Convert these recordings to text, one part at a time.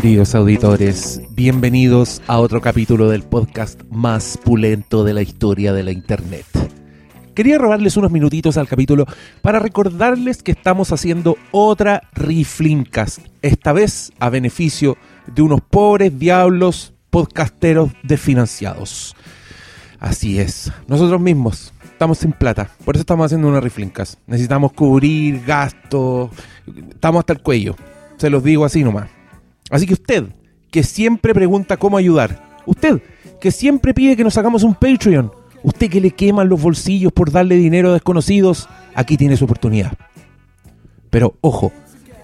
Queridos auditores, bienvenidos a otro capítulo del podcast más pulento de la historia de la Internet. Quería robarles unos minutitos al capítulo para recordarles que estamos haciendo otra Reflimcast, esta vez a beneficio de unos pobres diablos podcasteros desfinanciados. Así es, nosotros mismos estamos sin plata, por eso estamos haciendo una Reflimcast. Necesitamos cubrir gastos, estamos hasta el cuello, se los digo así nomás. Así que usted, que siempre pregunta cómo ayudar, usted, que siempre pide que nos hagamos un Patreon, usted que le queman los bolsillos por darle dinero a desconocidos, aquí tiene su oportunidad. Pero ojo,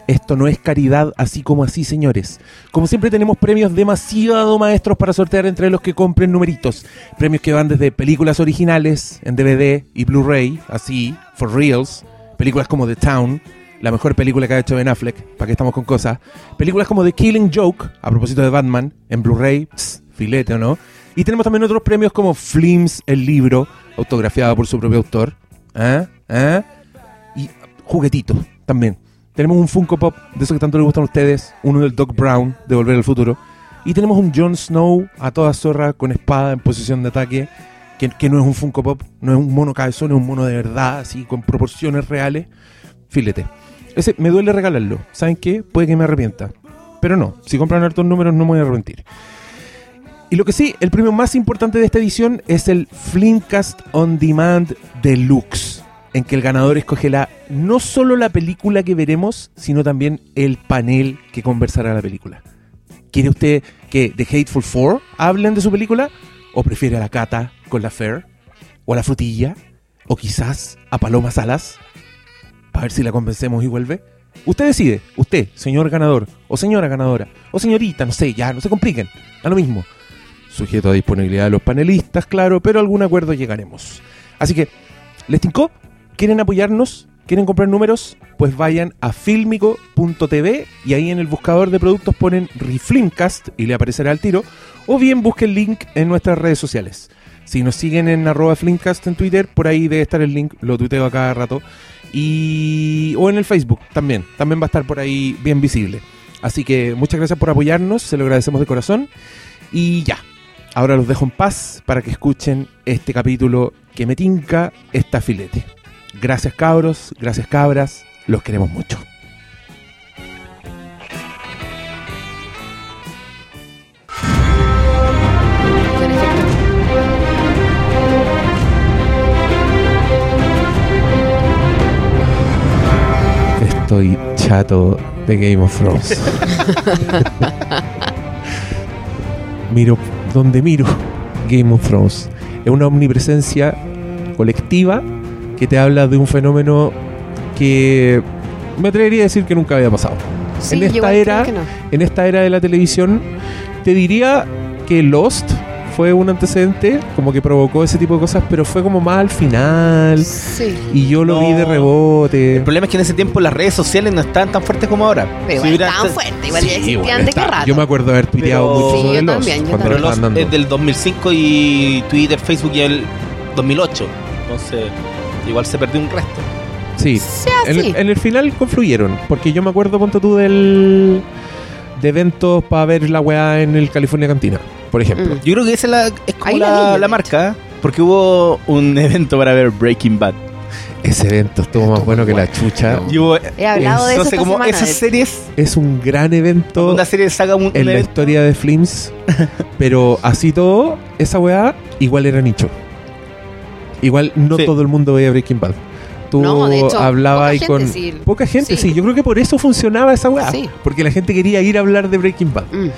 esto no es caridad así como así, señores. Como siempre tenemos premios demasiado maestros para sortear entre los que compren numeritos. Premios que van desde películas originales en DVD y Blu-ray, así, for reals. Películas como The Town, la mejor película que ha hecho Ben Affleck, para que estamos con cosas. Películas como The Killing Joke, a propósito de Batman, en Blu-ray, filete o no. Y tenemos también otros premios como Flims, el libro, autografiado por su propio autor. ¿Ah? ¿Ah? Y juguetitos también. Tenemos un Funko Pop, de esos que tanto les gustan a ustedes, uno del Doc Brown, de Volver al Futuro. Y tenemos un Jon Snow a toda zorra, con espada en posición de ataque, que, que no es un Funko Pop, no es un mono cabezón, es un mono de verdad, así, con proporciones reales. Filete. Ese me duele regalarlo. ¿Saben qué? Puede que me arrepienta. Pero no, si compran hartos números no me voy a arrepentir. Y lo que sí, el premio más importante de esta edición es el Flimcast On Demand Deluxe, en que el ganador escoge la, no solo la película que veremos, sino también el panel que conversará la película. ¿Quiere usted que The Hateful Four hablen de su película? ¿O prefiere a la Cata con la Fair? ¿O a la Frutilla? ¿O quizás a Paloma Salas? Para ver si la convencemos y vuelve. Usted decide, usted, señor ganador, o señora ganadora, o señorita, no sé, ya, no se compliquen, a lo mismo. Sujeto a disponibilidad de los panelistas, claro, pero a algún acuerdo llegaremos. Así que, ¿les tincó? ¿Quieren apoyarnos? ¿Quieren comprar números? Pues vayan a filmico.tv y ahí en el buscador de productos ponen Reflimcast y le aparecerá el tiro. O bien busquen el link en nuestras redes sociales. Si nos siguen en arroba Flimcast en Twitter, por ahí debe estar el link, lo tuiteo a cada rato. Y, o en el Facebook también, también va a estar por ahí bien visible. Así que muchas gracias por apoyarnos, se lo agradecemos de corazón. Y ya, ahora los dejo en paz para que escuchen este capítulo que me tinca esta filete. Gracias cabros, gracias cabras, los queremos mucho. Estoy chato de Game of Thrones. miro donde miro Game of Thrones. Es una omnipresencia colectiva que te habla de un fenómeno que me atrevería a decir que nunca había pasado. Sí, en esta era, no. en esta era de la televisión, te diría que Lost fue un antecedente, como que provocó ese tipo de cosas, pero fue como más al final. Sí. Y yo lo vi de No. rebote. El problema es que en ese tiempo las redes sociales no estaban tan fuertes como ahora. Pero Si igual estaban fuertes, igual ya Sí, existían bueno, de qué está- rato. Yo me acuerdo de haber tuiteado Pero- mucho Sí, sobre yo también, yo cuando Pero lo los, es del 2005 y Twitter, Facebook y el 2008. Entonces, igual se perdió un resto. Sí, Sea en, así. el- en el final confluyeron, porque yo me acuerdo, ponte tú, del de eventos para ver la weá en el California Cantina, por ejemplo. Mm. Yo creo que esa es, la, es como la de marca, porque hubo un evento para ver Breaking Bad. Ese evento estuvo más bueno que la chucha. He hablado de no eso sé, esta como semana, esas de series, Es un gran evento una serie saca un, un en la historia de Flims, pero así todo, esa weá igual era nicho. Igual no Sí. todo el mundo veía Breaking Bad. Tú No, de hecho, hablabas ahí con... sí. Poca gente, sí. Sí. Yo creo que por eso funcionaba esa weá. Sí. Porque la gente quería ir a hablar de Breaking Bad. Mm.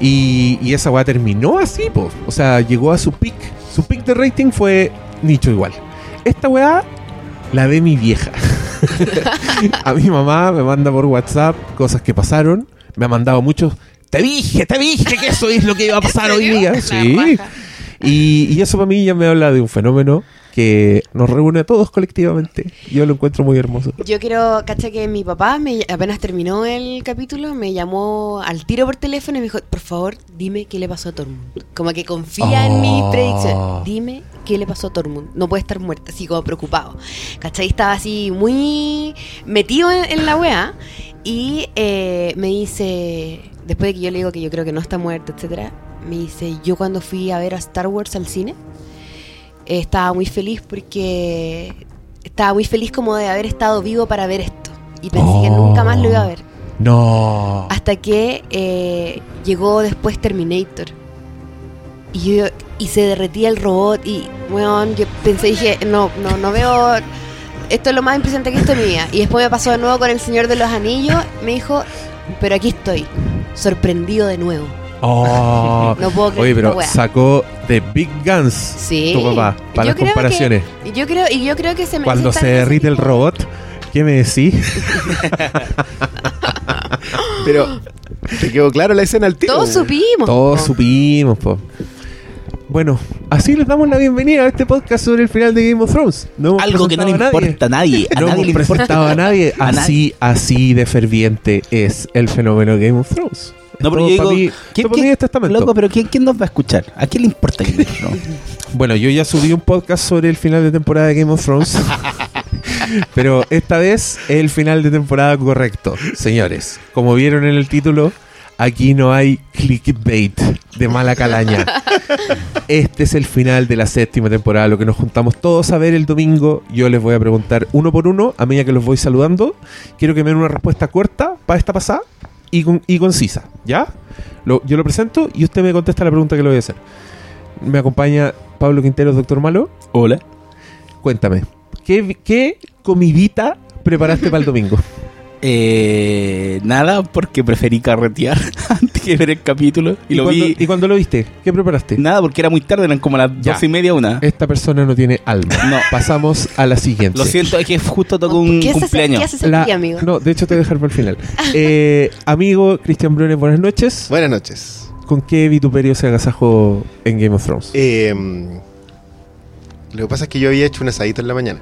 Y, y esa weá terminó así, pues. O sea, llegó a su pick. Su pick de rating fue nicho igual. Esta weá la ve mi vieja. a mi mamá me manda por WhatsApp cosas que pasaron. Me ha mandado muchos. Te dije, te dije que eso es lo que iba a pasar ¿En hoy día. Sí. Y, y eso para mí ya me habla de un fenómeno que nos reúne a todos colectivamente. Yo lo encuentro muy hermoso. Yo quiero, cacha que mi papá me, apenas terminó el capítulo, me llamó al tiro por teléfono y me dijo, por favor, dime qué le pasó a Tormund. Como que confía en mis Oh. predicciones. Dime qué le pasó a Tormund. No puede estar muerta, así como preocupado. ¿Cachai? Estaba así muy metido en, en la wea y eh, me dice, después de que yo le digo que yo creo que no está muerto, etcétera, me dice, yo cuando fui a ver a Star Wars al cine, estaba muy feliz porque estaba muy feliz como de haber estado vivo para ver esto. Y pensé que nunca más lo iba a ver. No. Hasta que eh, llegó después Terminator. Y, yo, y se derretía el robot y, weón, yo pensé, dije, no, no, no veo... Esto es lo más impresionante que he visto en mi vida. Y después me pasó de nuevo con El Señor de los Anillos. Me dijo, pero aquí estoy, sorprendido de nuevo. Oh. No puedo creer Oye, pero esta sacó de Big Guns Sí. tu papá para Yo las creo comparaciones. que- y yo creo, y yo creo que se me Cuando se derrite el robot, ¿qué me decís? Pero, ¿te quedó claro la escena al tiro? Todos supimos. Todos po. supimos, po. Bueno, así les damos la bienvenida a este podcast sobre el final de Game of Thrones. No Algo que no le presentado a nadie. importa a nadie. A no nadie hemos le importa. presentado a nadie. A Así, así de ferviente es el fenómeno Game of Thrones. No, pero yo digo, mí- ¿quién- quién- es testamento. Loco, pero ¿quién, quién nos va a escuchar? ¿A quién le importa? Bueno, yo ya subí un podcast sobre el final de temporada de Game of Thrones. Pero esta vez es el final de temporada correcto, señores. Como vieron en el título, aquí no hay clickbait de mala calaña. Este es el final de la séptima temporada, lo que nos juntamos todos a ver el domingo. Yo les voy a preguntar uno por uno, a medida que los voy saludando. Quiero que me den una respuesta corta para esta pasada y, con- y concisa, ¿ya? Lo- yo lo presento y usted me contesta la pregunta que le voy a hacer. Me acompaña Pablo Quinteros, doctor Malo. Hola. Cuéntame, ¿qué, qué comidita preparaste para el domingo? Eh, nada, porque preferí carretear que ver el capítulo. Y, lo cuando, vi. ¿Y cuando lo viste? ¿Qué preparaste? Nada, porque era muy tarde, eran como las dos y media, una. Esta persona no tiene alma. No. Pasamos a la siguiente. Lo siento, es que justo tocó un ¿Qué haces, ¿Qué cumpleaños. haces La- aquí, amigo? No, de hecho te voy a dejar para el final. Eh, amigo Cristian Brunes, buenas noches. Buenas noches. ¿Con qué vituperio se agasajó en Game of Thrones? Eh, lo que pasa es que yo había hecho un asadito en la mañana.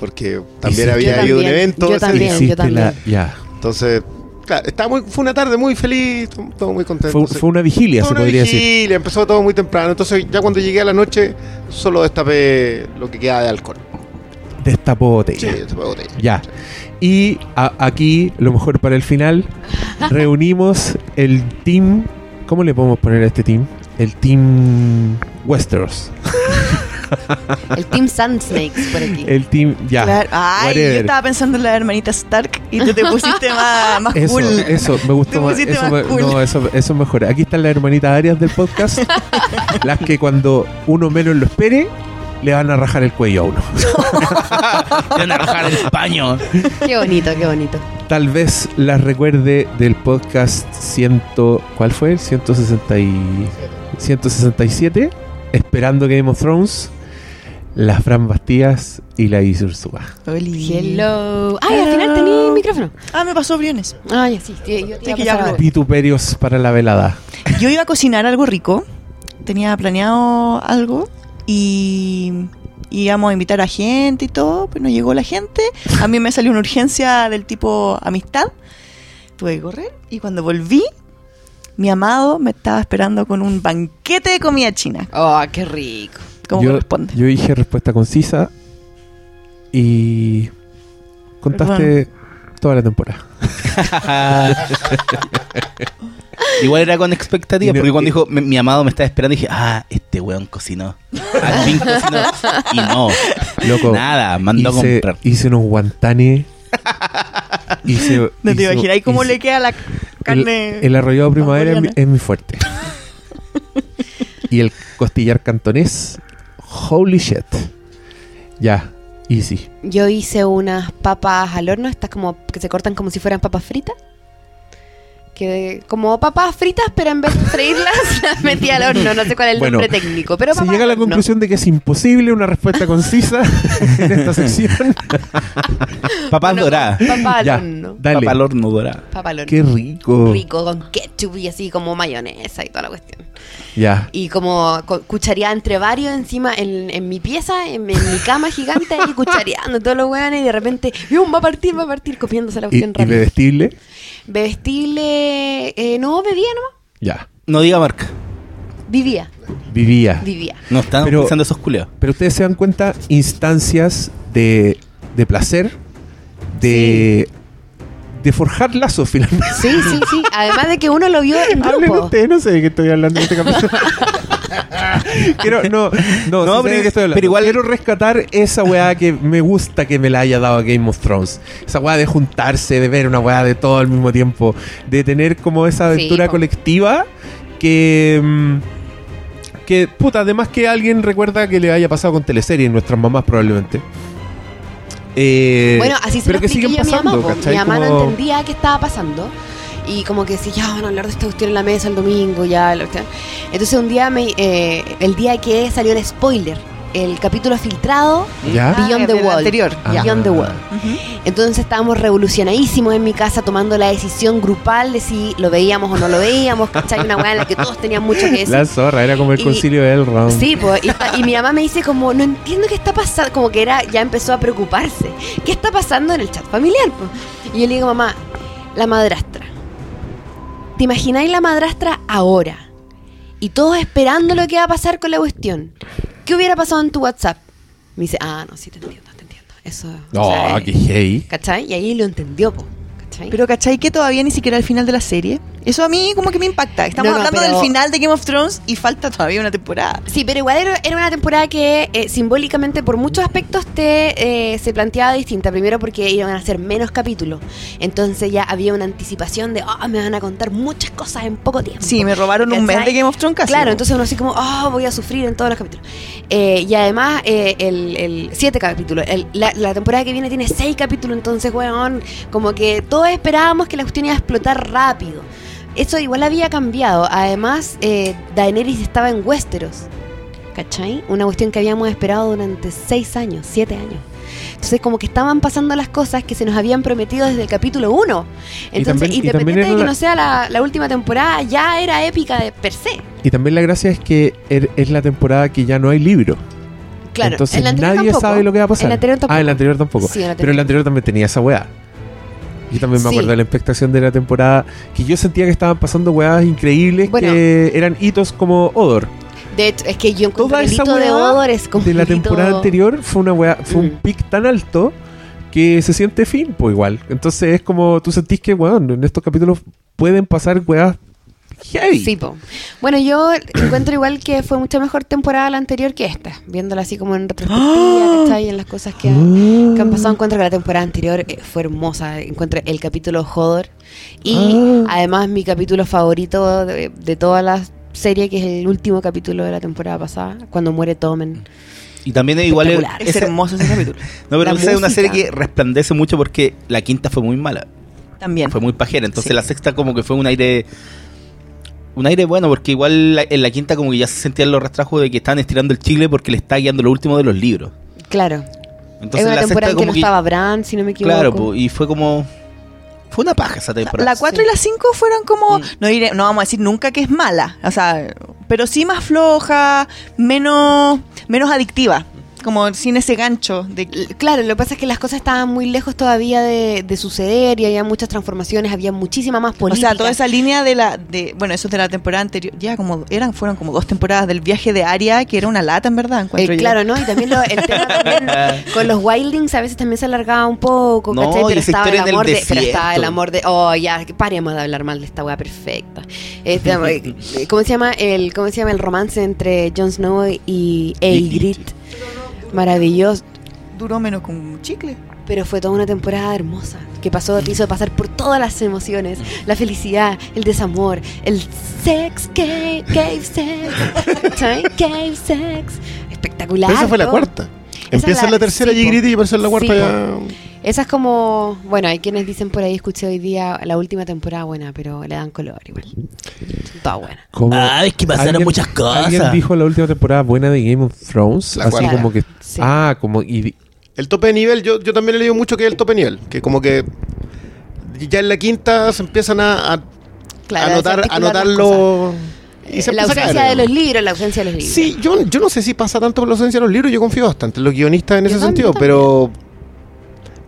Porque también había Yo habido un evento. yo también. Hiciste también. la- ya. Entonces, claro, estaba muy, fue una tarde muy feliz, todo muy contento. Fue, una vigilia, fue se una podría decir. vigilia, empezó todo muy temprano. Entonces, ya cuando llegué a la noche, solo destapé lo que queda de alcohol. Destapó botella. Sí, destapé botella. Ya. Y a- aquí, lo mejor para el final, reunimos el team. ¿Cómo le podemos poner a este team? El team Westeros. El Team Sand Snakes por aquí. El team. Ya. Claro. Ay, whatever. yo estaba pensando en la hermanita Stark y tú te pusiste más, más Eso, cool. eso, me gustó más. Eso, más me- cool. no, eso, eso es mejor. Aquí están las hermanitas Arias del podcast. las que cuando uno menos lo espere, le van a rajar el cuello a uno. Te van a rajar el paño. Qué bonito, qué bonito. Tal vez las recuerde del podcast ciento, ¿cuál fue? El 160 y 167, esperando Game of Thrones, las Fran Bastías y la Ursúa. Oli. Hello. Ay, al final tenía micrófono. Ah, me pasó Briones. Ah, ya sí. Yo, te Sí, iba a pasar para la velada. Yo iba a cocinar algo rico. Tenía planeado algo y y íbamos a invitar a gente y todo, pero no llegó la gente. A mí me salió una urgencia del tipo amistad. Tuve que correr y cuando volví, mi amado me estaba esperando con un banquete de comida china, Oh, qué rico. como yo, corresponde. yo dije respuesta concisa y contaste toda la temporada. Igual era con expectativa, no- porque cuando dijo mi, mi amado me estaba esperando, dije, ah, este weón cocinó. Al fin cocinó. Y no, Loco, nada, mandó a hice, comprar. hice unos guantanes. hice, no te imaginas cómo hice- le queda la carne. el arrollado primavera es mi, mongoliana. es mi fuerte. y el costillar cantonés, holy shit. Ya, easy. Yo hice unas papas al horno, estas como que se cortan como si fueran papas fritas. Que como papas fritas, pero en vez de freírlas, las metí al horno. No sé cuál es el Bueno, nombre técnico. Pero Se llega a la conclusión de que es imposible una respuesta concisa en esta sección. Papas Bueno, doradas. Papa al Ya, horno. dale. Papa al horno dorada. Papa al horno. Qué rico. Rico, con ketchup y así como mayonesa y toda la cuestión. Ya. Y como co- cuchareada entre varios encima en, en mi pieza, en, en mi cama gigante, ahí cuchareando todos los hueones y de repente, ¡yum! va a partir, va a partir, copiándose la ¿Y, cuestión y rápido. bebestible? Bebestible, eh, no, bebía nomás. Ya. No diga marca. Vivía, Vivía. vivía. No están Pero- pensando esos culeos. Pero ustedes se dan cuenta, instancias de, de placer, de, de forjar lazos finalmente. Sí, sí, sí. Además de que uno lo vio en Hablen grupo. ustedes, no sé de qué estoy hablando en este capítulo. Quiero, no, no, pero- de qué estoy hablando. pero igual- quiero rescatar esa weá que me gusta que me la haya dado Game of Thrones. Esa weá de juntarse, de ver una weá de todo al mismo tiempo, de tener como esa aventura colectiva que. mm, que, puta, además que alguien recuerda que le haya pasado con teleseries, nuestras mamás probablemente. Eh, Bueno, así se pero lo que siguen yo a mi mamá. pasando. Mi mamá no entendía qué estaba pasando. Y como que decía, ya van a hablar de esta cuestión en la mesa el domingo, ya. la cuestión. Entonces un día, me, eh, el día que salió el spoiler, el capítulo filtrado, ¿Ya? Beyond the del Wall. anterior. Ah. Beyond the Wall. Entonces estábamos revolucionadísimos en mi casa tomando la decisión grupal de si lo veíamos o no lo veíamos, ¿cachai? Una weá en la que todos tenían mucho que decir. La zorra, era como el Y- concilio de Elrond. Sí, pues, y, y mi mamá me dice como, no entiendo qué está pasando, como que era, ya empezó a preocuparse. ¿Qué está pasando en el chat familiar? po? Y yo le digo, mamá, la madrastra. ¿Te imagináis la madrastra ahora? Y todos esperando lo que va a pasar con la cuestión. ¿Qué hubiera pasado en tu WhatsApp? Me dice, ah, no, sí, te entiendo, te entiendo. Eso. No, o sea, qué hey. ¿Cachai? Y ahí lo entendió, po, ¿cachai? Pero ¿cachai que todavía ni siquiera el final de la serie? Eso a mí como que me impacta. Estamos No, no, hablando pero- del final de Game of Thrones y falta todavía una temporada. Sí, pero igual era, era una temporada que eh, simbólicamente por muchos aspectos te eh, se planteaba distinta. Primero porque iban a ser menos capítulos. Entonces ya había una anticipación de, ah, me van a contar muchas cosas en poco tiempo. Sí, me robaron un mes de Game of Thrones casi. Claro, entonces uno así como, ah, voy a sufrir en todos los capítulos. Eh, y además, eh, el, el siete capítulos. El- la, la temporada que viene tiene seis capítulos, entonces, weón, como que todos esperábamos que la cuestión iba a explotar rápido. Eso igual había cambiado. Además, eh, Daenerys estaba en Westeros. ¿Cachai? Una cuestión que habíamos esperado durante seis años, siete años. Entonces, como que estaban pasando las cosas que se nos habían prometido desde el capítulo 1. Y Entonces, y también independiente de que la- no sea la, la última temporada, ya era épica de per se. Y también la gracia es que er- es la temporada que ya no hay libro. Claro, Entonces en nadie tampoco. sabe lo que va a pasar. En la anterior tampoco. Ah, en la anterior tampoco. Sí, en la Pero en la anterior también tenía esa weá. Yo también me Sí. acuerdo de la expectación de la temporada. Que yo sentía que estaban pasando weas increíbles Bueno. que eran hitos como Odor. De hecho, es que yo Toda esa hito de Odor es como De la temporada anterior fue una weá, fue un Mm. pic tan alto que se siente fin, pues igual. Entonces es como tú sentís que, weón, en estos capítulos pueden pasar weas heavy. Sí, po. Bueno, yo encuentro igual que fue mucha mejor temporada la anterior que esta. Viéndola así como en retrospectiva, ¿cachai? En las cosas que, han- que han pasado. Encuentro que la temporada anterior eh, fue hermosa. Encuentro el capítulo Hodor. Y Ah. además mi capítulo favorito de, de toda la serie, que es el último capítulo de la temporada pasada, cuando muere Tommen. Y también es igual. Es hermoso ese capítulo. No, pero es una serie que resplandece mucho porque la quinta fue muy mala. También. Fue muy pajera. Entonces Sí. la sexta como que fue un aire... Un aire bueno porque igual la- en la quinta como que ya se sentían los rastrajos de que estaban estirando el chile porque le está guiando lo último de los libros. Claro. Entonces es una la temporada en que como no que... estaba Bran, si no me equivoco. Claro, po, y fue como... Fue una paja esa temporada. La 4 y la 5 fueron como, no, diré, no vamos a decir nunca que es mala, o sea, pero sí más floja, menos, menos adictiva, como sin ese gancho de Claro, lo que pasa es que las cosas estaban muy lejos todavía de, de suceder y había muchas transformaciones, había muchísima más O política. sea, toda esa línea de la, de, bueno, eso es de la temporada anterior, ya como, eran, fueron como dos temporadas del viaje de Aria, que era una lata en verdad, encuentro Eh, claro, ¿no? Y también lo- el tema también con los wildlings a veces también se alargaba un poco, No, ¿cachai? Pero estaba el en amor de, pero estaba el amor de, oh, ya, paremos de hablar mal de esta weá perfecta. Este, ¿Cómo se llama el, cómo se llama el romance entre Jon Snow y Aegrit? Maravilloso. Duró menos con un chicle. Pero fue toda una temporada hermosa que pasó, te hizo pasar por todas las emociones, la felicidad, el desamor, el sex, cave, cave sex. Cave sex, espectacular. Pero esa fue la cuarta. Empieza la- en la tercera sí, y grita y aparece en la cuarta Sí, ya. Esa es como, bueno, hay quienes dicen por ahí, escuché hoy día la última temporada buena, pero le dan color igual. Toda buena. Como- Ah, es que pasaron ¿Alguien- muchas cosas. ¿Alguien dijo la última temporada buena de Game of Thrones? La Así cuarta. como que... Sí. Ah, como... Y, El tope de nivel, yo, yo también he leído mucho que es el tope de nivel. Que como que ya en la quinta se empiezan a, a, Claro, a notar, a desarticular las notarlo. Eh, se la empieza a ausencia caer, de los digamos. libros, la ausencia de los libros. Sí, yo, yo no sé si pasa tanto por la ausencia de los libros, yo confío bastante en los guionistas en Yo ese también, sentido, también. pero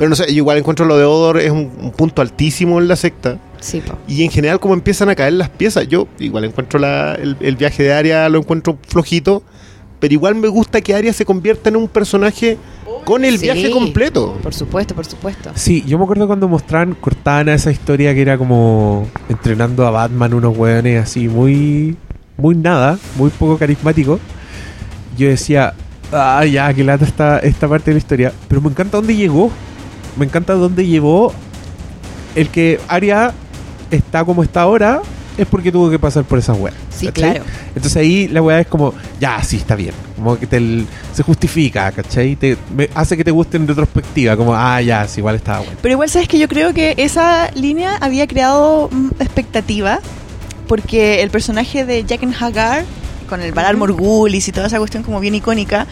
pero no sé, yo igual encuentro lo de Odor es un, un punto altísimo en la secta Sí, po. y en general como empiezan a caer las piezas, yo igual encuentro la- el, el viaje de Aria lo encuentro flojito, pero igual me gusta que Aria se convierta en un personaje con el Sí. viaje completo. Por supuesto, por supuesto. Sí, yo me acuerdo cuando mostraban, cortaban a esa historia que era como entrenando a Batman unos hueones así muy, muy nada, muy poco carismático. Yo decía, ah, ya, que lata esta, esta parte de la historia. Pero me encanta dónde llegó. Me encanta dónde llevó el que Arya está como está ahora. Es porque tuvo que pasar por esa weá. Sí, ¿cachai? claro. Entonces ahí la weá es como, ya, sí, está bien. Como que te, se justifica, ¿cachai? Te, me- hace que te guste en retrospectiva. Como, ah, ya, sí, igual estaba bueno. Pero igual sabes que yo creo que esa línea había creado mm, expectativa porque el personaje de Jaqen Hagar con el Baral Morgulis y toda esa cuestión como bien icónica,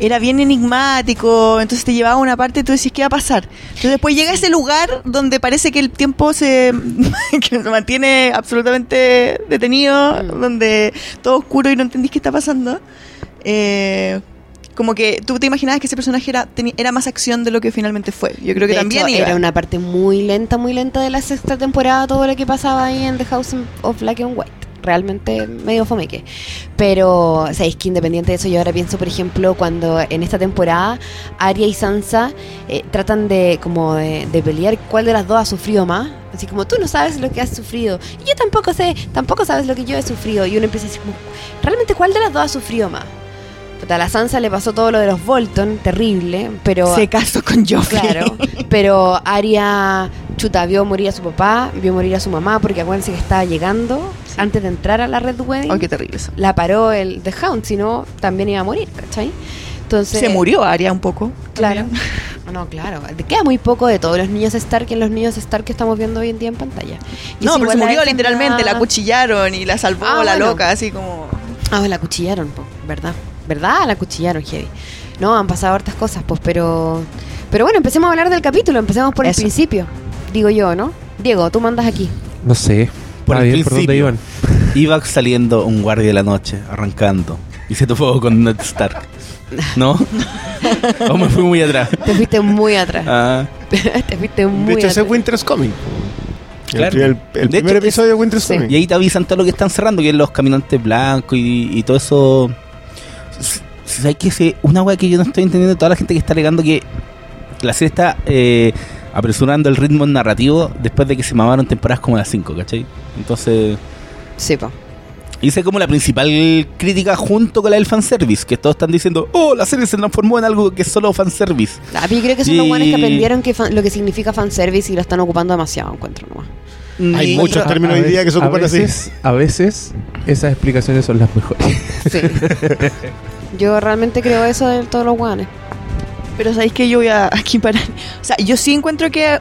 era bien enigmático, entonces te llevaba a una parte y tú decís, ¿qué va a pasar? Entonces después llega a ese lugar donde parece que el tiempo se, que se mantiene absolutamente detenido, Mm. donde todo oscuro y no entendís qué está pasando. Eh, como que tú te imaginabas que ese personaje era, era más acción de lo que finalmente fue. Yo creo que De también hecho, iba. era una parte muy lenta, muy lenta de la sexta temporada, todo lo que pasaba ahí en The House of Black and White. Realmente medio fomeque. Pero, sabéis que independiente de eso, yo ahora pienso, por ejemplo, cuando en esta temporada Arya y Sansa eh, tratan de como de, de pelear cuál de las dos ha sufrido más. Así como tú no sabes lo que has sufrido. Y yo tampoco sé, tampoco sabes lo que yo he sufrido. Y uno empieza a decir como, ¿realmente cuál de las dos ha sufrido más? A la Sansa le pasó todo lo de los Bolton, terrible, pero... se casó con Joffrey. Claro, pero Aria, chuta, vio morir a su papá, vio morir a su mamá, porque acuérdense que estaba llegando antes de entrar a la Red Wedding. Oh, qué terrible eso. La paró el The Hound, si no, también iba a morir, ¿cachai? Entonces, Se murió Aria un poco. Claro. No, claro. Queda muy poco de todos los niños Stark en los niños Stark que estamos viendo hoy en día en pantalla. Y No, pero se murió literalmente, la cuchillaron y la salvó Ah, la bueno. loca, así como... Ah, la cuchillaron, po, ¿verdad? ¿Verdad? La cuchillaron, heavy. No, han pasado hartas cosas, pues, pero... Pero bueno, empecemos a hablar del capítulo, empecemos por Eso. el principio. Digo yo, ¿no? Diego, tú mandas aquí. No sé. Por el bien, ¿por dónde principio. iban? Iba saliendo un guardia de la noche, arrancando. Y se topó con Ned Stark. ¿No? ¿O me fui muy atrás? Te fuiste muy atrás. Ah, Te fuiste muy De hecho, ese atrás. es Winter's Coming. Claro. El, primer hecho, episodio de Winter's sí. Coming. y ahí te avisan todo lo que están cerrando, que es los caminantes blancos y, y todo eso. ¿Sabes qué? Una wea que yo no estoy entendiendo, toda la gente que está alegando que la serie está eh, apresurando el ritmo narrativo después de que se mamaron temporadas como las 5, ¿cachai? Entonces, Sí, po. Hice como la principal crítica junto con la del fanservice, que todos están diciendo, oh, la serie se transformó en algo que es solo fanservice. Ah, pero yo creo que son los buenos que aprendieron que fan- lo que significa fanservice y lo están ocupando demasiado, encuentro nomás. Hay Y- muchos términos hoy día que se ocupan a así. A veces esas explicaciones son las mejores. Sí. yo realmente creo eso de todos los guanes. Pero sabéis que yo voy a aquí parar. O sea, yo sí encuentro que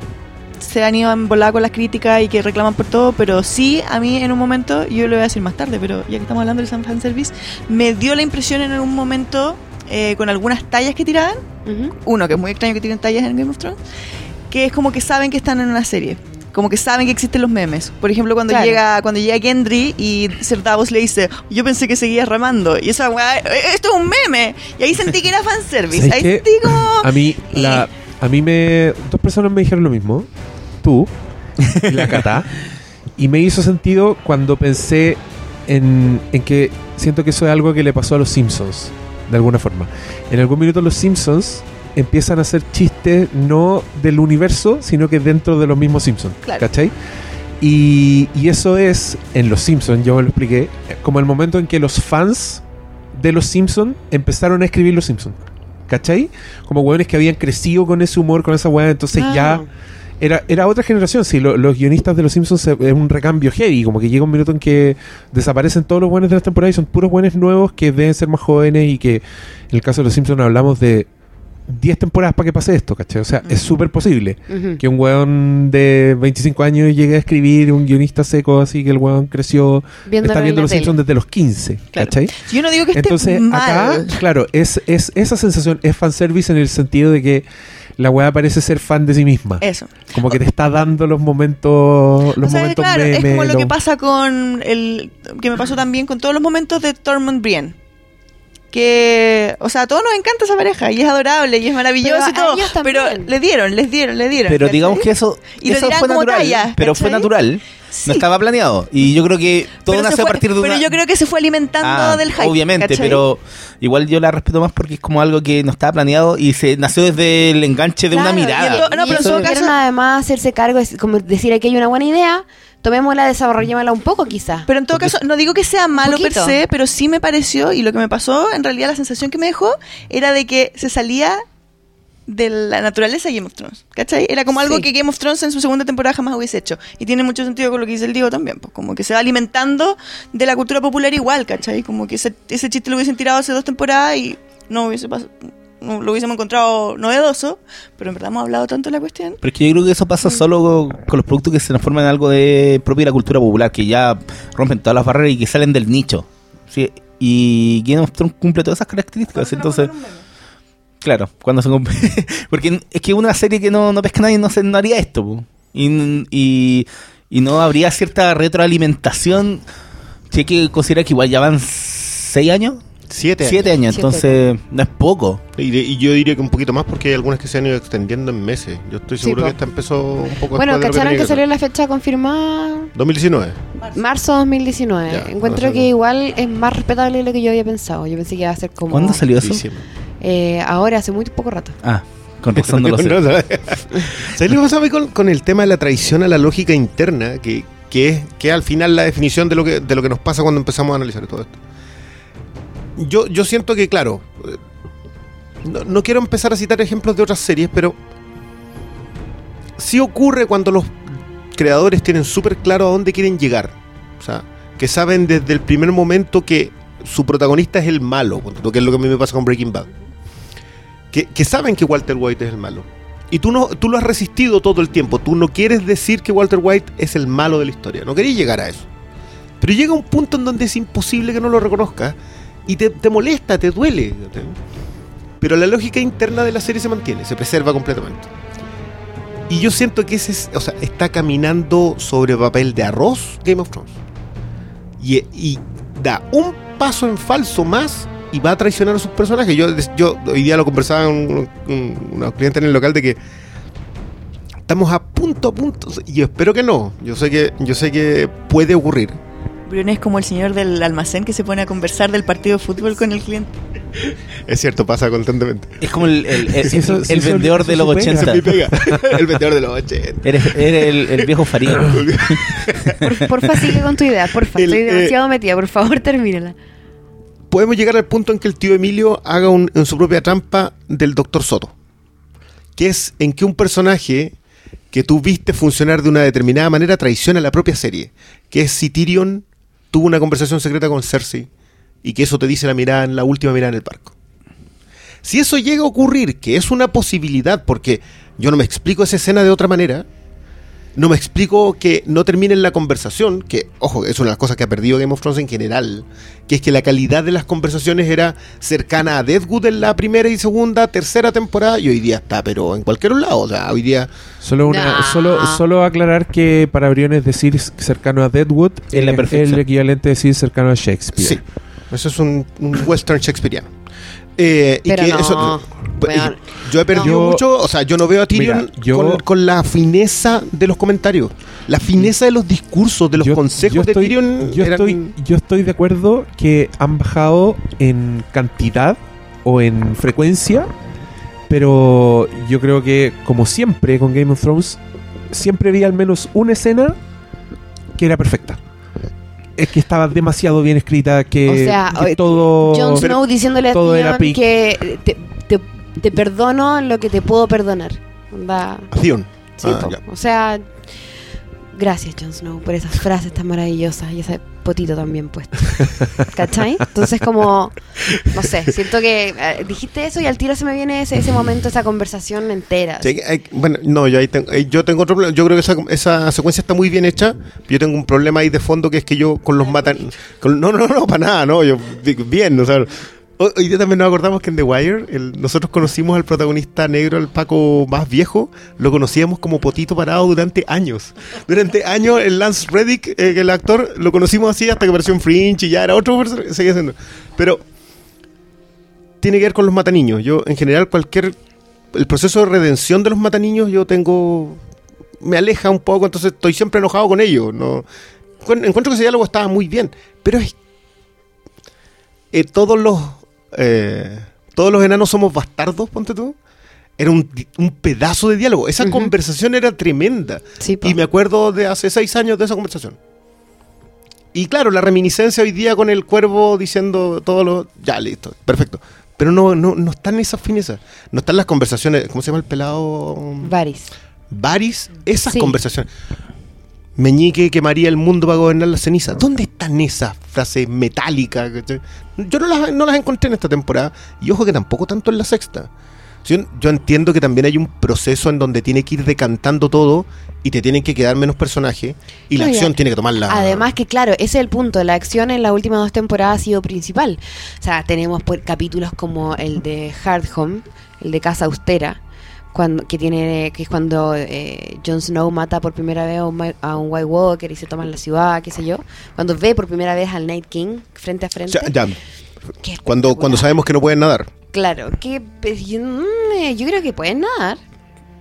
se han ido en volada con las críticas y que reclaman por todo, pero sí, a mí en un momento, yo lo voy a decir más tarde, pero ya que estamos hablando del San Fanservice, me dio la impresión en algún momento, eh, con algunas tallas que tiraban, Ujú. uno que es muy extraño que tiren tallas en Game of Thrones, que es como que saben que están en una serie. Como que saben que existen los memes. Por ejemplo, cuando Claro. llega cuando llega Gendry y Ser Davos le dice, yo pensé que seguías ramando. Y esa weá, "Eh, esto es un meme. Y ahí sentí que era fanservice. ¿Sabes Ahí sentí como... A mí, la, a mí me. Dos personas me dijeron lo mismo. Tú y la Cata. y me hizo sentido cuando pensé en, en que siento que eso es algo que le pasó a los Simpsons, de alguna forma. En algún minuto los Simpsons empiezan a hacer chistes no del universo, sino que dentro de los mismos Simpsons. Claro. ¿Cachai? Y, y eso es, en los Simpsons, yo me lo expliqué, como el momento en que los fans de los Simpsons empezaron a escribir los Simpsons. ¿Cachai? Como hueones que habían crecido con ese humor, con esa hueá, entonces Ah. ya era, era otra generación. Sí, lo- los guionistas de los Simpsons es un recambio heavy, como que llega un minuto en que desaparecen todos los buenos de las temporadas y son puros buenos nuevos que deben ser más jóvenes y que en el caso de los Simpsons hablamos de 10 temporadas para que pase esto, ¿cachai? O sea, es súper posible que un weón de 25 años llegue a escribir, un guionista seco así que el weón creció, Viéndolo está en viendo los tele. Simpsons desde los 15, Claro. ¿cachai? Yo no digo que esté Entonces, mal. acá, claro, es, es esa sensación es fanservice en el sentido de que la weá parece ser fan de sí misma. Eso. Como que te está dando los momentos, los o sea, momentos claro, es como lo que pasa con el... que me pasó también con todos los momentos de Tormund Brienne. que, o sea, a todos nos encanta esa pareja y es adorable y es maravilloso Pero y todo, pero les dieron, les dieron, les dieron. Pero digamos que eso, Y eso fue como natural. talla, pero fue natural. Sí. No estaba planeado. Y yo creo que todo nace a partir de una. Pero yo creo que se fue alimentando Ah, del hype. Obviamente, ¿cachai? pero igual yo la respeto más porque es como algo que no estaba planeado y se nació desde el enganche de una Claro, y mirada. en no, y pero en todo quieren caso- además hacerse cargo, es como decir aquí hay una buena idea, tomémosla, desarrollémosla un poco quizás. Pero en todo caso, no digo que sea malo per se, pero sí me pareció, y lo que me pasó, en realidad la sensación que me dejó, era de que se salía de la naturaleza de Game of Thrones. ¿Cachai? Era como algo Sí. que Game of Thrones en su segunda temporada jamás hubiese hecho. Y tiene mucho sentido con lo que dice el Diego también. Pues como que se va alimentando de la cultura popular igual, ¿cachai? Como que ese, ese chiste lo hubiesen tirado hace dos temporadas y no hubiese pas- no lo hubiésemos encontrado novedoso, pero en verdad hemos hablado tanto de la cuestión. Pero es que yo creo que eso pasa solo con, con los productos que se transforman en algo de propio de la cultura popular, que ya rompen todas las barreras y que salen del nicho. ¿sí? Y Game of Thrones cumple todas esas características. Entonces, claro, cuando se cumple. Porque es que una serie que no, no pesca nadie no, se, no haría esto. po. Y, y, y no habría cierta retroalimentación. Si hay que considerar que igual ya van seis años. Siete. Siete años, Siete entonces no es poco. Y, de- y yo diría que un poquito más porque hay algunas que se han ido extendiendo en meses. Yo estoy seguro que esta empezó un poco Bueno, ¿cacharon que salió la fecha confirmada? 2019. Marzo 2019. Ya, Encuentro que igual es más respetable de lo que yo había pensado. Yo pensé que iba a ser como... ¿Cuándo salió eso? Diciembre. Eh, ahora, hace muy poco rato. Ah, con razón no lo sé. ¿Sabes lo que pasa a mí con, con el tema de la traición a la lógica interna? Que, que es que al final la definición de lo que, de lo que nos pasa cuando empezamos a analizar todo esto. Yo, yo siento que, claro, eh, no, no quiero empezar a citar ejemplos de otras series, pero sí ocurre cuando los creadores tienen súper claro a dónde quieren llegar. O sea, que saben desde el primer momento que su protagonista es el malo, que es lo que a mí me pasa con Breaking Bad. Que, saben que Walter White es el malo. Y tú, no, tú lo has resistido todo el tiempo. Tú no quieres decir que Walter White es el malo de la historia. No querías llegar a eso. Pero llega un punto en donde es imposible que no lo reconozcas. Y te, te molesta, te duele. Pero la lógica interna de la serie se mantiene, se preserva completamente. Y yo siento que ese es- o sea, está caminando sobre papel de arroz Game of Thrones. Y, y da un paso en falso más y va a traicionar a sus personajes. Yo, yo hoy día lo conversaba con un- un- unos clientes en el local de que estamos a punto, a punto. Y yo espero que no. Yo sé que, yo sé que puede ocurrir. Brune es como el señor del almacén que se pone a conversar del partido de fútbol con el cliente. Es cierto, pasa constantemente. Es como el, el, el- Sí, eso- el sí, eso- vendedor eso de los supera. 80. Esa es mi pega. el vendedor de los 80. Eres, eres el, el viejo Farid. Por, porfa, sigue con tu idea, porfa. El, Estoy eh, demasiado metida, por favor, termínala. Podemos llegar al punto en que el tío Emilio haga un- en su propia trampa del Doctor Soto. Que es en que un personaje que tú viste funcionar de una determinada manera traiciona la propia serie. Que es si Tyrion tuvo una conversación secreta con Cersei y que eso te dice la mirada en la última mirada en el barco. Si eso llega a ocurrir, que es una posibilidad, porque yo no me explico esa escena de otra manera, no me explico que no termine en la conversación, que, ojo, es una de las cosas que ha perdido Game of Thrones en general, que es que la calidad de las conversaciones era cercana a Deadwood en la primera y segunda, tercera temporada, y hoy día está, pero en cualquier lado, o sea, hoy día... Solo, una, solo, solo aclarar que para Briones decir cercano a Deadwood Es la es perfección. el equivalente a decir cercano a Shakespeare. Sí, eso es un, un western shakespeariano. Eh, y Pero que no, eso, weón. yo he perdido No. mucho, o sea, yo no veo a Tyrion Mira, yo- con, con la fineza de los comentarios, la fineza de los discursos, de los Yo- consejos yo de estoy- Tyrion. Yo eran- estoy, yo estoy de acuerdo que han bajado en cantidad o en frecuencia, pero yo creo que, como siempre con Game of Thrones, siempre vi al menos una escena que era perfecta. Es que estaba demasiado bien escrita, que, O sea, que oye, todo... Jon Snow diciéndole a Tyrion que te, te- perdono lo que te puedo perdonar. Onda, a Theon. sí, Ah, o sea, gracias Jon Snow por esas frases tan maravillosas y ese potito también puesto. ¿Cachai? Entonces como, no sé, siento que eh, dijiste eso y al tiro se me viene ese, ese momento, esa conversación entera. Sí, hay- bueno, no, yo ahí tengo, eh, yo tengo otro problema. Yo creo que esa, esa secuencia está muy bien hecha. Yo tengo un problema ahí de fondo que es que yo con los matan. con- no, no, no, para nada, no. Yo bien, o sea. Hoy hoy día también nos acordamos que en The Wire nosotros conocimos al protagonista negro, el Paco más viejo, lo conocíamos como Potito Parado durante años. Durante años el Lance Reddick, eh, el actor, lo conocimos así hasta que apareció en Fringe y ya era otro seguía siendo. Pero tiene que ver con los mataniños. Yo, en general, cualquier. El proceso de redención de los mataniños, yo tengo. Me aleja un poco, entonces estoy siempre enojado con ellos. No, Encuent- encuentro que ese diálogo estaba muy bien, pero es. eh, todos los. Eh, todos los enanos somos bastardos, ponte tú. Era un, un pedazo de diálogo. Esa Ujú. conversación era tremenda. Sí. Y me acuerdo de hace seis años de esa conversación. Y claro, la reminiscencia hoy día con el cuervo diciendo todo lo. Ya, listo, perfecto. Pero no, no, no están esas finezas. No están las conversaciones. ¿Cómo se llama el pelado? Varys. Baris. Esas Sí. conversaciones. Meñique quemaría el mundo para gobernar la ceniza. ¿Dónde están esas frases metálicas? Yo no las, no las encontré en esta temporada. Y ojo que tampoco tanto en la sexta. Yo, yo entiendo que también hay un proceso en donde tiene que ir decantando todo y te tienen que quedar menos personajes y la acción tiene que tomar la... Además que claro, ese es el punto, la acción en las últimas dos temporadas ha sido principal. O sea, tenemos pues, capítulos como el de Hard Home, el de Casa Austera, cuando, que tiene que es cuando eh, Jon Snow mata por primera vez a un, a un White Walker y se toma en la ciudad, qué sé yo. Cuando ve por primera vez al Night King frente a frente. Ya, Cuando, cuando sabemos que no pueden nadar. Claro, que pues, yo, mm, yo creo que pueden nadar.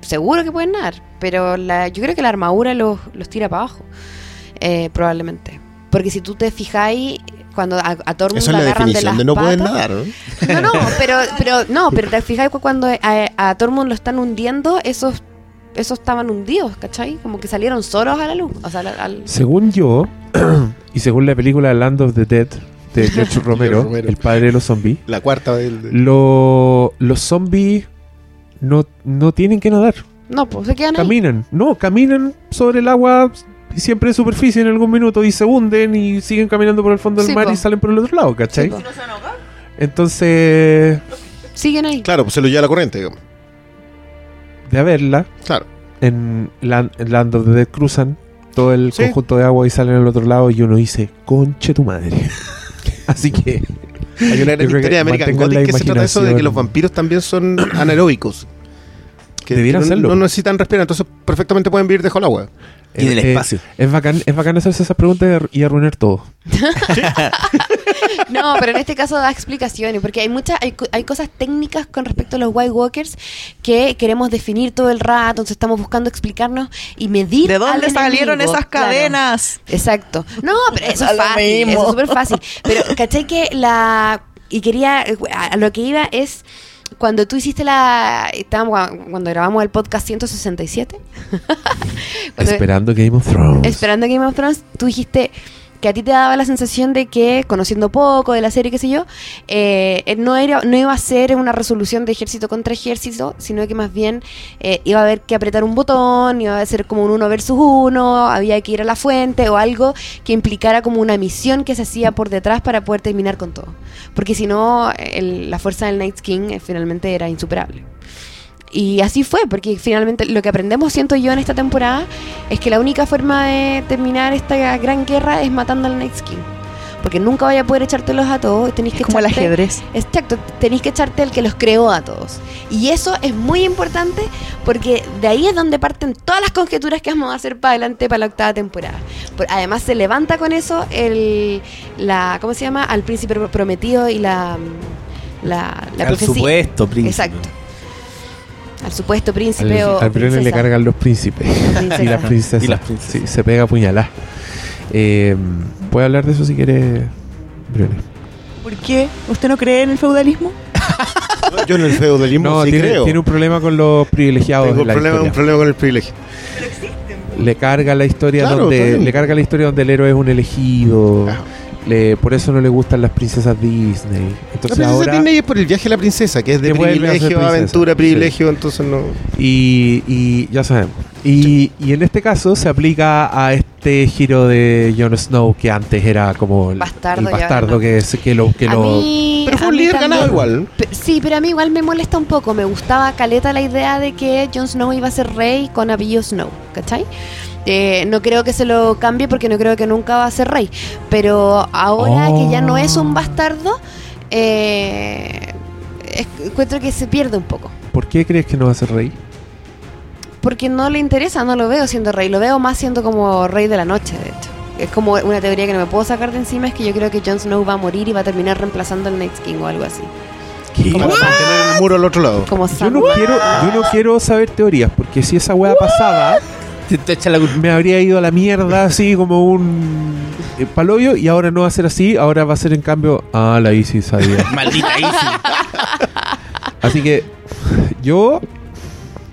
Seguro que pueden nadar. Pero la, yo creo que la armadura los, los tira para abajo. eh, probablemente. Porque si tú te fijáis, cuando a, a Tormund Esa es lo la agarran de las de no pueden patas- nadar. ¿no? No, no, pero, pero, no, pero te que cuando a, a Tormund lo están hundiendo, esos, esos estaban hundidos, ¿cachai? Como que salieron solos a la luz. O sea, al- al- Según yo, y según la película Land of the Dead de George Romero, Romero. el padre de los zombies, La cuarta del... del- lo- los zombies no, no tienen que nadar, no, pues se quedan ahí. caminan. No, caminan sobre el agua siempre en superficie en algún minuto y se hunden y siguen caminando por el fondo del Sí, mar po. y salen por el otro lado, ¿cachai? Sí. Entonces, Siguen ahí. Claro, pues se lo lleva la corriente, digamos. de haberla, Claro. en Land, en Land of the Dead cruzan todo el Sí. conjunto de agua y salen al otro lado y uno dice, conche tu madre. Así que Hay una gran que historia de Gothic que se trata de eso de que los vampiros también son anaeróbicos. Que Debieran no, serlo. no necesitan respirar, entonces perfectamente pueden vivir debajo del agua. Y en el eh, espacio. Es bacán, es bacán hacerse esas preguntas y ar- y arruinar todo. No, pero en este caso da explicaciones, porque hay muchas, hay, hay cosas técnicas con respecto a los White Walkers que queremos definir todo el rato, entonces estamos buscando explicarnos y medir. ¿De dónde al salieron enemigo, esas claro. cadenas? Exacto. No, pero eso es fácil, eso es súper fácil. Pero, ¿cachai que la... Y quería, a a lo que iba es, cuando tú hiciste la... Estábamos, cuando grabamos el podcast 167. cuando- Esperando Game of Thrones. esperando Game of Thrones, tú dijiste que a ti te daba la sensación de que, conociendo poco de la serie, qué sé yo, eh, no, era, no iba a ser una resolución de ejército contra ejército, sino que más bien eh, iba a haber que apretar un botón, iba a ser como un uno versus uno, había que ir a la fuente o algo que implicara como una misión que se hacía por detrás para poder terminar con todo. Porque si no, el- la fuerza del Night King eh, finalmente era insuperable. Y así fue, porque finalmente lo que aprendemos, siento yo, en esta temporada es que la única forma de terminar esta gran guerra es matando al Night King. Porque nunca vaya a poder echártelos a todos que Es como el echarte- ajedrez. Exacto, tenéis que echarte al que los creó a todos. Y eso es muy importante porque de ahí es donde parten todas las conjeturas que vamos a hacer para adelante para la octava temporada. Por- además se levanta con eso el la ¿cómo se llama? al príncipe prometido y la la, la Al profecía. supuesto, príncipe. Exacto. Al supuesto príncipe Al, o al Brienne le cargan los príncipes. Princesa. y las princesas. Y las princesas. Sí, se pega puñalá. Eh, Puede hablar de eso si quiere, Brienne. ¿Por qué? ¿Usted no cree en el feudalismo? Yo en el feudalismo No, sí tiene, creo. tiene un problema con los privilegiados. Tengo en la problema, un problema con el privilegio. Le carga la historia Claro, donde le carga la historia donde el héroe es un elegido. Ajá. Le- por eso no le gustan las princesas Disney. La Entonces princesa ahora Disney es por el viaje a la princesa, que es de Que a privilegio, princesa, aventura, sí. privilegio, entonces no... y, y ya sabemos. Y, y en este caso se aplica a este giro de Jon Snow que antes era como el Bastardo el bastardo que, es- que lo que A lo mí- Pero fue un líder también. ganado igual. Sí, pero a mí igual me molesta un poco. Me gustaba caleta la idea de que Jon Snow iba a ser rey con apellido Snow, ¿cachai? Eh, no creo que se lo cambie porque no creo que nunca va a ser rey. Pero ahora Oh. que ya no es un bastardo, eh, es- encuentro que se pierde un poco. ¿Por qué crees que no va a ser rey? Porque no le interesa, no lo veo siendo rey. Lo veo más siendo como rey de la noche, de hecho. Es como una teoría que no me puedo sacar de encima, es que yo creo que Jon Snow va a morir y va a terminar reemplazando al Night King o algo así. ¿Qué? Para mantener el muro al otro lado. Como Yo no, quiero, yo no quiero saber teorías, porque si esa weá pasaba, Te, te echa la culpa. me habría ido a la mierda así como un eh, palollo y ahora no va a ser así, ahora va a ser en cambio, ah, la Isis sabía. Maldita Easy. Así que yo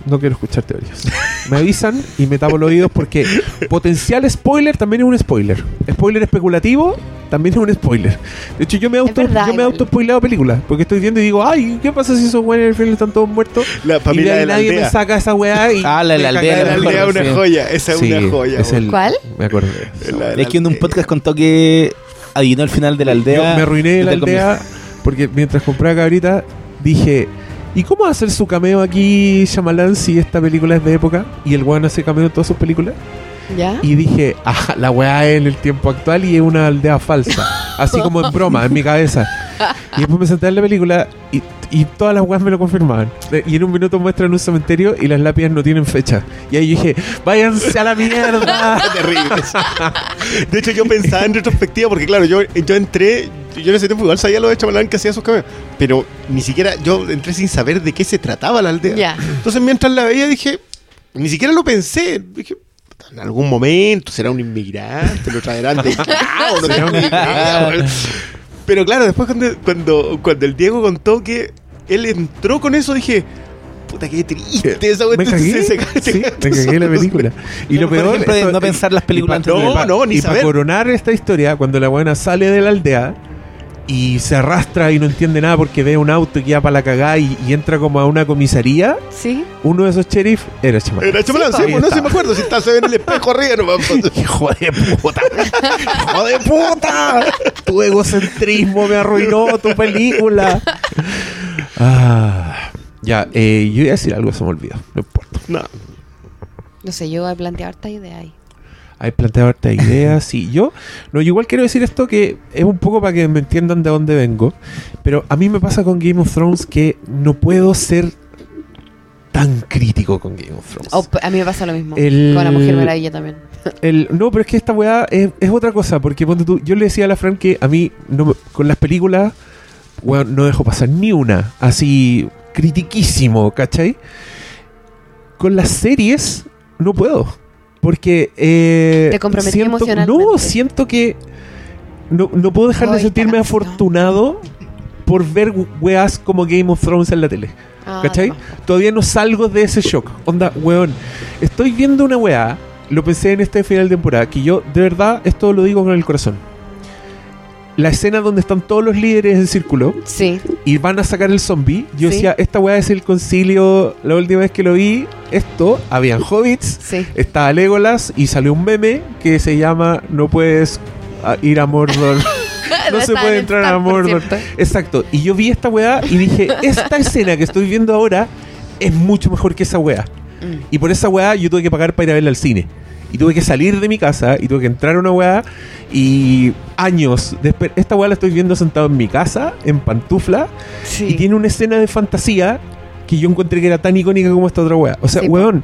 no quiero escuchar teorías. Me avisan y me tapo los oídos porque potencial spoiler también es un spoiler. Spoiler especulativo también es un spoiler. De hecho, yo me auto, verdad, yo me auto spoilado películas porque estoy viendo y digo, ay, ¿qué pasa si esos güeyes en el film están todos muertos? La y familia de ahí de la nadie aldea. me saca esa weá y Ah, la de la aldea, la La de aldea una joya. Esa es Sí, una joya. es el- ¿Cuál? Me de la Es que en un podcast contó que adivinó el final de la aldea. Yo me arruiné de la aldea porque mientras compraba cabrita dije, ¿y cómo va a hacer su cameo aquí Shyamalan si esta película es de época? Y el weón hace cameo en todas sus películas. ¿Ya? Y dije, ah, la weá es en el tiempo actual y es una aldea falsa. Así como en broma, en mi cabeza. Y después me senté en la película y, y todas las weas me lo confirmaban. Y en un minuto muestran un cementerio y las lápidas no tienen fecha. Y ahí yo dije, váyanse a la mierda. terrible. De hecho, yo pensaba en retrospectiva, porque claro, yo, yo entré, yo en ese tiempo igual sabía lo de Chamalán que hacía sus cameos, pero ni siquiera, yo entré sin saber de qué se trataba la aldea. Entonces, mientras la veía, dije, ni siquiera lo pensé. Dije, en algún momento será un inmigrante, lo traerán de Chao, no Será un-. Pero claro, después cuando, cuando, cuando el Diego contó que él entró con eso, dije, puta, qué triste esa Me cagué, Se- se- sí, me cagué la película. Y lo peor ejemplo, esto- no pensar las películas pa- No, no, ni Y para coronar esta historia, cuando la buena sale de la aldea y se arrastra y no entiende nada porque ve un auto que va para la cagada y, y entra como a una comisaría, ¿Sí? uno de esos sheriff era Chamalán. Era Chamalán, sí, pues, no sé, estaba. me acuerdo, si está, se ve en el espejo arriba nomás. pues. ¡Hijo de puta! ¡Hijo de puta! Tu egocentrismo me arruinó tu película. Ah, ya, eh, yo iba a decir algo, se me olvidó. No importa. No, No sé, yo voy a plantear harta idea ahí. Hay planteado harta ideas. Sí, yo, no, yo igual quiero decir esto que es un poco para que me entiendan de dónde vengo. Pero a mí me pasa con Game of Thrones que no puedo ser tan crítico con Game of Thrones. O, p- a mí me pasa lo mismo. El- Con la Mujer Maravilla también. El, no, pero es que esta weá es, es otra cosa, porque ponte tú, yo le decía a la Fran que a mí no me- con las películas weón, no dejo pasar ni una, así critiquísimo, ¿cachai? Con las series no puedo, porque eh, Te comprometí siento, emocionalmente. No, siento que no, no puedo dejar de sentirme afortunado por ver weas como Game of Thrones en la tele. Ah, ¿Cachai? no. Todavía no salgo de ese shock. Onda, weón, estoy viendo una weá, lo pensé en este final de temporada, que yo, de verdad, esto lo digo con el corazón. La escena donde están todos los líderes en círculo Sí. y van a sacar el zombie, yo Sí. decía, esta weá es el concilio, la última vez que lo vi, esto, habían hobbits, Sí. estaba Legolas y salió un meme que se llama No puedes ah, ir a Mordor. No se puede en entrar Star, a Mordor. Exacto. Y yo vi esta weá y dije, esta escena que estoy viendo ahora es mucho mejor que esa weá. Mm. Y por esa weá yo tuve que pagar para ir a verla al cine. Y tuve que salir de mi casa y tuve que entrar a una weá y años después. Esta weá la estoy viendo sentado en mi casa, en pantufla, Sí. y tiene una escena de fantasía que yo encontré que era tan icónica como esta otra weá. O sea, Sí, weón,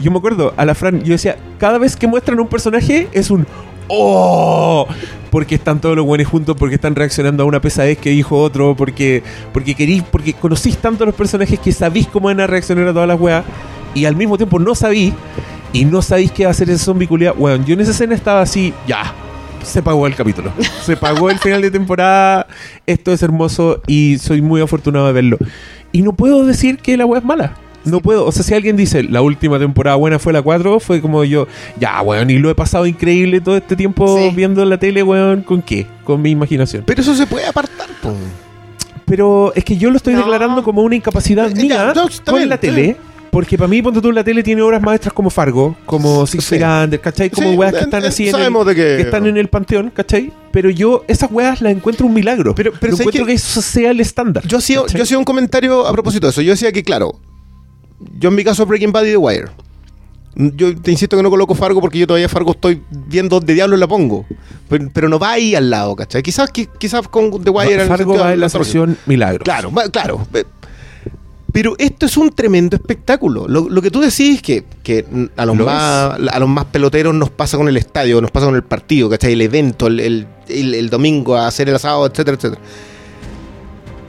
yo me acuerdo, a la Fran, yo decía, cada vez que muestran un personaje es un ¡Oh! Porque están todos los buenos juntos, porque están reaccionando a una pesadez que dijo otro, porque porque querís, porque conocís tanto a los personajes que sabís cómo van a reaccionar a todas las weas, y al mismo tiempo no sabís, y no sabéis qué va a hacer ese zombie culiao. Weón, yo en esa escena estaba así, ya, se pagó el capítulo. Se pagó el final de temporada. Esto es hermoso y soy muy afortunado de verlo. Y no puedo decir que la wea es mala. No puedo. O sea, si alguien dice la última temporada buena fue la 4, fue como yo, ya, weón, y lo he pasado increíble todo este tiempo Sí. viendo la tele, weón, ¿con qué? Con mi imaginación. Pero eso se puede apartar, po. Pero es que yo lo estoy No. declarando como una incapacidad Eh, mía no, con la tele. Porque para mí, ponte tú, la tele tiene obras maestras como Fargo, como Six Sí. Feet Under, ¿cachai? Como Sí, weas que en- están en- así en el, de que- que están en el panteón, ¿cachai? Pero yo esas weas las encuentro un milagro. Pero- pero no ¿sabes encuentro que eso sea el estándar. Yo hacía, yo hacía un comentario a propósito de eso. Yo decía que, claro, yo en mi caso Breaking Bad y The Wire. Yo te insisto que no coloco Fargo porque yo todavía Fargo estoy viendo dónde diablos la pongo. Pero, pero no va ahí al lado, ¿cachai? Quizás, qui- quizás con The Wire... Fargo va en la sección milagro. Claro, claro. Pe- Pero esto es un tremendo espectáculo. Lo, lo que tú decís que, que a, los Lo más, a los más peloteros nos pasa con el estadio, nos pasa con el partido, ¿cachai? El evento, el, el- el- el domingo, a hacer el asado, etcétera, etcétera.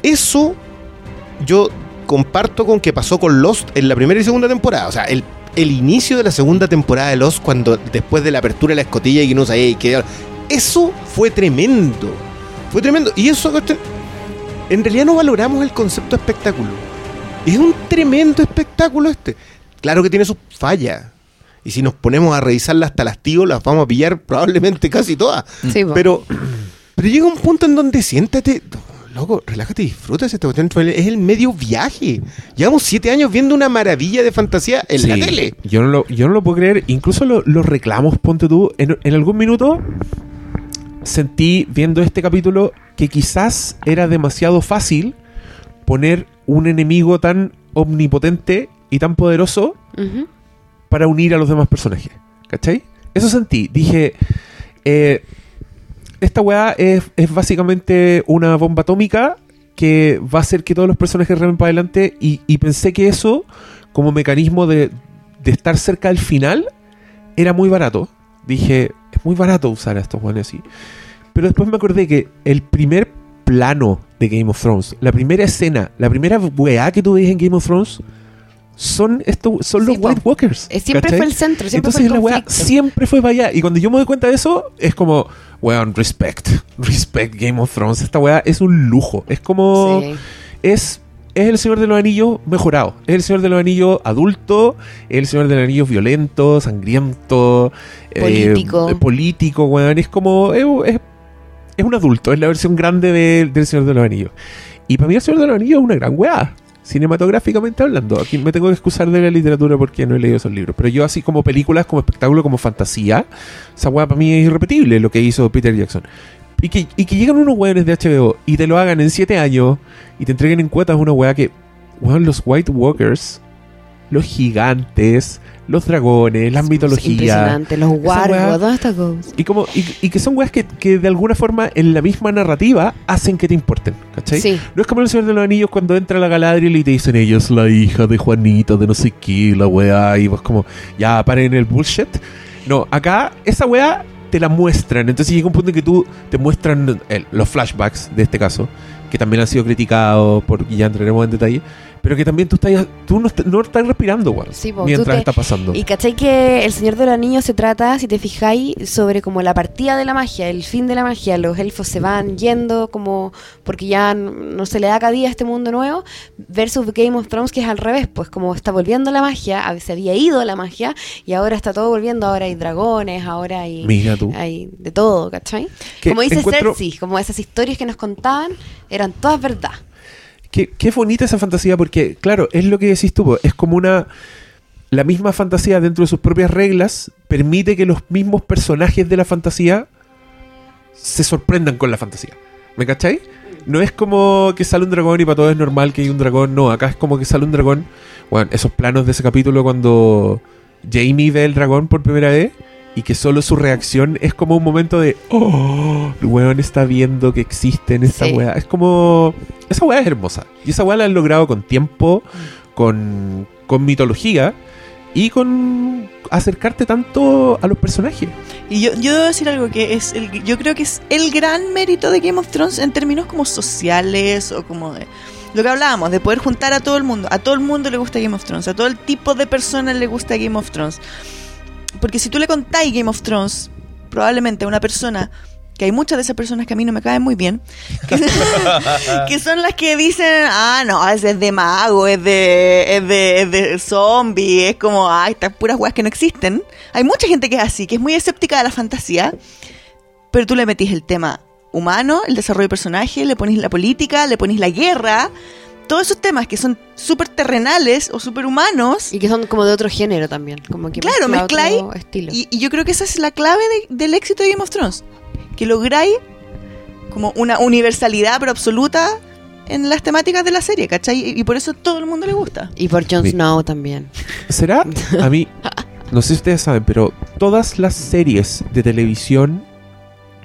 Eso yo comparto con que pasó con Lost en la primera y segunda temporada. O sea, el, el inicio de la segunda temporada de Lost, cuando después de la apertura de la escotilla y que no sabía y que. Eso fue tremendo. Fue tremendo. Y eso. En realidad no valoramos el concepto espectáculo. Es un tremendo espectáculo este. Claro que tiene sus fallas. Y si nos ponemos a revisarlas hasta las tíos, las vamos a pillar probablemente casi todas. Sí, po. Pero, pero llega un punto en donde siéntate, loco, relájate, disfruta esta cuestión. Es el medio viaje. Llevamos siete años viendo una maravilla de fantasía en la tele. Yo no lo, yo no lo puedo creer. Incluso lo- los reclamos, ponte tú, en, en algún minuto sentí viendo este capítulo que quizás era demasiado fácil poner un enemigo tan omnipotente y tan poderoso para unir a los demás personajes. ¿Cachai? Eso sentí. Dije, eh, esta weá es, es básicamente una bomba atómica que va a hacer que todos los personajes remen para adelante y, y pensé que eso, como mecanismo de, de estar cerca del final, era muy barato. Dije, es muy barato usar a estos weones así. Pero después me acordé que el primer plano de Game of Thrones, la primera escena, la primera weá que tú ves en Game of Thrones, son, estos, son Sí, los po. White Walkers. Eh, Siempre ¿cachai? fue el centro, siempre Entonces fue la weá siempre fue para allá. Y cuando yo me doy cuenta de eso, es como, weón, respect. Respect Game of Thrones. Esta weá es un lujo. Es como. Sí. Es. Es el Señor de los Anillos mejorado. Es el Señor de los Anillos adulto. Es el Señor de los Anillos violento, sangriento. eh, Político. eh, político, weón. Es como. Es, es- es un adulto. Es la versión grande de- del Señor de los Anillos. Y para mí el Señor de los Anillos es una gran weá. Cinematográficamente hablando. Aquí me tengo que excusar de la literatura porque no he leído esos libros. Pero yo así como películas, como espectáculo, como fantasía, esa weá para mí es irrepetible lo que hizo Peter Jackson. Y que, y que llegan unos weones de HBO y te lo hagan en 7 años y te entreguen en cuotas una weá que, weón, los White Walkers, los gigantes, los dragones, la mitología. Impresionante. Los wargos. ¿Dónde está Ghost? Y, como, y, y que son weas que, que de alguna forma en la misma narrativa hacen que te importen, ¿cachai? Sí. No es como el Señor de los Anillos cuando entra la Galadriel y te dicen ella es la hija de Juanito, de no sé qué, la weá, y vos como, ya paren el bullshit. No, acá esa weá te la muestran, entonces llega un punto en que tú te muestran el- los flashbacks de este caso, que también han sido criticados, por, y ya entraremos en detalle, pero que también tú, estás, tú no, no estás respirando, weón, Sí, mientras te- está pasando. Y cachai que El Señor de los Anillos se trata, si te fijáis, sobre como la partida de la magia, el fin de la magia. Los elfos se van yendo como porque ya no se le da cabida a este mundo nuevo, versus Game of Thrones que es al revés, pues como está volviendo la magia, a- se había ido la magia y ahora está todo volviendo, ahora hay dragones, ahora hay, Mira tú. hay de todo, ¿cachai? Que Como dice encuentro- Cersei, como esas historias que nos contaban eran todas verdad. Qué, qué bonita esa fantasía, porque, claro, es lo que decís tú, es como una. La misma fantasía dentro de sus propias reglas permite que los mismos personajes de la fantasía se sorprendan con la fantasía. ¿Me cacháis? No es como que sale un dragón y para todo es normal que hay un dragón. No, acá es como que sale un dragón. Bueno, esos planos de ese capítulo cuando Jamie ve el dragón por primera vez y que solo su reacción es como un momento de oh, el weón está viendo que existe en esta Sí. weá. Es como. Esa weá es hermosa. Y esa weá la han logrado con tiempo, con, con mitología y con acercarte tanto a los personajes. Y yo, yo debo decir algo que es el, yo creo que es el gran mérito de Game of Thrones en términos como sociales o como de lo que hablábamos, de poder juntar a todo el mundo. A todo el mundo le gusta Game of Thrones, a todo el tipo de personas le gusta Game of Thrones. Porque si tú le contáis Game of Thrones, probablemente a una persona, que hay muchas de esas personas que a mí no me caen muy bien, que, son las que dicen, ah, no, es de mago, es de, es de, es de zombie, es como, ah, estas puras weas que no existen. Hay mucha gente que es así, que es muy escéptica de la fantasía, pero tú le metís el tema humano, el desarrollo de personaje, le ponís la política, le ponís la guerra, todos esos temas que son súper terrenales o súper humanos. Y que son como de otro género también. Como que Claro, mezcláis. Y, y yo creo que esa es la clave de- del éxito de Game of Thrones. Que lográis como una universalidad pero absoluta en las temáticas de la serie, ¿cachai? Y, y por eso a todo el mundo le gusta. Y por Jon. Snow también. ¿Será? A mí, no sé si ustedes saben, pero todas las series de televisión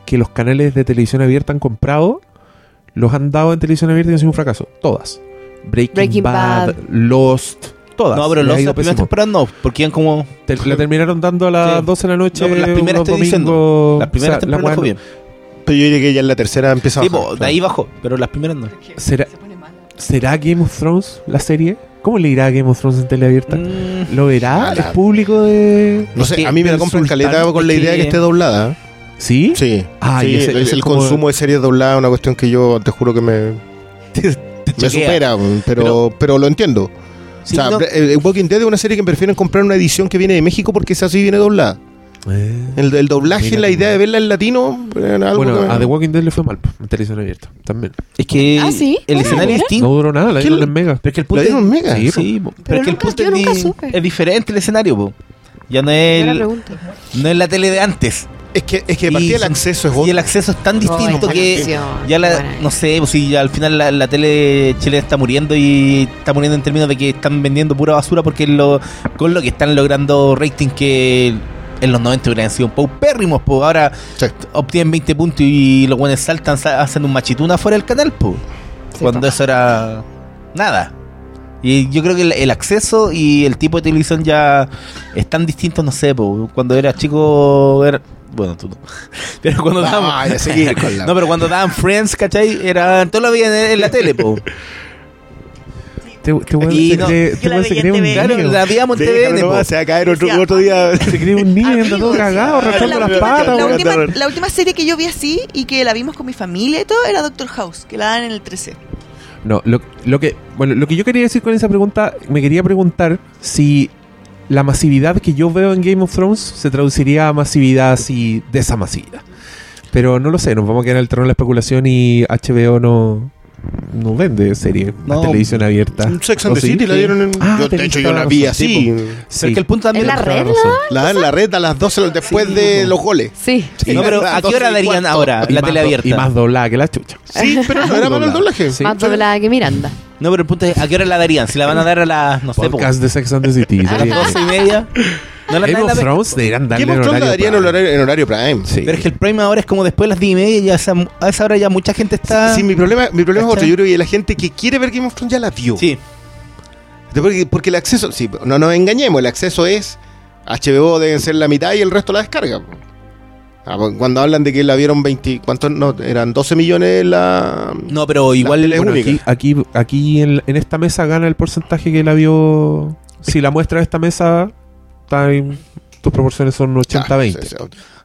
que los canales de televisión abierta han comprado, los han dado en televisión abierta y han sido un fracaso. Todas. Breaking, Breaking Bad, Bad. Lost, todas. No, pero Les ha los, ido las primeras temporadas no, porque iban como. Te- la terminaron dando a las Sí. 12 de la noche. No, pero las primeras diciendo. domingos. Las primeras O sea, la fue bien. Pero yo diría que ya en la tercera empieza a Sí, bajar, po, de ahí bajó, pero las primeras no. ¿Será? ¿Será Game of Thrones la serie? ¿Cómo le irá a Game of Thrones en teleabierta? Mm, ¿Lo verá el público de...? No Es sé, que a mí me la el compro en calidad con la idea de que que- esté doblada. ¿Sí? Sí. Ah, Sí, y ese- el, el es como- consumo de series dobladas es una cuestión que yo te juro que me, me supera, pero, Pero- pero, lo entiendo. Sí, o sea, no, eh, Walking Dead es una serie que prefieren comprar una edición que viene de México porque esa sí viene doblada. Eh. El, el doblaje, la idea de verla en latino, era algo Bueno, que- a The Walking Dead le fue mal, en televisión abierta, también. es que Ah, ¿sí? el Ah, escenario es distinto. No duró nada, la ¿Qué dieron en Mega. Pero es que el ¿La punto dieron es, mega? Sí, pero, Pero es que el punto es, di- es diferente el escenario, po. Ya no es, el- no es la tele de antes. Es que, es que de Y partida el acceso es Y el acceso es tan distinto que ya la, no sé, pues si ya al final la, la tele chilena está muriendo y está muriendo en términos de que están vendiendo pura basura porque lo, con lo que están logrando rating que en los 90 hubieran sido paupérrimos, pues ahora Sí. obtienen 20 puntos y los buenos saltan, sa- hacen un machituna fuera del canal, pues. Sí, cuando eso era nada. Y yo creo que el, el acceso y el tipo de televisión ya están distintos, no sé, po. cuando era chico era bueno, tú no. Pero cuando daban Ah, ya seguir con la- No, pero cuando daban Friends, ¿cachai? Era todo lo veían en, en la tele, po. Te, te Y se no- cree, te se un. Claro, niño. la veíamos en TVN, se va a caer otro, Decía, otro día. Se cree un niño anda todo cagado, la, las última, patas. última, la última serie que yo vi así y que la vimos con mi familia y todo era Doctor House, que la dan en el 13. No, lo, lo que bueno, lo que yo quería decir con esa pregunta, me quería preguntar si la masividad que yo veo en Game of Thrones se traduciría a masividad así de esa. Pero no lo sé, nos vamos a quedar en el terreno de la especulación y HBO no, no vende serie No. a televisión abierta. Sex and ¿O the sí? City la dieron en. Ah, yo, de hecho, yo la la vi así. sí, Sí. Pero que el punto también ¿En la red. La dan en la red a las 12 después Sí, de los goles. Sí. Sí, No, pero a ¿a qué 12 hora darían ahora Y la tele abierta? Y más doblada que la chucha. Sí, pero no era malo el doblaje. Sí. Más doblada que Miranda. No, pero el punto es, ¿a qué hora la darían? Si la van a dar a las, no sé, po, Podcast de Sex and the City. a las sería- 12 y media. No la Game of Thrones deberían darle Game of en Thrones la horario darían en prime. horario, en horario prime. Sí. Pero es que el Prime ahora es como después de las 10 y media y a esa, a esa hora ya mucha gente está... Sí, mi problema, mi problema es otro. Yo creo que la gente que quiere ver Game of Thrones ya la vio. Sí. Porque, porque el acceso, sí, no nos engañemos, el acceso es HBO deben ser la mitad y el resto la descarga. Ah, Cuando hablan de que la vieron 20, ¿cuántos no? Eran 12 millones la... No, pero igual... Bueno, aquí, aquí, aquí en, en esta mesa gana el porcentaje que la vio. Si la muestra de esta mesa, tus proporciones son 80-20. Ah, sí, sí.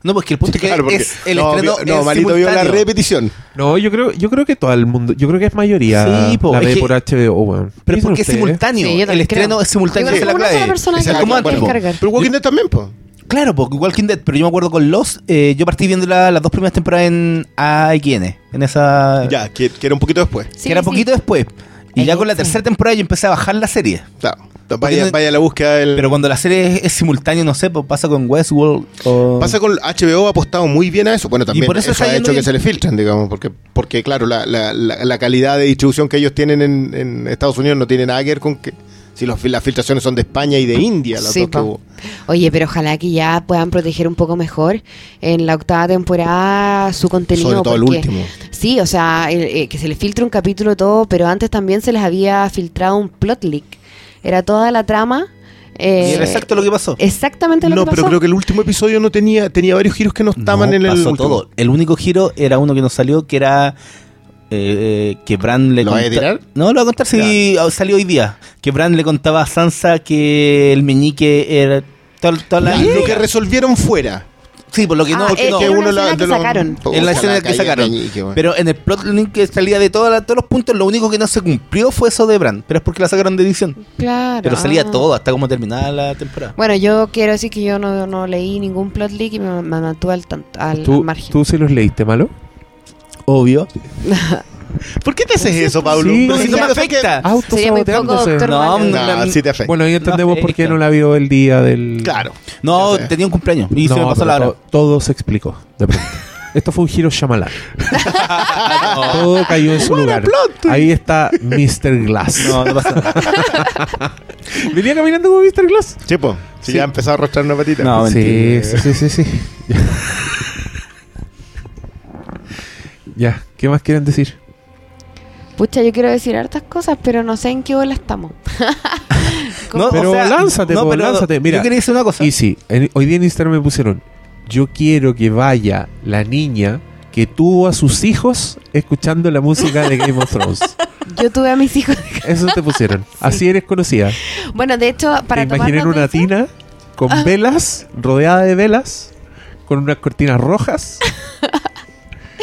No, pues que el punto es que Claro, porque- es el no, estreno no, es Malito vio la simultáneo. repetición. No, yo creo, yo creo que todo el mundo, yo creo que es mayoría Sí, po, la es ve que- por HBO, weón. ¿Qué Pero porque es ustedes? simultáneo. Sí, yo el estreno creo. es simultáneo. Es la clave. persona que es la descargar. Pero Walking Dead también, pues. Claro, porque Walking Dead, pero yo me acuerdo con Los, eh, yo partí viendo la- las dos primeras temporadas en AXN, en esa... Ya, que, que era un poquito después. Sí, que era sí. poquito después. Y ya con la Sí. tercera temporada yo empecé a bajar la serie. Claro. Vaya, no- vaya a la búsqueda del... Pero cuando la serie es, es simultánea, no sé, pues pasa con Westworld o... Pasa con HBO ha apostado muy bien a eso. Bueno, también por eso eso, ha hecho que se le filtran, digamos, porque, porque claro, la, la, la, la calidad de distribución que ellos tienen en, en Estados Unidos no tiene nada que ver con que si los, las filtraciones son de España y de India, las Sí, dos que po. hubo. Oye, pero ojalá que ya puedan proteger un poco mejor en la octava temporada su contenido. Sobre todo el último. Sí, o sea, el- eh, que se les filtre un capítulo todo, pero antes también se les había filtrado un plot leak. Era toda la trama. eh, Y era exacto lo que pasó. exactamente lo No, que pero pasó. creo que el último episodio no tenía, tenía varios giros que no estaban No, en el pasó último. todo. El único giro era uno que nos salió, que era eh, eh, que Bran le ¿Lo vas a tirar? No, lo voy a contar si salió hoy día. Que Bran le contaba a Sansa que el meñique era... Toda, toda la- Lo que resolvieron fuera. Sí, por lo que Ah, no... eh, no, era una la- escena que los- sacaron. En la escena que sacaron. Pero en el plot link que salía de toda la- todos los puntos, lo único que no se cumplió fue eso de Bran. Pero es porque la sacaron de edición. Claro. Pero salía ah. todo hasta como terminaba la temporada. Bueno, yo quiero decir que yo no, no leí ningún plot leak y me, me mantuve al, tanto, al, al ¿Tú, margen. tú sí los leíste, malo? Obvio. ¿Por qué te haces eso, Pablo? Sí, Pero si no me afecta. Sería muy poco Autosaboteándose. doctor No, no, No, sí te afecta. Bueno, ahí entendemos No por qué no la vio el día del... Claro. No, tenía un cumpleaños y se No, me pasó la hora. to- todo se explicó de pronto. Esto fue un giro Shyamalan. todo cayó en su lugar. Ahí está Mr. Glass. No, no pasa nada. ¿Venía caminando como Mr. Glass? Sí, po. Si Sí. ya ha empezado a arrastrar una patita. No, Sí, sí, sí, sí, sí. ya, ¿qué más quieren decir? Pucha, yo quiero decir hartas cosas, pero no sé en qué bola estamos. No, Pero lánzate, po, pero lánzate. Mira, yo quería decir una cosa. Y sí, en- hoy día en Instagram me pusieron, yo quiero que vaya la niña que tuvo a sus hijos escuchando la música de Game of Thrones. Yo tuve a mis hijos. Eso te pusieron. Así eres conocida. Bueno, de hecho, para Te imaginé en tomarnos una tina con velas, rodeada de velas, con unas cortinas rojas.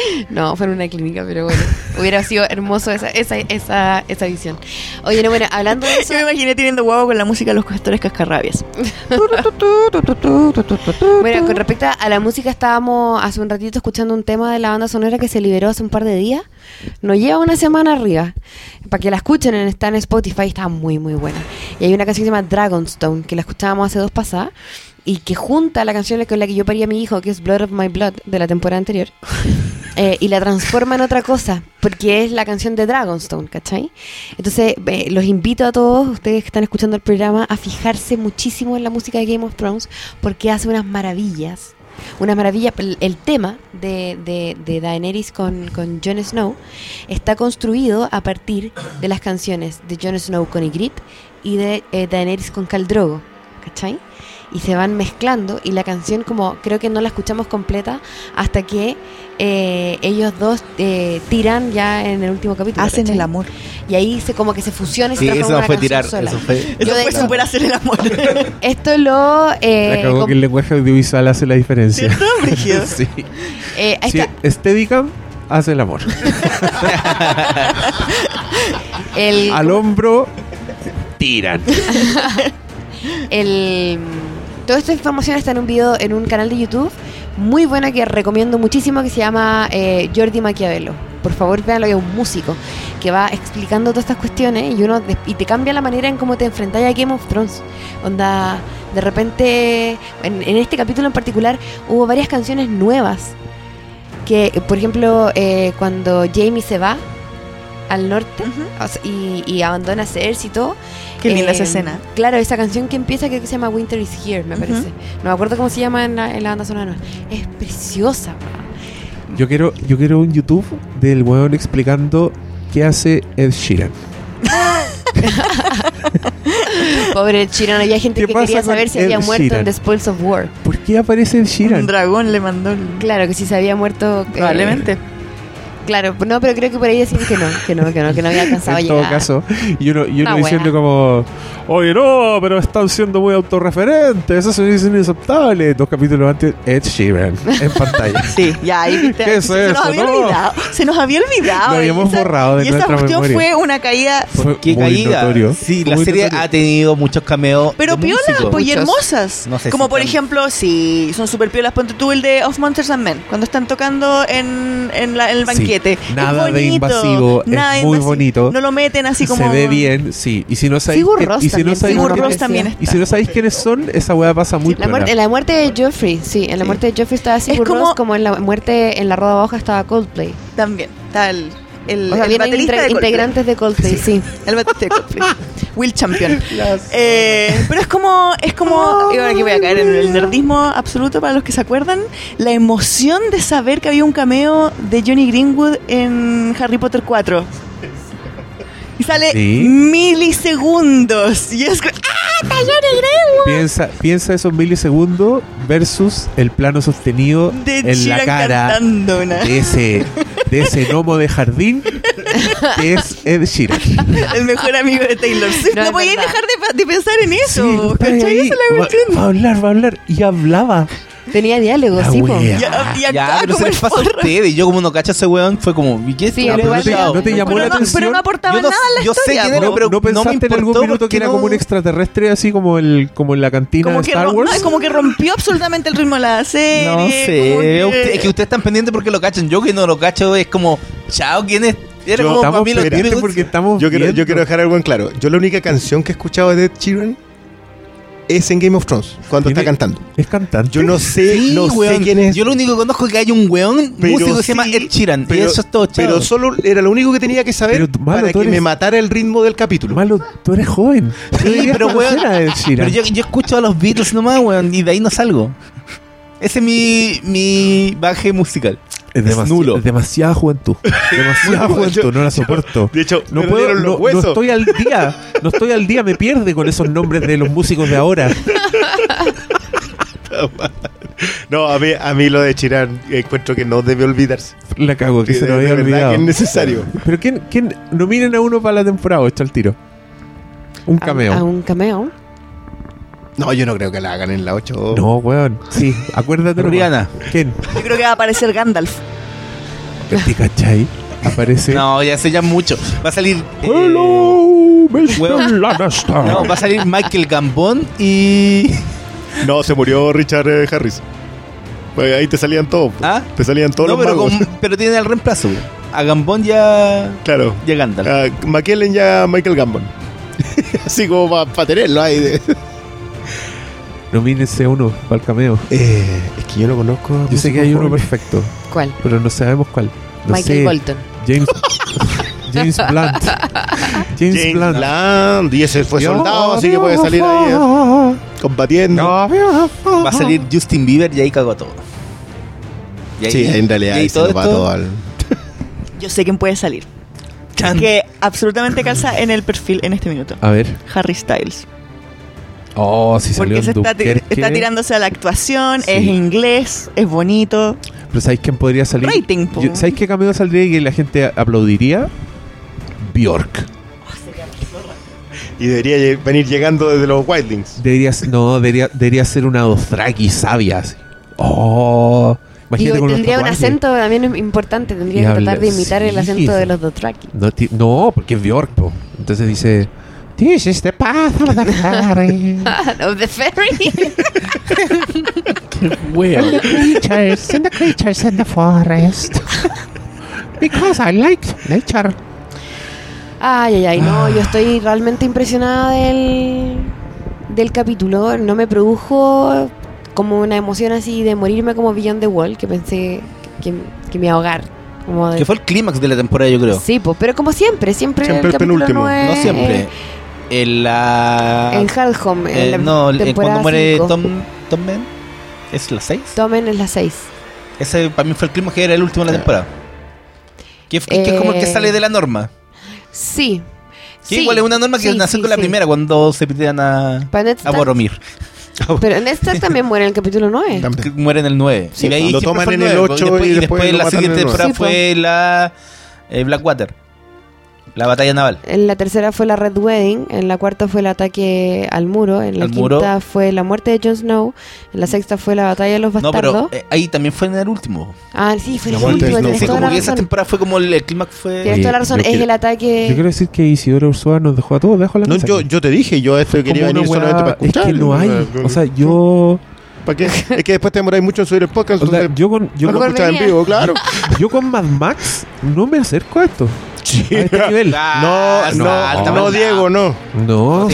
No, fue en una clínica, pero bueno. Hubiera sido hermoso esa, esa, esa, esa visión. Oye, no, bueno, hablando de eso. Yo me imaginé teniendo guapo con la música de los castores cascarrabias. Bueno, con respecto a la música, estábamos hace un ratito escuchando un tema de la banda sonora que se liberó hace un par de días. Nos lleva una semana arriba. Para que la escuchen, en- está en Spotify, está muy, muy buena. Y hay una canción que se llama Dragonstone, que la escuchábamos hace dos pasadas, y que junta la canción con la que yo parí a mi hijo, que es Blood of My Blood, de la temporada anterior, eh, y la transforma en otra cosa, porque es la canción de Dragonstone, ¿cachai? Entonces, eh, los invito a todos, ustedes que están escuchando el programa, a fijarse muchísimo en la música de Game of Thrones, porque hace unas maravillas. Unas maravillas. El, tema de, de, de Daenerys con, con Jon Snow está construido a partir de las canciones de Jon Snow con Ygritte y de eh, Daenerys con Khal Drogo, ¿cachai? Y se van mezclando y la canción como creo que no la escuchamos completa hasta que eh, ellos dos eh, tiran ya en el último capítulo. Hacen ¿cachai? el amor. Y ahí se como que se fusiona y se Sí, transforma eso fue tirar. sola. Eso fue. Eso fue hecho- súper hacer el amor. Esto lo... eh, que el lenguaje audiovisual hace la diferencia. ¿Cierto, sí. eh, Sí, está. Steadicam hace el amor. El, Al hombro tiran. el, toda esta información está en un video, en un canal de YouTube muy buena que recomiendo muchísimo que se llama eh, Jordi Maquiavelo. Por favor, véanlo, es un músico que va explicando todas estas cuestiones y uno y te cambia la manera en cómo te enfrentas a Game of Thrones. Onda, de repente, en, en este capítulo en particular, hubo varias canciones nuevas. Que, por ejemplo, eh, cuando Jamie se va al norte Ujú. o sea, y, y abandona Cersei y todo. Qué linda esa Eh, escena. Claro, esa canción que empieza creo que se llama Winter is Here, me parece. No me acuerdo cómo se llama en la, en la banda sonora. Es preciosa. weón. Yo quiero, yo quiero un YouTube del weón explicando qué hace Ed Sheeran. Pobre Chirano, había gente ¿Qué que pasa quería saber si Ed había muerto Sheeran? en The Spoils of War. ¿Por qué aparece Ed Un Sheeran? dragón le mandó el... Claro, que si se había muerto. eh, Probablemente. Claro, no, pero creo que por ahí decían que no, que no, que no, que no había alcanzado a en todo llegar. caso, y uno, y uno diciendo como, oye, no, pero están siendo muy autorreferentes, eso es inaceptable. Dos capítulos antes, Ed Sheeran en pantalla. Sí, ya ahí viste. ¿Qué es se eso? nos había No. olvidado. Se nos había olvidado. Lo habíamos Y esa- borrado de Y esa nuestra memoria. fue una caída. Fue Qué muy caída. notorio. Sí, la muy serie notorio. ha tenido muchos cameos. Pero piolas, pues y hermosas. No sé Como si por tan- ejemplo, sí, son super piolas. Ponte tú el de Of Monsters and Men, cuando están tocando en, en, la- en el Sí, nada Es de bonito, invasivo, nada es de muy invasivo. bonito. No lo meten así como. Se ve bien, sí. Y si no sabéis, Sigur Rós y si no sabéis Sigur Sigur quién- Rós también y si no sabéis quiénes son, esa weá pasa muy La muerte, la muerte de Joffrey, sí, en la Sí. muerte de Joffrey estaba Sigur como- Rós, como en la muerte en la roda baja estaba Coldplay. También. Está el, O sea, el vienen baterista intre- de integrantes de Coldplay, sí. El baterista de Coldplay. Will Champion. Eh, pero es como, es como, y ahora que voy a caer en el nerdismo absoluto para los que se acuerdan, la emoción de saber que había un cameo de Johnny Greenwood en Harry Potter 4. Y sale Sí. milisegundos. Y es que, ¡ah, Greenwood! Piensa, piensa esos milisegundos versus el plano sostenido De en la cara de ese, de ese gnomo de jardín que es Ed Sheeran. el mejor amigo de Taylor Swift. No, No, verdad. dejar de, de pensar en eso. Sí, ¿cachai? Esa va, va a hablar, va a hablar. Y hablaba. Tenía diálogos, La sí, po. wea. Ya, y Ya, actuaba pero se como les pasa a forro. ustedes. Yo como no cacho a ese weón, fue como, ¿y qué Sí, esto? pero no, te, igual- no te llamó pero, la no, atención. pero no aportaba Yo no- nada en la yo sé historia. quién po. era, ¿No, pero no pensaste me en algún importó minuto que era no- como un extraterrestre así como el como en la cantina como de que, Star rom- Wars? como que rompió absolutamente el ritmo de la serie. No sé, que- usted- es que ustedes están pendientes porque lo cachan. Yo que no lo cacho es como, chao, ¿quién es? Era Yo- como para Estamos mí lo pendientes típico. porque estamos Yo quiero, yo viendo. quiero dejar algo en claro. Yo la única canción que he escuchado de Ed Sheeran es en Game of Thrones, cuando está cantando. Es cantante. Yo no sé, Sí, no weón. sé quién es. Yo lo único que conozco es que hay un weón pero músico que se llama Ed Sheeran. pero- y eso es todo, chao. Pero solo era lo único que tenía que saber Pero, malo, para que eres- me matara el ritmo del capítulo. Malo, tú eres joven. Sí, pero weón. Pero yo, yo escucho a los Beatles nomás, weón, y de ahí no salgo. Ese es mi, mi baje musical. Es, demasi- nulo. es demasiada juventud. Demasiada Yo- juventud, no la soporto. De hecho, No me puedo, no, estoy al día. No estoy al día, me pierde con esos nombres de los músicos de ahora. No, a mí, a mí lo de Chirán encuentro que no debe olvidarse. La cago, que Sí, se lo de había olvidado. que es necesario. Pero ¿quién, quién nominen a uno para la temporada 8 al tiro? Un A- cameo. A, un cameo. No, yo no creo que la hagan en la 8. No, weón. Sí, acuérdate. Rihanna. ¿Quién? Yo creo que va a aparecer Gandalf. ¿Te cachai? Aparece. No, ya sé ya mucho. Va a salir. eh, Hello, Mr. Lannister. No, va a salir Michael Gambon y. No, se murió Richard eh, Harris. Pues ahí te salían todos. pues. ¿Ah? Te salían todos no, los pero, magos. con- pero tienen el reemplazo. güey. A Gambon ya. Claro. Ya Gandalf. A McKellen ya Michael Gambon. Así como para tenerlo ahí. de- Nomínense uno para el cameo. Eh, es que yo no conozco. Yo sé que hay uno perfecto, ¿Cuál? pero no sabemos cuál. No Michael sé. Bolton. James. James Blunt. James, James Blunt. Blunt. Y ese fue soldado, así que puede salir ahí eh, combatiendo. Va a salir Justin Bieber y ahí cagó todo. Y ahí- Sí, en realidad y ahí ahí se va todo al. Yo sé quién puede salir. Chan. Que absolutamente calza en el perfil en este minuto. A ver. Harry Styles. Oh, si salió Porque en se está, ti- Dunkerque. está tirándose a la actuación, Sí. es inglés, es bonito. Pero ¿sabéis quién podría salir? Rating, po. Yo- ¿Sabéis qué cameo saldría y que la gente aplaudiría? Bjork. Y debería lle- venir llegando desde los Wildlings. Debería, s- no, debería, debería ser una Dothraki sabia. así. Oh, imagínate Digo, con los tendría un tatuajes. acento también importante. Y Tendría que habla- tratar de imitar el sí. acento de los Dothraki. No, ti- no, porque es Bjork, po. Entonces dice... This is the path of the fairy. of the ferry. the creatures and the creatures in the forest. Because I like nature. Ay, ay, ay, no, yo estoy realmente impresionada del, del capítulo. No me produjo como una emoción así de morirme como Beyond the Wall, que pensé que, que me iba a ahogar. Como de- Que fue el clímax de la temporada, yo creo. Sí, po, pero como siempre, siempre, Siempre el capítulo penúltimo. no es- No siempre. En la. En Hellhome, en eh, la no, eh, cuando muere cinco. Tom, Tom Man. ¿Es la 6? Tomen es la 6. Ese para mí fue el clímax que era el último de la temporada. Que, es- que es como el que Eh, sale de la norma. Sí. Que Sí, igual es una norma que sí, nació sí, con la sí. primera cuando se pidieron a, a Boromir. Pero Ned Stark también muere en el capítulo 9. Que muere en el 9. Sí, y ahí lo toman en el nueve, 8 después, y después lo la matan en siguiente temporada fue la eh, Blackwater. La batalla naval. En la tercera fue la Red Wedding, en la cuarta fue el ataque al muro, en la Al quinta muro. fue la muerte de Jon Snow, en la sexta fue la batalla de los No, bastardos. pero eh, ahí también fue en el último. ah, sí, fue La el último, fue toda como que esa temporada fue como el, el clímax fue. Tienes toda la razón, yo es quiero- el ataque... Yo quiero decir que Isidoro Ursúa nos dejó a todos, dejo la No, yo, yo te dije, yo esto quería venir solamente para Es escuchar. que no hay. O sea, yo... ¿Para qué? Es que después te demoráis mucho en subir el podcast. o sea, entonces, yo con, yo, no escuchas en vivo, claro. yo con Mad Max no me acerco a esto. Sí. A este nivel. Ah, No, no, no, maldad. Diego, no. No,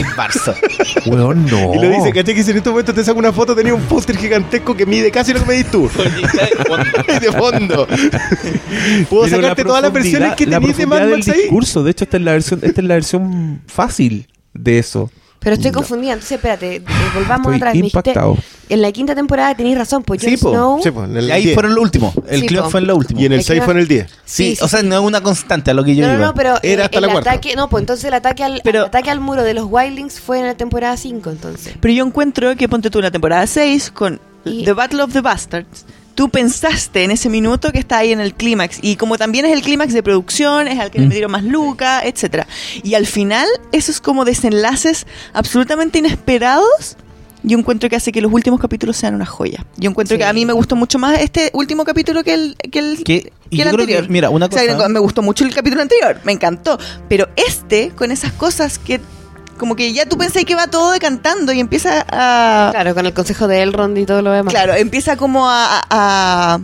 weón, no. Y lo dice, ¿cachai? Que si en este momento te saco una foto, tenía un póster gigantesco que mide casi lo que medís tú. de fondo. Puedo Pero sacarte todas las versiones que la tenéis de Mad Max ahí. discurso. De hecho, esta es la versión, esta es la versión fácil de eso. Pero estoy confundida, entonces espérate, eh, volvamos Estoy atrás. Impactado. en la quinta temporada tenéis razón, pues Jon Sí, po. Snow... Sí, pues, en el Y ahí 10. fueron los últimos. El Sí, po. fue en lo último. Y en el Es 6 que- fue en el 10. Sí, sí, o sea, sí. no es una constante a lo que yo No, no, iba. no, pero Era eh, hasta el la cuarta. ataque, no, pues entonces el ataque al, Pero- el ataque al muro de los Wildlings fue en la temporada 5, entonces. Pero yo encuentro que ponte tú en la temporada 6 con Y- The Battle of the Bastards. Tú pensaste en ese minuto que está ahí en el clímax. Y como también es el clímax de producción, es al que le Mm. metieron más lucas, etcétera Y al final, esos como desenlaces absolutamente inesperados. Yo encuentro que hace que los últimos capítulos sean una joya. Yo encuentro Sí. que a mí me gustó mucho más este último capítulo que el, que el, Que- y que el yo creo que, anterior. mira, una O sea, cosa- me gustó mucho el capítulo anterior, me encantó. Pero este, con esas cosas que como que ya tú pensás que va todo decantando y empieza a... Claro, con el consejo de Elrond y todo lo demás. Claro, empieza como a, a-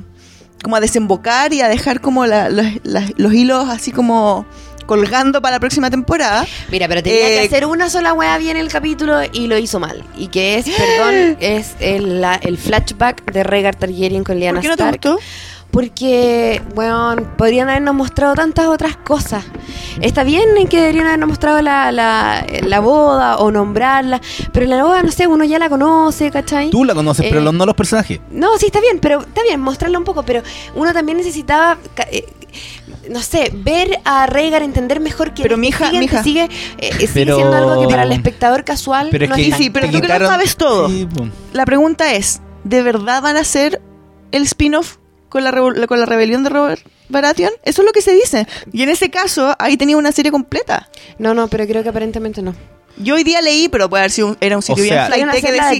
como a desembocar y a dejar como la- la- la- los hilos así como colgando para la próxima temporada. Mira, pero tenía Eh, que hacer una sola wea bien el capítulo y lo hizo mal. Y que es, perdón, es el, la- el flashback de Rhaegar Targaryen con Lyanna ¿Por qué no te Stark. gustó? Porque, bueno, podrían habernos mostrado tantas otras cosas. Está bien en que deberían habernos mostrado la, la, la boda o nombrarla, pero la boda, no sé, uno ya la conoce, ¿cachai? Tú la conoces, pero Eh, no los personajes. No, sí, está bien, pero está bien, mostrarla un poco, pero uno también necesitaba, eh, no sé, ver a Rhaegar, entender mejor que Pero, mija, sigue, mija. sigue, eh, sigue Pero- siendo algo que para el espectador casual Pero es no que, es tan- sí, pero tú que lo quitaron- sabes todo. Sí. La pregunta es, ¿de verdad van a ser el spin-off con la, con la rebelión de Robert Baratheon? Eso es lo que se dice. Y en ese caso, ahí tenía una serie completa. No, no, pero creo que aparentemente no. Yo hoy día leí, pero puede haber sido un- era un sitio O sea- bien flight que de decía que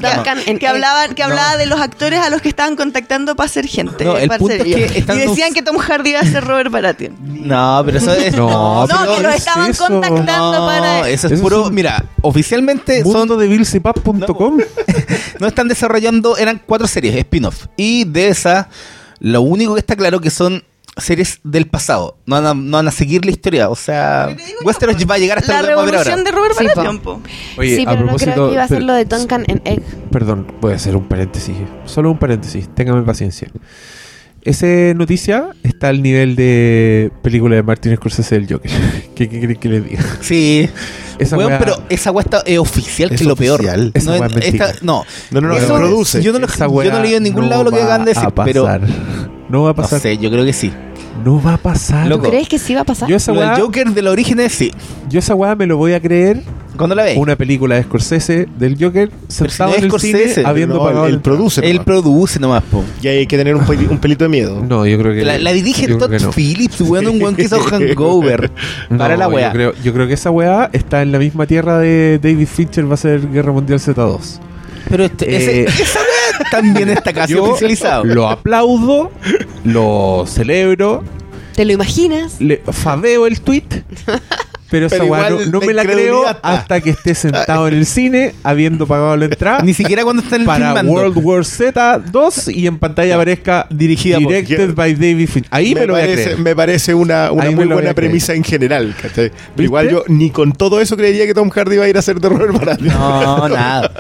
Egg. hablaban, que No. hablaba de los actores a los que estaban contactando para ser gente. No, el punto es que y decían dos- que Tom Hardy iba a ser Robert Baratheon. No, pero eso es. No, No, pero que lo ¿qué es estaban eso? contactando No, para... eso es Eso puro. es un- Mira, oficialmente son de Vilsepap.com. no están desarrollando, eran cuatro series, spin-off. Y de esas, lo único que está claro que son series del pasado. No van a, no van a seguir la historia. O sea, Westeros va a llegar hasta la a revolución ahora. de Robert Sí. Oye, sí, a pero no propósito, creo que iba a ser lo de Duncan en Egg. Perdón, voy a hacer un paréntesis. Solo un paréntesis. Téngame paciencia. Esa noticia está al nivel de película de Martin Scorsese del Joker. ¿Qué, quieren que les diga? Sí. Esa Weón, weá- pero esa weá está- es oficial, que Es lo peor. Esa no, es esta- no. No, no, no, Eso- se produce. Yo no, lo, yo no leí en ningún no lado lo que va acaban de decir, a pero. pasar. No va a pasar. No sé, yo creo que sí. No va a pasar. Loco. ¿Crees que sí va a pasar? Yo esa Lo del weá, Joker de los orígenes, sí. yo esa weá me lo voy a creer. Cuando la veis. Una película de Scorsese del Joker sentado no es en el Scorsese, cine habiendo No, pagado él, produce. Él nomás. produce nomás, po. Y hay que tener un, peli- un pelito de miedo. No, yo creo que La, la dirige Todd no. Phillips, weón, un weón que hizo Hangover. para No, la yo weá. creo, yo creo que esa weá está en la misma tierra de David Fincher va a ser Guerra Mundial Z2. Pero este, Eh, ese, esa weá también está casi Yo oficializado. Lo aplaudo, lo celebro, ¿Te lo imaginas? le fadeo el tweet, pero esa Pero weá no, igual no la me la creo está. hasta que esté sentado en el cine habiendo pagado la entrada Ni siquiera cuando están para filmando. World War Z 2 y en pantalla aparezca Dirigida por- directed by David Fincher. Ahí me, lo voy a parece, creer. me parece una, una muy buena premisa en general. ¿cachai? Pero ¿Viste? igual yo ni con todo eso creería que Tom Hardy va a ir a hacer terror para No, nada.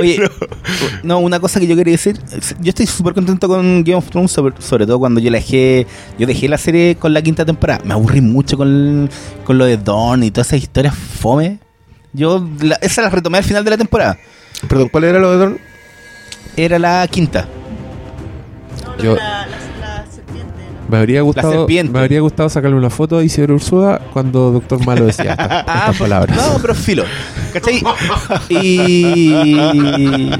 Oye, no, una cosa que yo quería decir, yo estoy súper contento con Game of Thrones, sobre, sobre todo cuando yo la dejé, yo dejé la serie con la quinta temporada. Me aburrí mucho con, con lo de Dawn y todas esas historias fome. Yo la- esa la retomé al final de la temporada. Perdón, ¿cuál era lo de Don? Era la quinta. Yo- Me habría gustado, serpiente. me habría gustado sacarle una foto a Isidro Ursúa cuando Doctor Malo decía estas, estas palabras. No, pero filo. ¿Cachai? Y.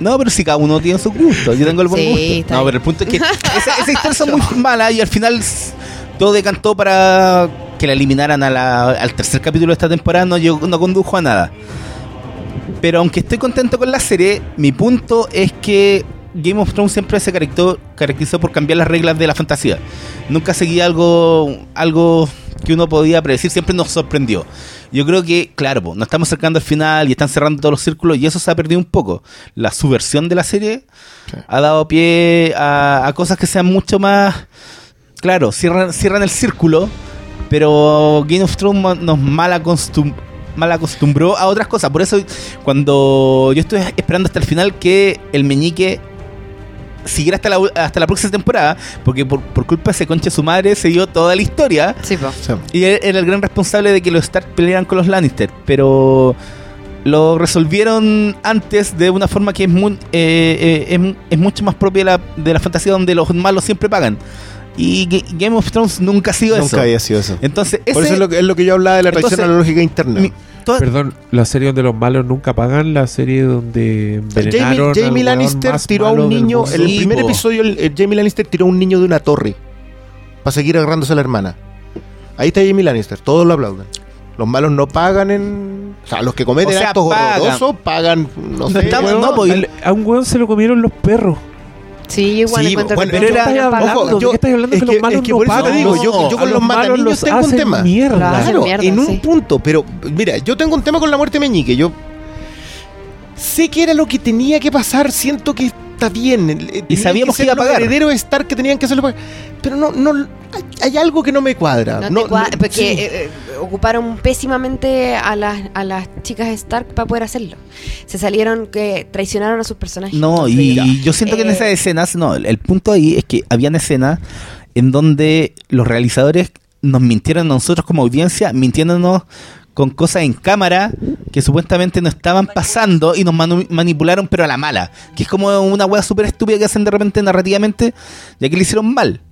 No, pero si cada uno tiene su gusto. Yo tengo el buen Sí, gusto. No, pero el punto es que esa- esas historias son muy malas y al final todo decantó para que la eliminaran a la- al tercer capítulo de esta temporada. No, no condujo a nada. Pero aunque estoy contento con la serie, mi punto es que Game of Thrones siempre se caracterizó, caracterizó por cambiar las reglas de la fantasía. Nunca seguía algo, algo que uno podía predecir, siempre nos sorprendió. Yo creo que, claro, po, nos estamos acercando al final y están cerrando todos los círculos y eso se ha perdido un poco. La subversión de la serie ha dado pie a, a cosas que sean mucho más... Claro, cierran, cierran el círculo, pero Game of Thrones nos mal, acostum- mal acostumbró a otras cosas. Por eso, cuando yo estoy esperando hasta el final que el meñique siguiera hasta la, hasta la próxima temporada, porque por, por culpa de ese conche su madre se dio toda la historia. Sí, po. Y él era el gran responsable de que los Stark pelearan con los Lannister, pero lo resolvieron antes de una forma que es, muy, eh, eh, es, es mucho más propia de la, de la fantasía donde los malos siempre pagan. Y Ga- Game of Thrones nunca ha sido eso. Nunca había sido eso. Entonces, ese, Por eso es lo, que, es lo que yo hablaba de la traición Entonces, a la lógica interna. mi- toda- Perdón, la serie donde los malos nunca pagan, la serie donde envenenaron Jamie, Jamie Lannister más tiró a un niño. En el primer episodio, el- el Jamie Lannister tiró a un niño de una torre para seguir agarrándose a la hermana. Ahí está Jamie Lannister, todos lo aplauden. Los malos no pagan en. O sea, los que cometen O sea, actos pagan. horrorosos pagan. No, No sé. estamos- no, pues, a un weón se lo comieron los perros. Sí, yo igual Sí, encuentro bueno, que pero no era- Ojo, pagando. ¿de qué estás hablando? es Que que, los malos es que no por eso digo, yo, yo A con los los malos mataniños tengo un tema. mierda. Claro, mierda, en un sí. punto, pero mira, yo tengo un tema con la muerte de Meñique. Yo sé que era lo que tenía que pasar, siento que está bien. eh, tenía sabíamos que ser iba a los pagar. herederos Stark que tenían que hacerlo pagar. Pero no, no, hay, hay algo que no me cuadra. No porque sí. eh, eh, ocuparon pésimamente a las, a las chicas Stark para poder hacerlo. Se salieron que traicionaron a sus personajes. No, y, y yo siento que en esas escenas, no, el, el punto ahí es que habían escenas en donde los realizadores nos mintieron a nosotros como audiencia, mintiéndonos con cosas en cámara que supuestamente no estaban pasando y nos manipularon pero a la mala, que es como una wea súper estúpida que hacen de repente narrativamente, ya que lo hicieron mal.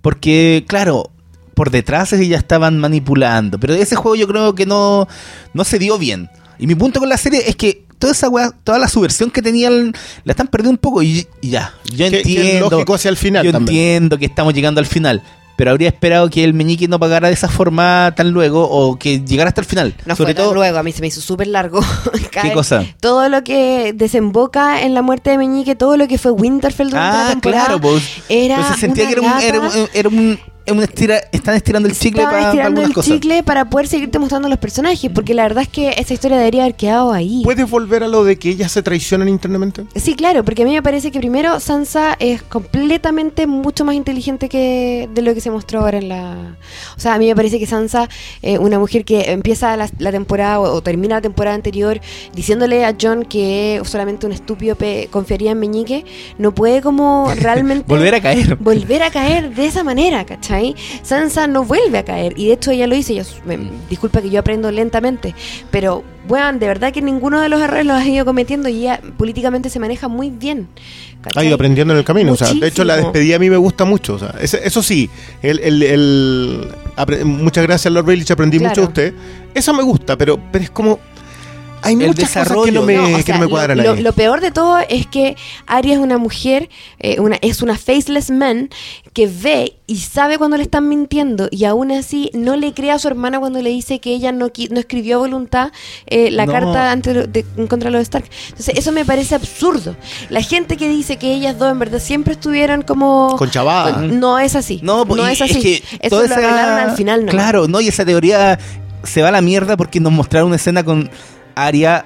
Porque, claro, por detrás ellos ya estaban manipulando, pero ese juego yo creo que no, no se dio bien. Y mi punto con la serie es que toda esa weá, toda la subversión que tenían, la están perdiendo un poco y, y ya. Yo Que- que es entiendo. lógico hacia el final Yo también. entiendo que estamos llegando al final. Pero habría esperado que el meñique no pagara de esa forma tan luego o que llegara hasta el final. No Sobre fue tan todo, luego, a mí se me hizo súper largo. ¿qué cosa? Todo lo que desemboca en la muerte de Meñique, todo lo que fue Winterfell durante la Ah, temporada, claro, pues. era Entonces sentía una que era un, era un, era un, era un estira, están estirando el chicle para estirando algunas el cosas. chicle para poder seguirte mostrando los personajes, porque la verdad es que esa historia debería haber quedado ahí. ¿Puedes volver a lo de que ellas se traicionan internamente? Sí, claro, porque a mí me parece que primero Sansa es completamente mucho más inteligente que de lo que se mostró ahora en la... O sea, a mí me parece que Sansa, eh, una mujer que empieza la, la temporada o, o termina la temporada anterior diciéndole a John que solamente un estúpido pe- confiaría en Meñique, no puede como realmente... Volver a caer. volver a caer de esa manera, ¿cachai? Sansa no vuelve a caer. Y de hecho ella lo dice, yo, me- disculpa que yo aprendo lentamente, pero, weón, de verdad que ninguno de los errores los ha ido cometiendo y ella políticamente se maneja muy bien. Ha ¿cachai? ido aprendiendo en el camino. O sea, de hecho, la despedida a mí me gusta mucho. O sea, eso sí, el, el- el- apre- muchas gracias, Lord Baelish, aprendí Claro. mucho de usted. Eso me gusta, pero, pero es como. Hay El muchas cosas que desarrollo. no me, No, o que sea, no me lo- cuadran lo, ahí. lo peor de todo es que Arya es una mujer, eh, una, es una faceless man que ve y sabe cuando le están mintiendo y aún así no le cree a su hermana cuando le dice que ella no, no escribió a voluntad eh, la No. carta ante de- contra los Stark. Entonces eso me parece absurdo. La gente que dice que ellas dos en verdad siempre estuvieron como... Con chavada. No es así. No, pues, y es así. que eso toda lo esa- arreglaron al final, ¿no? Claro, no, y esa teoría se va a la mierda porque nos mostraron una escena con Aria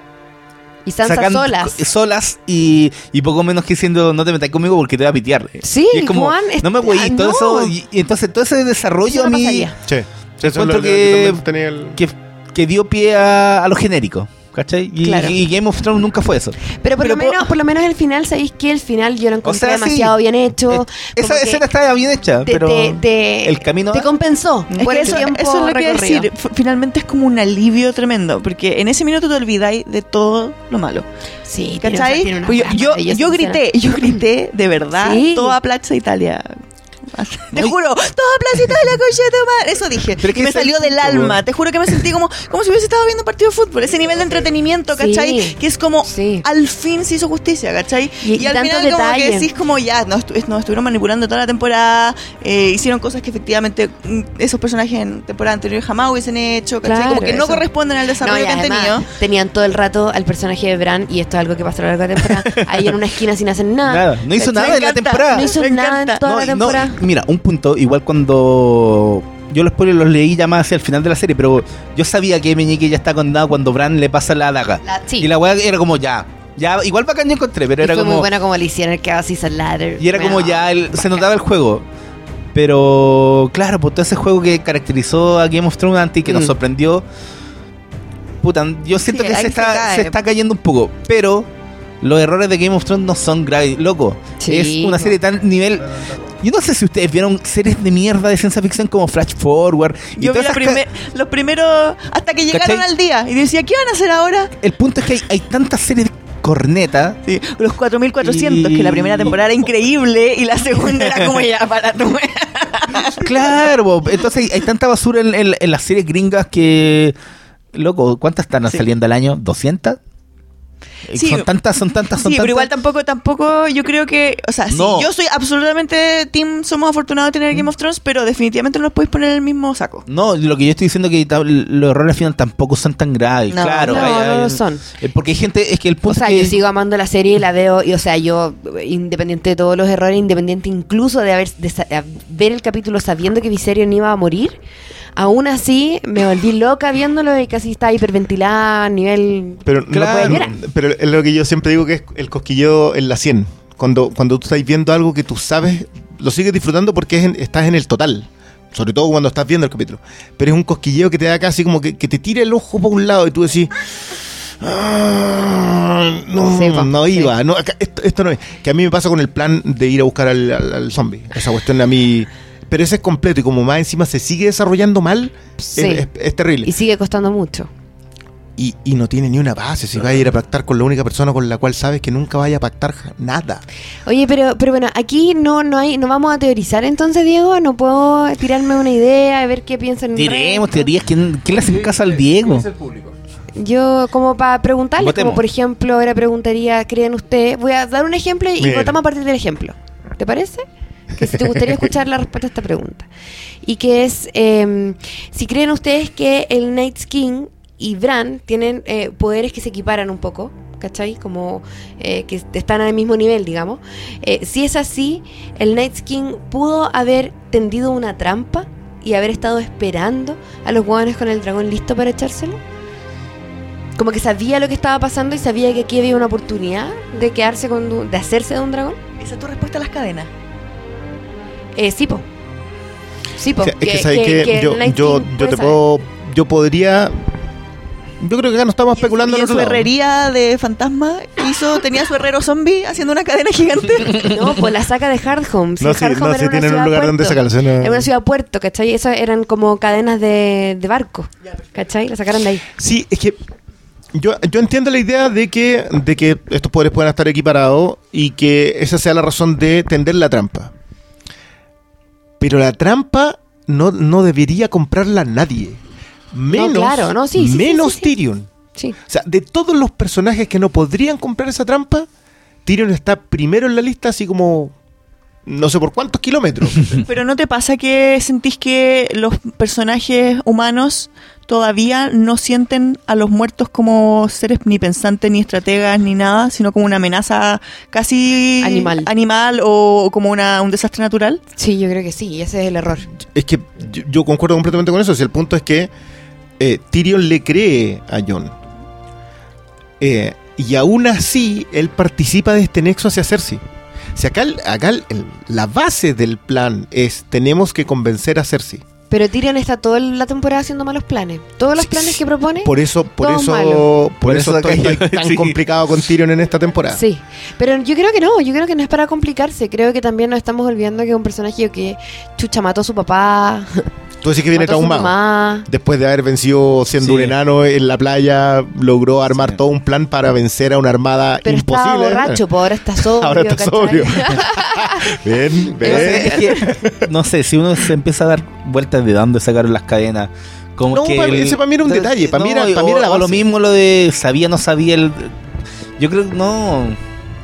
Y Sansa sacando- solas. solas y, y poco menos que diciendo no te metas conmigo porque te voy a pitear. Sí, Y es como, Juan, no me voy ah, todo no. eso y, y entonces todo ese desarrollo Eso a mí pasaría. Sí. Sí, eso es encuentro lo que, que- yo también tenía el- que, que dio pie a, a lo genérico. ¿Cachai? Y, Claro. y Game of Thrones nunca fue eso. Pero por Pero lo menos, por lo menos el final, ¿sabéis que El final yo lo encontré sea, sí. demasiado bien hecho. Como Esa escena estaba bien hecha, te, pero te- te- el camino te compensó Es por que eso, tiempo eso es lo que iba a recorrido. decir. Finalmente es como un alivio tremendo. Porque en ese minuto te olvidáis de todo lo malo. Sí, tiene una- ¿Cachai? tiene una Pues yo, yo, grité, yo grité de verdad Sí. toda Plaza Italia. Te juro, toda Plaza Italia, coche de madre. Eso dije. Pero es y que me salió el del punto, alma. Te juro que me sentí como, como si hubiese estado viendo un partido de fútbol. Ese nivel de entretenimiento, ¿cachai? Sí. Que es como, Sí. al fin se hizo justicia, ¿cachai? Y- Y, y al final como que detalles. decís como ya, nos, nos estuvieron manipulando toda la temporada, eh, hicieron cosas que efectivamente mm, esos personajes en temporada anterior jamás hubiesen hecho, ¿cachai? Claro, como que no corresponden al desarrollo que han tenido. tenían todo el rato al personaje de Bran y esto es algo que pasó a lo largo de la temporada ahí en una esquina sin hacer nada, Nada, no hizo nada en la temporada. no hizo Me nada en toda No, la no, temporada mira, un punto, igual cuando yo los spoilers los leí ya más hacia el final de la serie, pero yo sabía que Meñique ya está condenado cuando Bran le pasa la daga. La- sí. Y la weá era como ya, ya, igual bacán yo encontré, pero Y era fue como muy bueno como le hicieron el Chaos Ladder y era como ya el- se notaba el juego. Pero claro, pues todo ese juego que caracterizó a Game of Thrones antes y que nos Mm. sorprendió. Puta, yo siento Sí, que ahí se se está, cae. se está cayendo un poco. Pero los errores de Game of Thrones no son graves, loco. Sí. Es una serie tan nivel. Yo no sé si ustedes vieron series de mierda de ciencia ficción como Flash Forward. y Yo vi primer- los primeros hasta que llegaron ¿Cachai? al día y decía, ¿qué van a hacer ahora? El punto es que hay, hay tantas series de corneta. Sí, los 4400, Y- que la primera temporada era increíble y la segunda era como ya para tu Claro, entonces hay, hay tanta basura en, en- en las series gringas que. Loco, ¿cuántas están Sí. saliendo al año? ¿200? Sí. son tantas, son tantas, son Sí, tantas. pero igual tampoco, tampoco, yo creo que, o sea, sí, yo soy absolutamente team, somos afortunados de tener Game of Thrones, pero definitivamente no los podéis poner en el mismo saco. No, lo que yo estoy diciendo es que los errores al final tampoco son tan graves. No, claro, no, hay- no hay- lo son. eh, Porque hay gente, es que el O punto sea, es que. yo sigo amando la serie y la veo, y o sea, yo, independiente de todos los errores, independiente incluso de haber de sa- ver el capítulo sabiendo que Viserion iba a morir, aún así me volví loca viéndolo y casi estaba hiperventilada a nivel... Pero, no Claro. puedes- pero es lo que yo siempre digo que es el cosquilleo en la 100. Cuando, cuando tú estás viendo algo que tú sabes, lo sigues disfrutando porque es en- estás en el total. Sobre todo cuando estás viendo el capítulo. Pero es un cosquilleo que te da casi como que, que te tira el ojo por un lado y tú decís. "Ah, no, Sí, no sí. iba. No, acá- esto, esto no es. Que a mí me pasa con el plan de ir a buscar al, al- al zombie. Esa cuestión a mí. Pero ese es completo y como más encima se sigue desarrollando mal, Sí. es, es- es terrible. Y sigue costando mucho. Y, y no tiene ni una base. Si va a ir a pactar con la única persona con la cual sabes que nunca vaya a pactar nada. Oye, pero, pero bueno, aquí no, no hay, no vamos a teorizar entonces, Diego. No puedo tirarme una idea, a ver qué piensan. Tiremos teorías. ¿Quién, quién le hace caso al Diego? Yo, como para preguntarles, Votemos. como por ejemplo, ahora preguntaría, ¿creen ustedes? Voy a dar un ejemplo y votamos a partir del ejemplo. ¿Te parece? Que si te gustaría escuchar la respuesta a esta pregunta. Y que es, eh, si creen ustedes que el Night King y Bran tienen eh, poderes que se equiparan un poco, ¿cachai? Como eh, que están al mismo nivel, digamos. Eh, si es así, el Night King pudo haber tendido una trampa y haber estado esperando a los hueones con el dragón listo para echárselo. Como que sabía lo que estaba pasando y sabía que aquí había una oportunidad de quedarse con de hacerse de un dragón. Esa es tu respuesta a las cadenas. Eh, sí, po. Sí, po. O sea, es que, ¿sabes qué? el yo, yo, yo te puedo. Yo podría. Yo creo que acá no estamos especulando y en en otro su lado. herrería de fantasma hizo, tenía su herrero zombie haciendo una cadena gigante. No, pues la saca de Hardhome. No, sí, no, sí tienen un lugar donde sacarse. no. Era una ciudad puerto, ¿cachai? Esas eran como cadenas de, de barco, ¿cachai? La sacaron de ahí. Sí, es que yo, yo entiendo la idea de que, de que estos poderes puedan estar equiparados y que esa sea la razón de tender la trampa. Pero la trampa no, no debería comprarla nadie. Menos, claro, no, sí, sí, sí, menos sí, sí. Tyrion. Sí. O sea, de todos los personajes que no podrían comprar esa trampa, Tyrion está primero en la lista, así como no sé por cuántos kilómetros. Pero ¿no te pasa que sentís que los personajes humanos todavía no sienten a los muertos como seres ni pensantes, ni estrategas, ni nada, sino como una amenaza casi Animal. animal o como una, un desastre natural? Sí, yo creo que sí, ese es el error. es que yo, yo concuerdo completamente con eso. Si el punto es que eh, Tyrion le cree a Jon. Eh, y aún así, él participa de este nexo hacia Cersei. Si acá, acá la base del plan es tenemos que convencer a Cersei. Pero Tyrion está toda la temporada haciendo malos planes. Todos los Sí, planes sí. que propone. Por eso, por eso, malo. por, Por eso eso estoy tan sí. complicado con Tyrion en esta temporada. Sí, pero yo creo que no, yo creo que no es para complicarse. Creo que también nos estamos olvidando que es un personaje que chucha mató a su papá, Tú decís que viene traumado. Después de haber vencido siendo Sí. un enano en la playa, logró armar Sí. todo un plan para vencer a una armada Pero imposible. estaba borracho, pues ahora está sobrio. Ahora está ¿cachai? sobrio. Es que, no sé, si uno se empieza a dar vueltas de dónde sacaron las cadenas. Como No, que pa- el- ese pa' mí era un detalle, pa' mí era- pa' mí era la o lo mismo lo de sabía, no sabía el. Yo creo que no.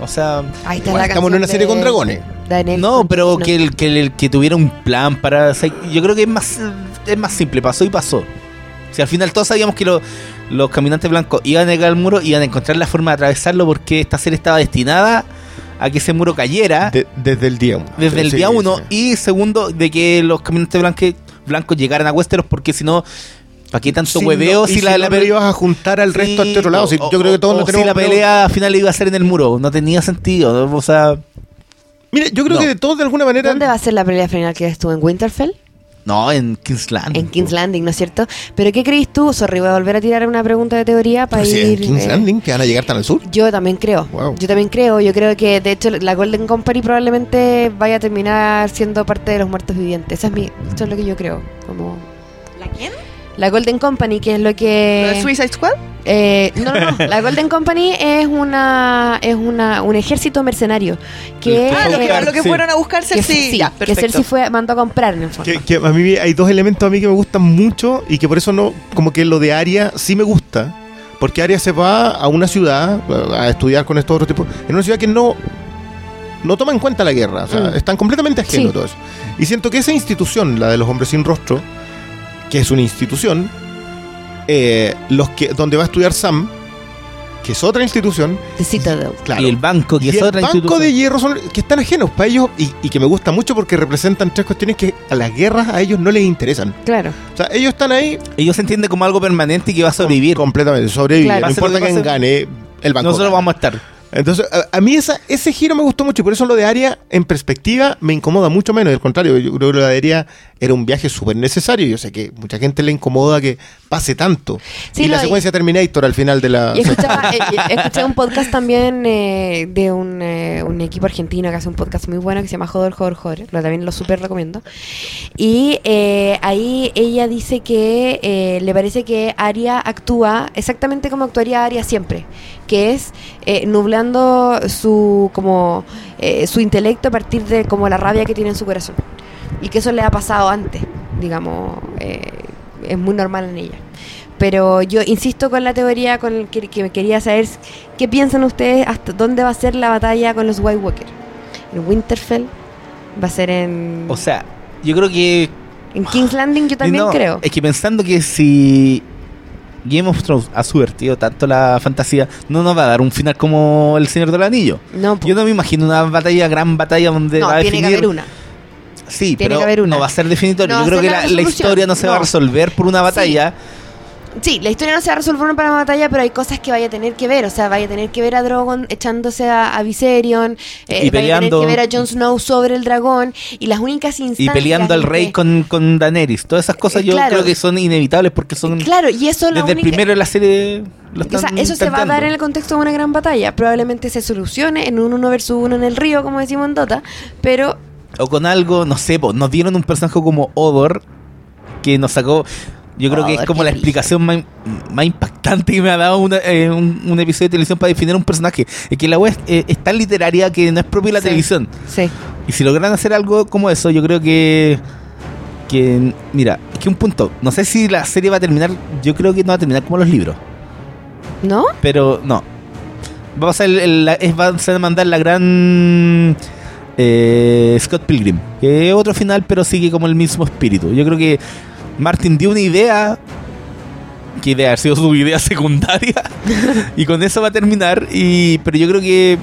O sea, Ahí está Igual la estamos en una serie de- con dragones. de no, pero no. que el, que el que tuviera un plan para. o sea, yo creo que es más, es más simple, pasó y pasó. Si al final todos sabíamos que lo- los caminantes blancos iban a llegar al muro, iban a encontrar la forma de atravesarlo porque esta serie estaba destinada a que ese muro cayera. De- desde el día uno. desde el Sí, día uno sí. y segundo de que los caminantes blancos blancos llegaran a Westeros porque si no ¿para qué tanto Si hueveo no- y si, la, si la no, ibas a juntar al resto Sí, al otro lado. O- yo creo que todos o no tenemos si la pelea al final iba a ser en el muro no tenía sentido o sea Mira, yo creo No. que de todos de alguna manera. ¿Dónde va a ser la pelea final que estuvo? ¿En Winterfell? No en King's Landing En King's Landing, ¿no es cierto? ¿Pero qué crees tú? Sorry, voy a volver a tirar una pregunta de teoría para ir... en King's eh, Landing, que van a llegar tan al sur. Yo también creo. Wow. Yo también creo. Yo creo que, de hecho, la Golden Company probablemente vaya a terminar siendo parte de los muertos vivientes. Eso es, mi, eso es lo que yo creo. Como ¿La quién? la Golden Company, que es lo ¿Lo que... de Suicide Squad? Eh, no, no, no. La Golden Company es una es una un ejército mercenario que, Ah, lo que, buscar, lo que sí. fueron a buscar que, Cersei. sí, ya, que. Cersei fue, mandó a comprar en el fondo. Que, que a mí hay dos elementos a mí que me gustan mucho y que por eso no, como que lo de Aria sí me gusta. Porque Aria se va a una ciudad a estudiar con estos otros tipos. En una ciudad que no, no toma en cuenta la guerra. O sea, Mm. están completamente ajenos Sí. a todo eso. Y siento que esa institución, la de los hombres sin rostro, que es una institución, eh, los que, donde va a estudiar Sam, que es otra institución, The Citadel. claro. y el banco que Y es el otra banco institución. de hierro son que están ajenos para ellos y, y que me gusta mucho porque representan tres cuestiones que a las guerras a ellos no les interesan. Claro. O sea, ellos están ahí ellos se entienden como algo permanente y que va a sobrevivir completamente, sobrevivir. Claro. No importa quién gane, el banco. nosotros gana. vamos a estar Entonces, a, a mí esa, ese giro me gustó mucho y por eso lo de Aria, en perspectiva, me incomoda mucho menos. Al contrario, yo creo que lo de Aria era un viaje súper necesario. Yo sé que mucha gente le incomoda que pase tanto. Sí, y la y- secuencia Terminator al final de la... Y escuchaba, eh, escuché un podcast también eh, de un, eh, un equipo argentino que hace un podcast muy bueno que se llama Joder, Joder, Joder. Lo, también lo súper recomiendo. Y eh, ahí ella dice que le parece que Aria actúa exactamente como actuaría Aria siempre, que es eh, nublando su como eh, su intelecto a partir de como la rabia que tiene en su corazón. Y que eso le ha pasado antes, digamos, eh, es muy normal en ella. pero yo insisto con la teoría con el que, que quería saber qué piensan ustedes hasta dónde va a ser la batalla con los White Walker. En Winterfell, va a ser en, O sea, yo creo que. en King's Landing, yo también no, creo. Es que pensando que si Game of Thrones ha subvertido tanto la fantasía, no nos va a dar un final como El Señor del Anillo. No. Yo no me imagino una batalla, gran batalla donde no va a tiene que haber una. Sí, Tiene pero que haber una. no va a ser definitorio. No Yo va a creo que la la, la resolución. historia no se va a No. resolver por una batalla. Sí, la historia no se va a resolver para una batalla, pero hay cosas que vaya a tener que ver. O sea, vaya a tener que ver a Drogon echándose a, a Viserion, Y eh, vaya a peleando. tener que ver a Jon Snow sobre el dragón, y las únicas Y instancias... peleando al en rey que- con, con Daenerys. Todas esas cosas Eh, yo claro. creo que son inevitables porque son. Claro, y eso la desde el única- primero de la serie. Lo O sea, eso se va a dar en el contexto de una gran batalla. Probablemente se solucione en un uno versus uno en el río, como decimos en Dota, pero O con algo, no sé, po, nos dieron un personaje como Odor que nos sacó. Yo creo que es como la explicación más, más impactante que me ha dado una- eh, un, un episodio de televisión para definir un personaje. Es que la web es, eh, es tan literaria que no es propia de la Sí. televisión. sí. Y si logran hacer algo como eso, yo creo que. que mira, es que un punto. No sé si la serie va a terminar. Yo creo que no va a terminar como los libros. ¿No? Pero no. Va a el, el- la- es, va a mandar la gran eh, Scott Pilgrim. Que es otro final, pero sigue como el mismo espíritu. Yo creo que Martin dio una idea. Que idea ha sido su idea secundaria. y con eso va a terminar. Y, pero yo creo que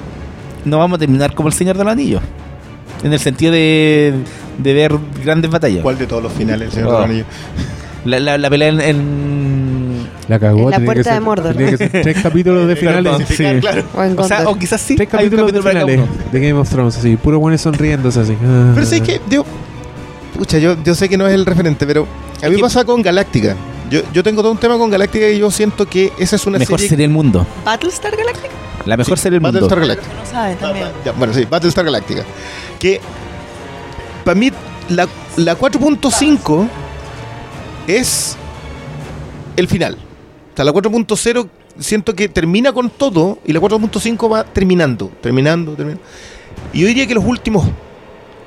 no vamos a terminar como el Señor del Anillo. En el sentido de, de ver grandes batallas. ¿Cuál de todos los finales, el señor Oh. del Anillo? La, la, la pelea en, en- La cagó. En la tenía que puerta ser- de Mordor. que ser tres capítulos de finales. Perdón, sí. Claro. O en O sea, Gondor. o quizás sí. Tres capítulos de capítulo finales de Game of Thrones, así, puro buenos sonriéndose así. Ah. Pero sé que, yo, pucha, yo, yo sé que no es el referente, pero a mí me pasa con Galáctica. Yo, yo tengo todo un tema con Galáctica y yo siento que esa es una Mejor serie... serie del mundo. Battlestar Galactica. La mejor Sí, serie del mundo. Battlestar que no saben también. Ya, bueno, sí, Battlestar Galactica. Que para mí la, la 4.5 es el final. La 4.0 siento que termina con todo y la 4.5 va terminando, terminando, terminando. Y yo diría que los últimos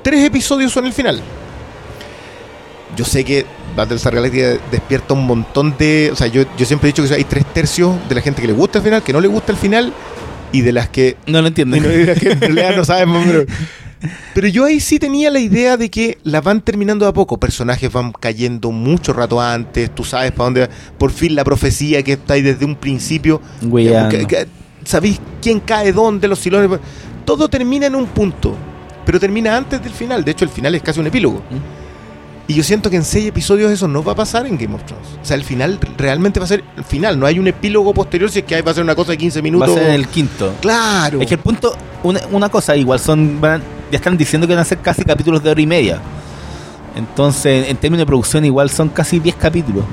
tres episodios son el final. Yo sé que Battlestar Galactica despierta un montón de... O sea, yo, yo siempre he dicho que hay tres tercios de la gente que le gusta el final, que no le gusta el final y de las que No lo entiendo. y no que en realidad no sabes, pero... Pero yo ahí sí tenía la idea de que la van terminando de a poco. Personajes van cayendo mucho rato antes. Tú sabes para dónde va. Por fin la profecía que está ahí desde un principio. Weyando. Que- que- Sabéis quién cae dónde, los silones. Todo termina en un punto. Pero termina antes del final. De hecho, el final es casi un epílogo. Y yo siento que en seis episodios eso no va a pasar en Game of Thrones. O sea, el final realmente va a ser el final. No hay un epílogo posterior si es que va a ser una cosa de 15 Va minutos. a ser en el quinto. Claro. Es que el punto, una, una cosa, igual son, van- ya están diciendo que van a ser casi capítulos de hora y media. Entonces, en términos de producción, igual son casi 10 capítulos.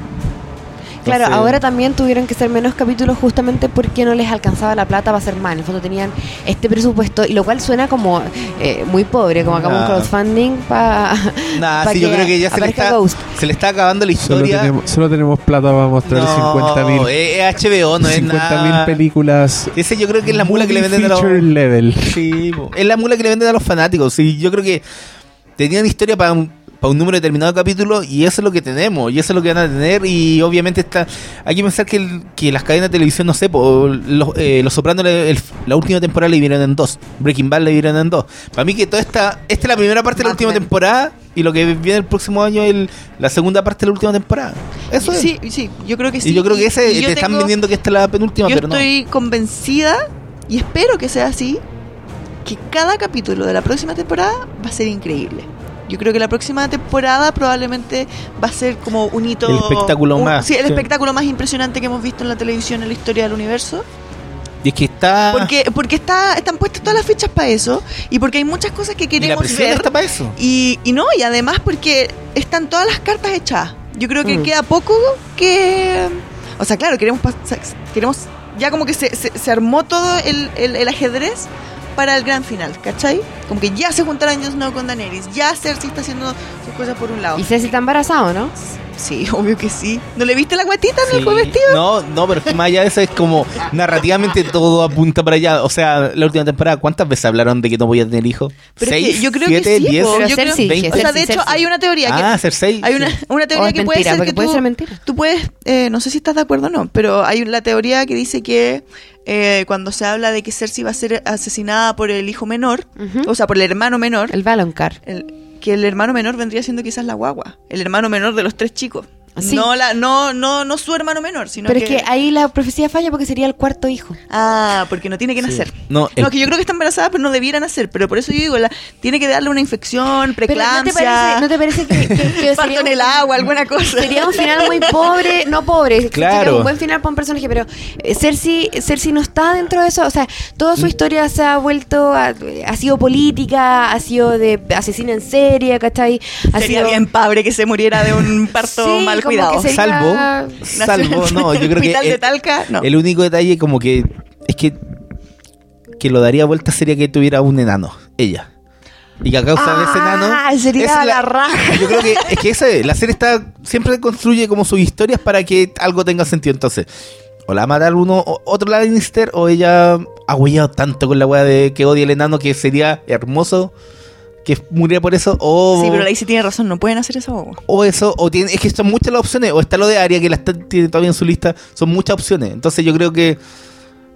Claro, Entonces, ahora también tuvieron que ser menos capítulos justamente porque no les alcanzaba la plata para hacer más. En el fondo tenían este presupuesto, y lo cual suena como eh, muy pobre, como acá un Ah. crowdfunding para. Nah, pa' sí, yo creo que ya se le, está, Ghost. se le está acabando la Solo historia. tenemos, solo tenemos plata para mostrar no, 50 mil es es HBO, no es nada. películas. Ese yo creo que es la mula que le venden a los... level. Sí, es la mula que le venden a los fanáticos. Sí, yo creo que tenían historia para un, para un número determinado de capítulos y eso es lo que tenemos y eso es lo que van a tener y obviamente está hay que pensar que, el- que las cadenas de televisión no sé po, los, eh, los Sopranos le- el- la última temporada le vieron en dos Breaking Bad le vieron en dos para mí que toda esta esta es la primera parte de la última temporada y lo que viene el próximo año es la segunda parte de la última temporada eso es Sí, sí, yo creo que sí. y yo creo que ese te están vendiendo que esta es la penúltima Yo pero no estoy convencida y espero que sea así, que cada capítulo de la próxima temporada va a ser increíble. Yo creo que la próxima temporada probablemente va a ser como un hito. El espectáculo un- más, Sí, el sí. espectáculo más impresionante que hemos visto en la televisión en la historia del universo. y es que está Porque, porque está, están puestas todas las fichas para eso y porque hay muchas cosas que y la queremos ver. está para eso Y, y no, y además porque están todas las cartas echadas. Yo creo que Mm. queda poco que... O sea, claro, queremos, queremos ya como que se, se, se armó todo el, el- el ajedrez para el gran final, ¿cachai? Como que ya se juntaron Jon Snow con Daenerys, ya Cersei está haciendo sus cosas por un lado. Y Ceci está embarazado, ¿no? Sí, obvio que sí. ¿No le viste la guatita en el Sí. juego vestido? No, no, pero es que más allá de eso es como narrativamente todo apunta para allá. O sea, la última temporada, ¿cuántas veces hablaron de que no voy a tener hijos? ¿Seis? que yo creo ¿Siete? que sí, ¿Diez? yo creo- Cersei, veinte. O sea, de Cersei, hecho, Cersei. hay una teoría que Ah, Cersei. Hay una, sí. una teoría es que puede mentira, ser porque que puede tú, ser mentira. tú puedes, eh, no sé si estás de acuerdo o no, pero hay la teoría que dice que eh, cuando se habla de que Cersei va a ser asesinada por el hijo menor, o sea, por el hermano menor, El Valoncar. el- que el hermano menor vendría siendo quizás la guagua, el hermano menor de los tres chicos. Sí. No, la, no, no, no su hermano menor, sino Pero que... es que ahí la profecía falla porque sería el cuarto hijo. Ah, porque no tiene que nacer. No, el- No, que yo creo que está embarazada, pero no debiera nacer. Pero por eso yo digo, la, tiene que darle una infección, Pero ¿no te preeclampsia, parece, ¿no te parece que, que- que parto sería en el agua, alguna cosa? Sería un final muy pobre, no pobre, Claro. sería un buen final para un personaje, pero eh, Cersei, Cersei no está dentro de eso, o sea, toda Mm. su historia se ha vuelto, a- ha sido política, ha sido de asesina en serie, ¿cachai? Ha Sería sido- bien padre que se muriera de un parto Sí, mal cuidado. sería- salvo, salvo, no, yo creo que de el, Talca, no. el único detalle como que es que que lo daría vuelta sería que tuviera un enano, ella. Y que a causa de ese enano Ah, sería esa es la raja. Yo creo que es que esa es, la serie está siempre construye como sus historias para que algo tenga sentido. Entonces, o la matar uno o otro Lannister o ella ha huellado tanto con la wea de que odia el enano que sería hermoso que muriera por eso o Sí, pero Lacey tiene razón, no pueden hacer boba. o eso, o tiene, es que son muchas las opciones, o está lo de Aria, que la está, tiene todavía en su lista, son muchas opciones. Entonces yo creo que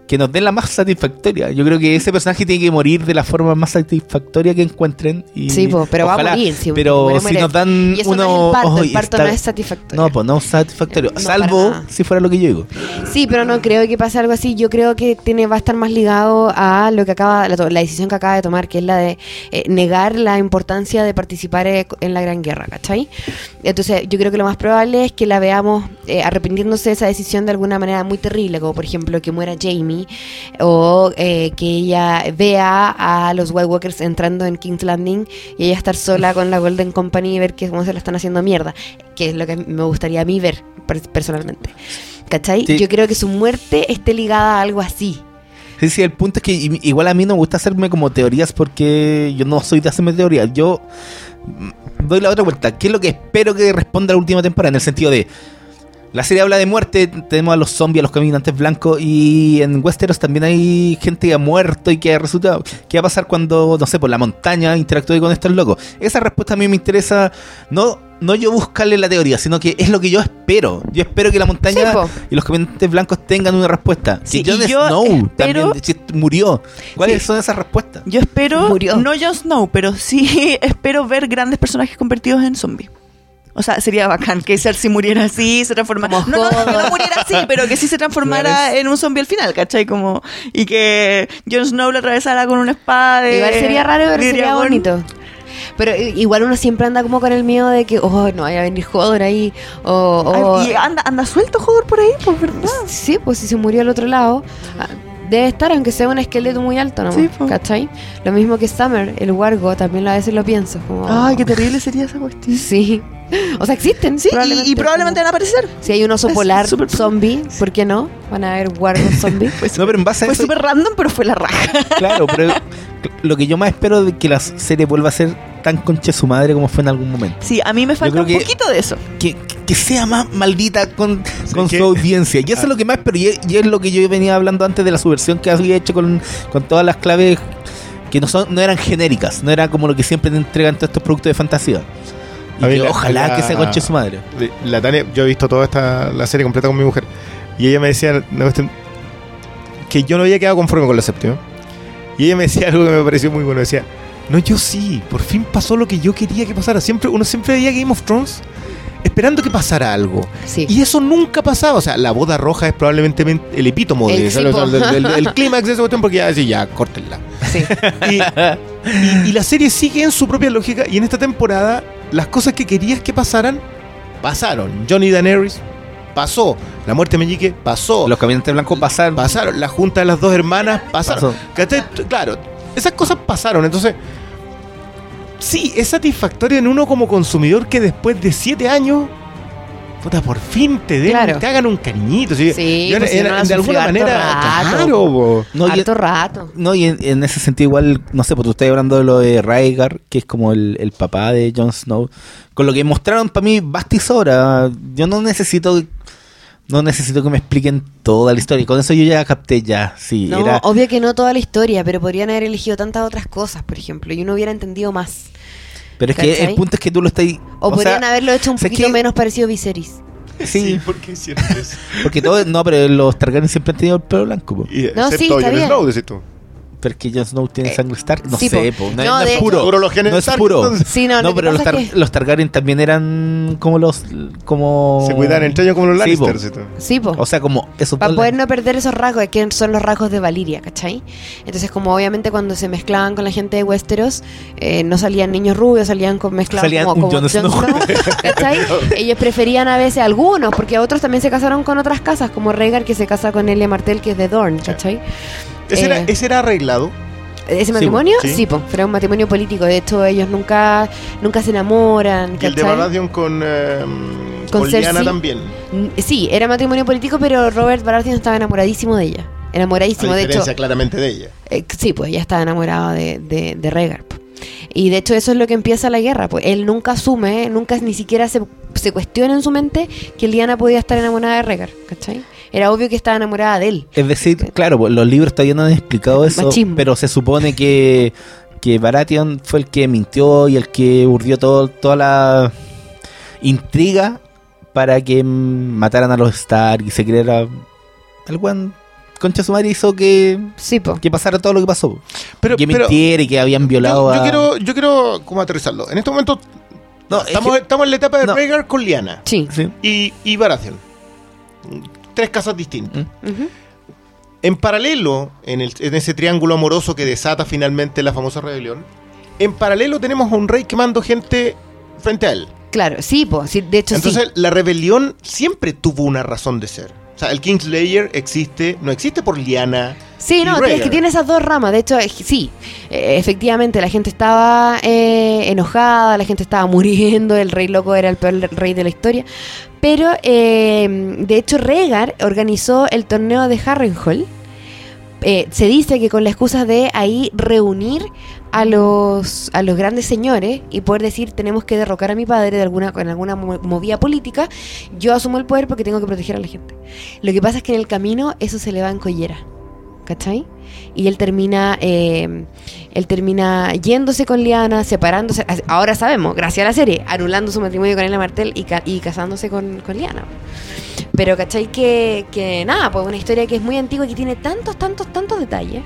que nos den la más satisfactoria. Yo creo que ese personaje tiene que morir de la forma más satisfactoria que encuentren. Y Sí, po, pero va a ojalá- morir, sí, pero muere, si nos dan Y eso uno... no es el parto, ojo, el y parto está- no es satisfactorio. No, pues no es satisfactorio. No, salvo si fuera lo que yo digo. Sí, pero no creo que pase algo así. Yo creo que tiene va a estar más ligado a lo que acaba la, la decisión que acaba de tomar, que es la de eh, negar la importancia de participar eh, en la Gran Guerra, ¿cachai? Entonces, yo creo que lo más probable es que la veamos eh, arrepintiéndose de esa decisión de alguna manera muy terrible, como por ejemplo que muera Jamie o eh, que ella vea a los White Walkers entrando en King's Landing y ella estar sola con la Golden Company y ver que cómo se la están haciendo mierda, que es lo que me gustaría a mí ver per- personalmente. ¿Cachai? Sí. Yo creo que su muerte esté ligada a algo así. Sí, sí, el punto es que igual a mí no me gusta hacerme como teorías porque yo no soy de hacerme teorías. Yo mm, doy la otra vuelta. ¿Qué es lo que espero que responda la última temporada? En el sentido de. La serie habla de muerte, tenemos a los zombies, a los caminantes blancos y en Westeros también hay gente que ha muerto y que ha resultado. ¿Qué va a pasar cuando, no sé, por la montaña interactúe con estos locos? Esa respuesta a mí me interesa, no, no yo buscarle la teoría, sino que es lo que yo espero. Yo espero que la montaña Sí, y los caminantes blancos tengan una respuesta. Sí, que Jon Snow espero- también si murió. ¿Cuáles Sí. son esas respuestas? Yo espero, Murió. no Jon Snow, pero sí espero ver grandes personajes convertidos en zombies. O sea, sería bacán que Cersei muriera así, se transformara. Como No, no, que no muriera así, pero que sí se transformara Claro. en un zombie al final, ¿cachai? Como, y que Jon Snow lo atravesara con una espada de. Igual sería raro, pero sería bonito. Pero igual uno siempre anda como con el miedo de que, oh, no vaya a venir Hodor ahí. O, y anda, anda suelto Hodor por ahí, pues, ¿verdad? Sí, pues si se murió al otro lado, ah, debe estar, aunque sea un esqueleto muy alto, ¿no? Sí. ¿Cachai? Lo mismo que Summer, el Wargo, también a veces lo pienso. Como, Ay, qué terrible sería esa cuestión. Sí. O sea, existen. Sí, y, y probablemente van a aparecer. Si hay un oso Es polar zombie, ¿por qué no? Van a haber wargos zombies. no, pero en base a Fue eso, súper random, pero fue la raja. claro, pero lo que yo más espero de que la serie vuelva a ser tan concha su madre como fue en algún momento. Sí, a mí me falta un que- poquito de eso. que, que sea más maldita con, con que- su audiencia. Y eso es lo que más, pero y, es- y es lo que yo venía hablando antes de la subversión que había hecho con, con todas las claves que no son no eran genéricas, no era como lo que siempre te entregan todos estos productos de fantasía. Y que la- ojalá la- que se conche su madre. La Tania, yo he visto toda esta la serie completa con mi mujer. Y ella me decía que yo no había quedado conforme con la séptima. Y ella me decía algo que me pareció muy bueno. Decía, no, yo sí, por fin pasó lo que yo quería que pasara. Siempre, uno siempre veía Game of Thrones esperando que pasara algo. Sí. Y eso nunca pasaba. O sea, la boda roja es probablemente men- el epítomo de, El del- del clímax de esa cuestión porque ya decía, ya, córtenla. sí. Y, y- y la serie sigue en su propia lógica y en esta temporada las cosas que querías que pasaran, pasaron. Johnny Daenerys pasó. La muerte de Meñique pasó. Los caminantes blancos pasaron. pasaron. La junta de las dos hermanas pasaron. Claro, esas cosas pasaron. Entonces, sí, es satisfactorio en uno como consumidor que después de siete años puta, por fin te den, Claro. te hagan un cariñito. ¿sí? Sí, Yo pues, si no de alguna manera, rato. claro, po. No, y, rato. no, y en, en ese sentido igual, no sé, pues tú estás hablando de lo de Rhaegar, que es como el, el papá de Jon Snow. Con lo que mostraron para mí, basta y sobra. Yo no necesito... No necesito que me expliquen toda la historia. Con eso yo ya capté ya. Sí, No, era... obvio que no toda la historia, pero podrían haber elegido tantas otras cosas, por ejemplo, y uno hubiera entendido más. Pero es que el punto es que tú lo estás... O, podrían sea, haberlo hecho un ¿sabes poquito menos parecido a Viserys. Sí, ¿por qué hicieron eso? porque todo... No, pero los Targaryen siempre han tenido el pelo blanco, po. Y, No, excepto sí, está Jon bien. Snow, decís tú. Pero es que Jon Snow tiene Eh, sangre Stark. No sí, sé, po. No, No, no de es puro. Puro los genes no es Stark, puro. Sí, no, pero los, Tar- es que- los Targaryen también eran como los. como Se cuidan entre ellos como los Sí, po. ¿sí po. O sea, como Para poder no perder esos rasgos, que son los rasgos de Valiria, ¿cachai? Entonces, como obviamente cuando se mezclaban con la gente de Westeros, eh, no salían niños rubios, salían con mezclados Salían como, un como Jon Snow. ¿cachai? Ellos preferían a veces algunos, porque otros también se casaron con otras casas, como Rhaegar que se casa con Elia Martell, que es de Dorne, ¿cachai? ¿Ese, era, Eh, ¿Ese era arreglado? ¿Ese matrimonio? sí. Sí, pues, era un matrimonio político. De hecho, ellos nunca, nunca se enamoran, Y el de ¿cachai? Baratheon con, eh, Con con también. N- Sí, era matrimonio político, pero Robert Baratheon estaba enamoradísimo de ella. A Enamoradísimo, de hecho. claramente de ella. Eh, sí, pues ya estaba enamorado de, de, de Rhaegar. Y de hecho eso es lo que empieza la guerra. Pues él nunca asume, nunca ni siquiera se, se cuestiona en su mente que Lyanna podía estar enamorada de Rhaegar, ¿cachai? Era obvio que estaba enamorada de él. Es decir, claro, pues, los libros todavía no han explicado eso, Machismo. pero se supone que, que Baratheon fue el que mintió y el que urdió todo, toda la intriga para que mataran a los Stark y se creara. El buen concha su madre hizo que, Sí, que pasara todo lo que pasó. Pero, que pero mintiera y que habían violado yo, yo a. quiero, yo quiero como aterrizarlo. En este momento No, es estamos, que- estamos en la etapa de no. Rhaegar con Lyanna Sí. Sí. y, y Baratheon. Tres casas distintas. Mm. En paralelo, en, el- en ese triángulo amoroso que desata finalmente la famosa rebelión, en paralelo tenemos a un rey quemando gente frente a él. Claro, sí, po. Sí, de hecho Entonces, sí. la rebelión siempre tuvo una razón de ser. O sea, el Kingslayer existe, no existe por Lyanna. Sí, y no, Rhaegar. es que tiene esas dos ramas. De hecho, es- sí, eh, efectivamente, la gente estaba eh, enojada, la gente estaba muriendo, el rey loco era el peor rey de la historia. Pero, eh, de hecho, Rhaegar organizó el torneo de Harrenhal. Eh, se dice que con la excusa de ahí reunir a los, a los grandes señores y poder decir tenemos que derrocar a mi padre de alguna, en alguna mo- movida política, yo asumo el poder porque tengo que proteger a la gente. Lo que pasa es que en el camino eso se le va en collera. ¿Cachai? Y él termina, eh, él termina yéndose con Liana, separándose, ahora sabemos, gracias a la serie, anulando su matrimonio con Ella Martel y, ca- y casándose con, con Liana. Pero, ¿cachai? Que, que nada, pues una historia que es muy antigua y que tiene tantos, tantos, tantos detalles.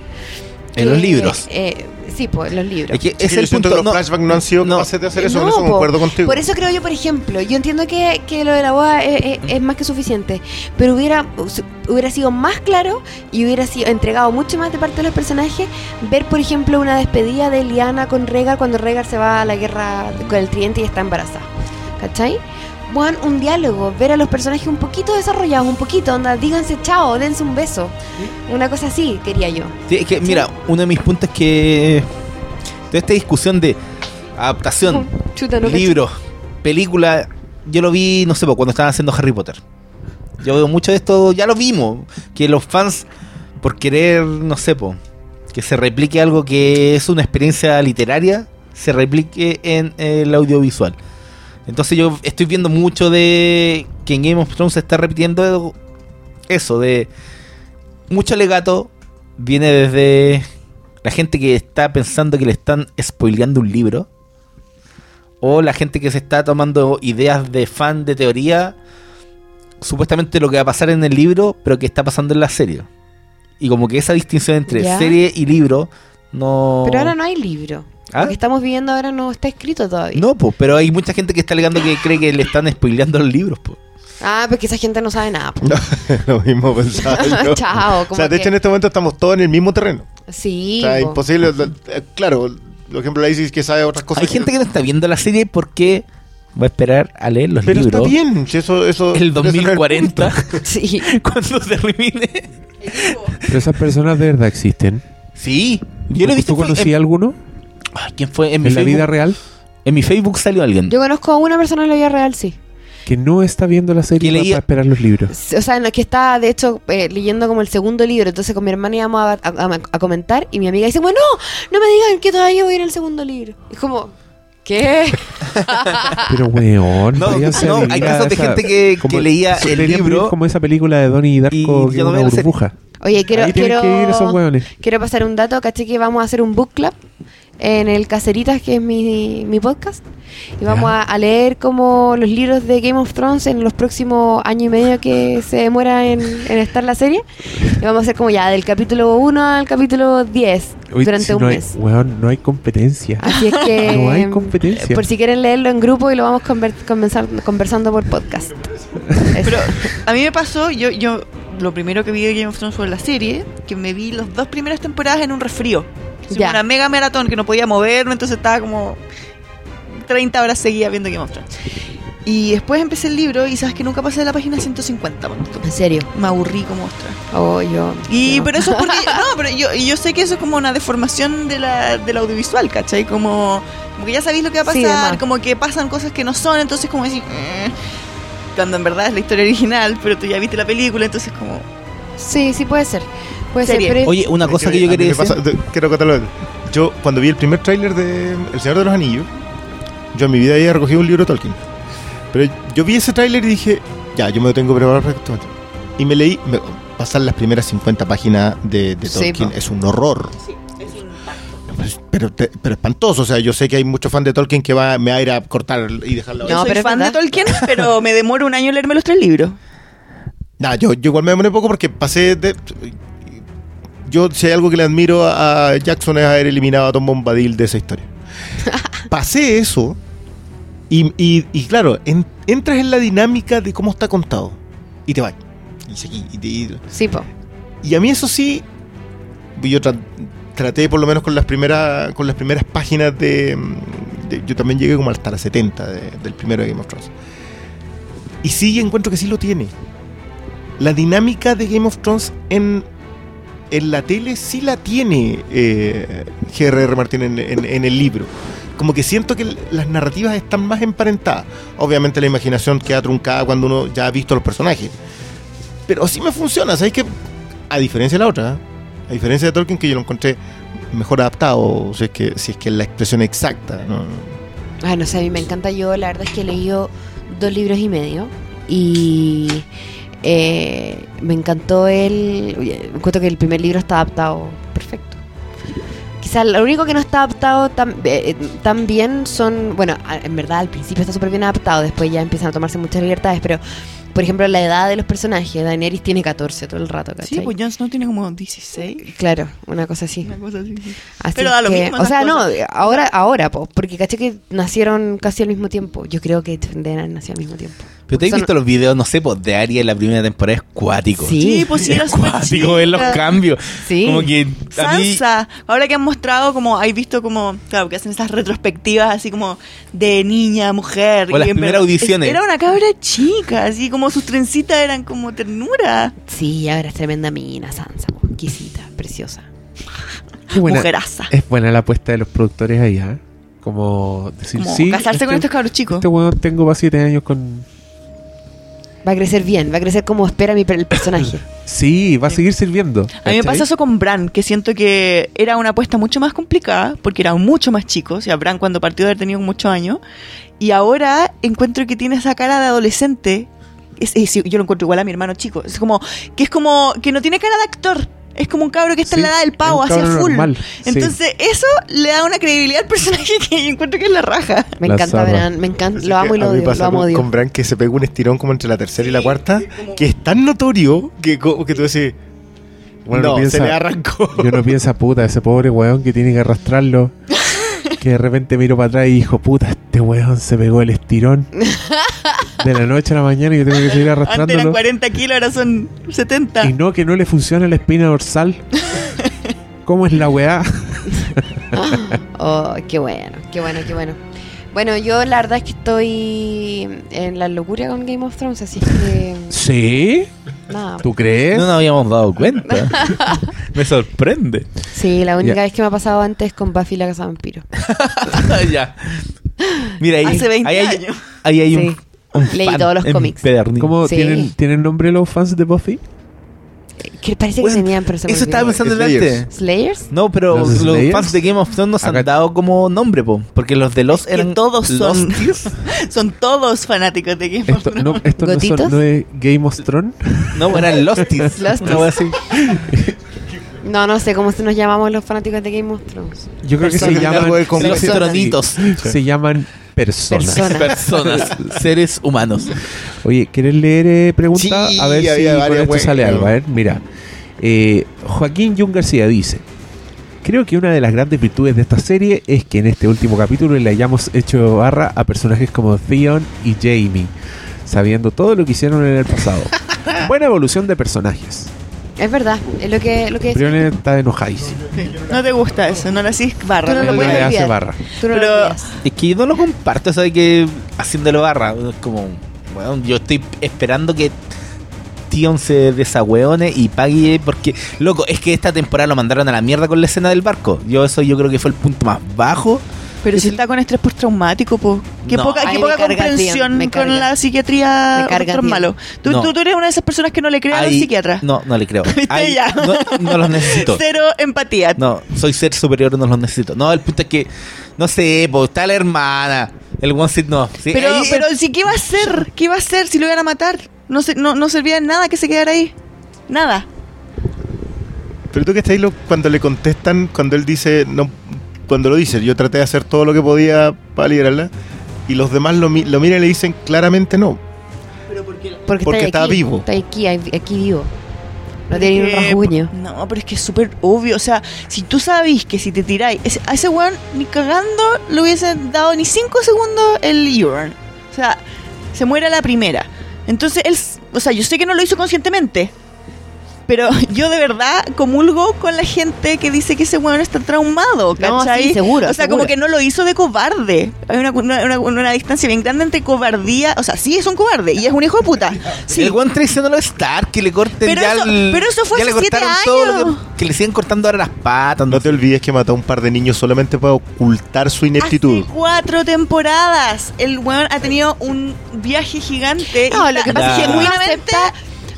En los libros. eh, sí, pues en los libros. Es que Es el punto. que los no, flashbacks no han sido no. capaces de hacer eso, No, eso po. concuerdo contigo. Por eso creo yo, por ejemplo, yo entiendo que, que lo de la boda es, es- es más que suficiente, pero hubiera, hubiera sido más claro y hubiera sido entregado mucho más de parte de los personajes ver, por ejemplo, una despedida de Liana con Rhaegar cuando Rhaegar se va a la guerra con el tridente y está embarazada. ¿Cachai? Bueno, un diálogo, ver a los personajes un poquito desarrollados, un poquito, onda, díganse chao, dense un beso. Una cosa así quería yo. Sí, es que, mira, uno de mis puntos es que. Toda esta discusión de adaptación, Chuta, no libro, película, yo lo vi, no sé, cuando estaban haciendo Harry Potter. Yo veo mucho de esto, ya lo vimos, que los fans, por querer, no sé, po, que se replique algo que es una experiencia literaria, se replique en el audiovisual. Entonces yo estoy viendo mucho de que en Game of Thrones se está repitiendo eso, de mucho alegato viene desde la gente que está pensando que le están spoileando un libro. O la gente que se está tomando ideas de fan de teoría. Supuestamente lo que va a pasar en el libro, pero que está pasando en la serie. Y como que esa distinción entre Ya. serie y libro no. Pero ahora no hay libro. ¿Ah? Lo que estamos viviendo ahora no está escrito todavía. No, pues, pero hay mucha gente que está alegando que cree que le están spoileando los libros, pues. Ah, porque esa gente no sabe nada. po. Lo mismo pensaba yo. Chao, O sea, de que- hecho en este momento estamos todos en el mismo terreno. Sí. o sea, po. imposible. eh, Claro, por ejemplo, la Isis que sabe otras cosas. Hay gente que no está viendo la serie porque va a esperar a leer los Pero libros. está bien. si eso, eso, El eso no es 2040, Sí. cuando termine. Pero esas personas de verdad existen. Sí, yo lo he visto. ¿Tú conocías alguno Ah, ¿Quién fue? En mi, en la Facebook, vida real? en mi Facebook salió alguien. Yo conozco a una persona en la vida real, sí. que no está viendo la serie leía- para esperar los libros. O sea, no, que está, de hecho, eh, leyendo como el segundo libro. Entonces con mi hermana íbamos a, a- a- a comentar y mi amiga dice, bueno, no me digan que todavía voy a ir al segundo libro. Y es como, ¿qué? Pero weón, No, no, hay casos de esa- gente que- como- que leía el libro como esa película de Donnie Darko y que una burbuja. Oye, quiero, quiero, que esos quiero pasar un dato. Caché que vamos a hacer un book club en el Caceritas, que es mi, mi podcast. Y vamos a, a leer como los libros de Game of Thrones en los próximos año y medio que se demora en, en estar la serie. Y vamos a hacer como ya del capítulo 1 al capítulo 10 Uy, durante si un no hay- mes. weón, no hay competencia. Así es que. No hay competencia. Por si quieren leerlo en grupo y lo vamos conversando por podcast. Eso. Pero a mí me pasó, yo, yo lo primero que vi de Game of Thrones fue la serie, que me vi las dos primeras temporadas en un resfrío. Ya. Una mega maratón que no podía moverme, entonces estaba como 30 horas seguidas viendo Game of Thrones. Y después empecé el libro y sabes que nunca pasé de la página 150. ponte tú. en serio. Me aburrí como ostra. Oh, yo. Y no. pero eso es porque no, pero yo, yo sé que eso es como una deformación de la, del audiovisual, ¿cachai? Como, como que ya sabéis lo que va a Sí, pasar, además. como que pasan cosas que no son, entonces como decir, "Eh", cuando en verdad es la historia original, pero tú ya viste la película, entonces como Sí, sí puede ser. Puede Serie. ser. Pero Oye, una cosa Es que yo quería decir. pasa- te- quiero contarlo. Yo, cuando vi el primer tráiler de El Señor de los Anillos, yo en mi vida había recogido un libro de Tolkien. Pero yo vi ese tráiler y dije, ya, yo me lo tengo preparado para esto. Y me leí, me- pasar las primeras 50 páginas de, de Sí, Tolkien es un horror. Pues, Pero, te- pero espantoso, o sea, yo sé que hay muchos fans de Tolkien que va, me va a ir a cortar y dejarla. No, yo soy pero fan de. Tolkien, pero me demoro un año en leerme los tres libros. Nah, yo, yo igual me demoré poco porque pasé de. Yo, si hay algo que le admiro a Jackson es haber eliminado a Tom Bombadil de esa historia. pasé eso y, y- y claro, en- entras en la dinámica de cómo está contado y te vas. Y, seguí, y, te- y- Sí, po. y a mí eso sí, yo tra- traté por lo menos con las primeras con las primeras páginas de, yo también llegué como hasta las 70 de- del primero de Game of Thrones. Y sí encuentro que sí lo tiene. La dinámica de Game of Thrones en, en la tele sí la tiene eh, G.R.R. Martin en, en- el libro. Como que siento que las narrativas están más emparentadas. Obviamente la imaginación queda truncada cuando uno ya ha visto los personajes. Pero sí me funciona, ¿sabes qué? A diferencia de la otra. A diferencia de Tolkien, que yo lo encontré mejor adaptado, si es que, si es que es la expresión exacta. ¿no? Ay, no sé, a mí me encanta. Yo la verdad es que he leído dos libros y medio y eh, me encantó el... oye, Encuentro que el primer libro está adaptado perfecto. Quizás lo único que no está adaptado tan, eh, tan bien son... Bueno, en verdad al principio está súper bien adaptado, después ya empiezan a tomarse muchas libertades, pero... Por ejemplo, la edad de los personajes. Daenerys tiene 14 todo el rato, ¿cachai? Sí, pues Jon Snow tiene como 16. Claro, una cosa así. Una cosa así. Así Pero da lo que- mismo O sea, no, ahora, ahora, po, porque caché que nacieron casi al mismo tiempo. Yo creo que haber nacido al mismo tiempo. Pero te has visto los videos, no sé, pues de Arya en la primera temporada es cuático. Sí. Sí, pues sí, es cuático ver los cambios. Sí. Como que a mí. Sansa, ahora que han mostrado como, hay visto como, claro, que hacen esas retrospectivas así como de niña, mujer. O las en primeras audiciones. es- Era una cabra chica, así como sus trencitas eran como ternura. Sí, ahora es tremenda mina, Sansa, exquisita, preciosa. Qué buena. Mujeraza. Es buena la apuesta de los productores ahí, ¿ah? Como decir, Como sí. casarse con este- estos cabros chicos. Este weón tengo para siete años con. Va a crecer bien, va a crecer como espera mi, el personaje. Sí, va a seguir sirviendo. A mí me pasa eso con Bran, que siento que era una apuesta mucho más complicada, porque era mucho más chico. O sea, Bran cuando partió de haber tenido muchos años. Y ahora encuentro que tiene esa cara de adolescente. Es, es- yo lo encuentro igual a mi hermano chico. Es como que es como que no tiene cara de actor. Es como un cabro que está en la edad del pavo, hacia full. normal, sí. Entonces, eso le da una credibilidad al personaje que yo encuentro que es la raja. Me La encanta. Bran, me encanta, Así lo amo y lo a mí me odio, lo amo con, con Bran que se pegó un estirón como entre la tercera y la cuarta, que es tan notorio que, que tú decís, Bueno, no, no piensa- se le arrancó. Yo no piensa, puta, ese pobre weón que tiene que arrastrarlo. Que de repente miro para atrás y dijo, puta, este weón se pegó el estirón de la noche a la mañana y yo tengo que seguir Antes eran arrastrándolo. 40 kilos, ahora son 70. Y no, que no le funciona la espina dorsal. ¿Cómo es la weá? Oh, qué bueno, qué bueno, qué bueno. Bueno, yo la verdad es que estoy en la locura con Game of Thrones, así que ¿Sí? nada. ¿Tú crees? No nos habíamos dado cuenta. Me sorprende. Sí, la única Ya. vez que me ha pasado antes es con Buffy la Casa Vampiro. ya. Mira, ahí, Hace 20 ahí hay, años. ahí hay un, Sí. Un Leí fan todos los cómics. ¿Cómo Sí. tienen, tienen nombre los fans de Buffy? Que parece Bueno, que tenían, pero se Eso estaba pensando Slayers. delante. ¿Slayers? No, pero ¿Los los, fans de Game of Thrones nos Acá- han dado como nombre, po. Porque los de los que eran todos son-. Son todos fanáticos de Game of Esto, Thrones. no, esto no, son- ¿Gotitos? no es Game of Thrones. No, eran Losties. Losties. Wea así. No, no sé cómo se nos llamamos los fanáticos de Game of Thrones. Yo creo que se Personas. llaman, Los Personas. tronitos. se llaman personas. Personas. Seres humanos. Oye, ¿quieres leer eh, pregunta? Sí, a ver si con esto sale algo. A ver, mira. Eh, Joaquín Jung García dice: Creo que una de las grandes virtudes de esta serie es que en este último capítulo le hayamos hecho barra a personajes como Theon y Jamie, sabiendo todo lo que hicieron en el pasado. Buena evolución de personajes. Es verdad, es lo que, lo que. Briones está enojadísimo. No te gusta eso, no le haces barra. Tú no lo Él puedes le hace olvidar. barra. Tú no lo Pero- olvidas. Es que yo no lo comparto, ¿sabes? Que haciéndolo barra. es Como, bueno, yo estoy esperando que Tion se desahueone y pague. Porque, loco, es que esta temporada lo mandaron a la mierda con la escena del barco. Yo, eso yo creo que fue el punto más bajo. Pero si está con estrés postraumático, po. Qué No. poca, Ay, qué poca comprensión con la psiquiatría Me carga, doctor tío. malo. Tú, No. tú, tú eres una de esas personas que no le creen a los Ahí- psiquiatras. No, no le creo. Ahí- Ya. No, no los necesito. Cero empatía. No, soy ser superior, no los necesito. No, el punto es que, no sé, pues está la hermana. El one sit no. Sí, Pero, ahí- pero sí, ¿qué iba a hacer? ¿Qué iba a hacer si lo iban a matar? No, se, no, no servía de nada que se quedara ahí. Nada. Pero tú que estáis lo- cuando le contestan, cuando él dice, no, cuando lo dice, yo traté de hacer todo lo que podía para liberarla, y los demás lo, mi- lo miran y le dicen claramente no. Porque, Porque está, está aquí, vivo. Está aquí, aquí vivo. No tiene ni un rasguño. No, pero es que es súper obvio. O sea, si tú sabís que si te tiráis, ese- a ese weón ni cagando le hubiesen dado ni 5 segundos el urn. O sea, se muere a la primera. Entonces él, o sea, yo sé que no lo hizo conscientemente. Pero yo de verdad comulgo con la gente que dice que ese weón está traumado, No, ¿cachai? sí, seguro, O sea, seguro. como que no lo hizo de cobarde. Hay una, una, una- una distancia bien grande entre cobardía. O sea, sí es un cobarde y es un hijo de puta. Sí. El one traicionó a los Stark, que le corten Pero ya eso- el- pero eso fue ya le hace siete cortaron todo lo años. que, que le siguen cortando ahora las patas. No te olvides que mató a un par de niños solamente para ocultar su ineptitud. Hace cuatro temporadas. El weón ha tenido un viaje gigante. No, y lo que pasa es que genuinamente,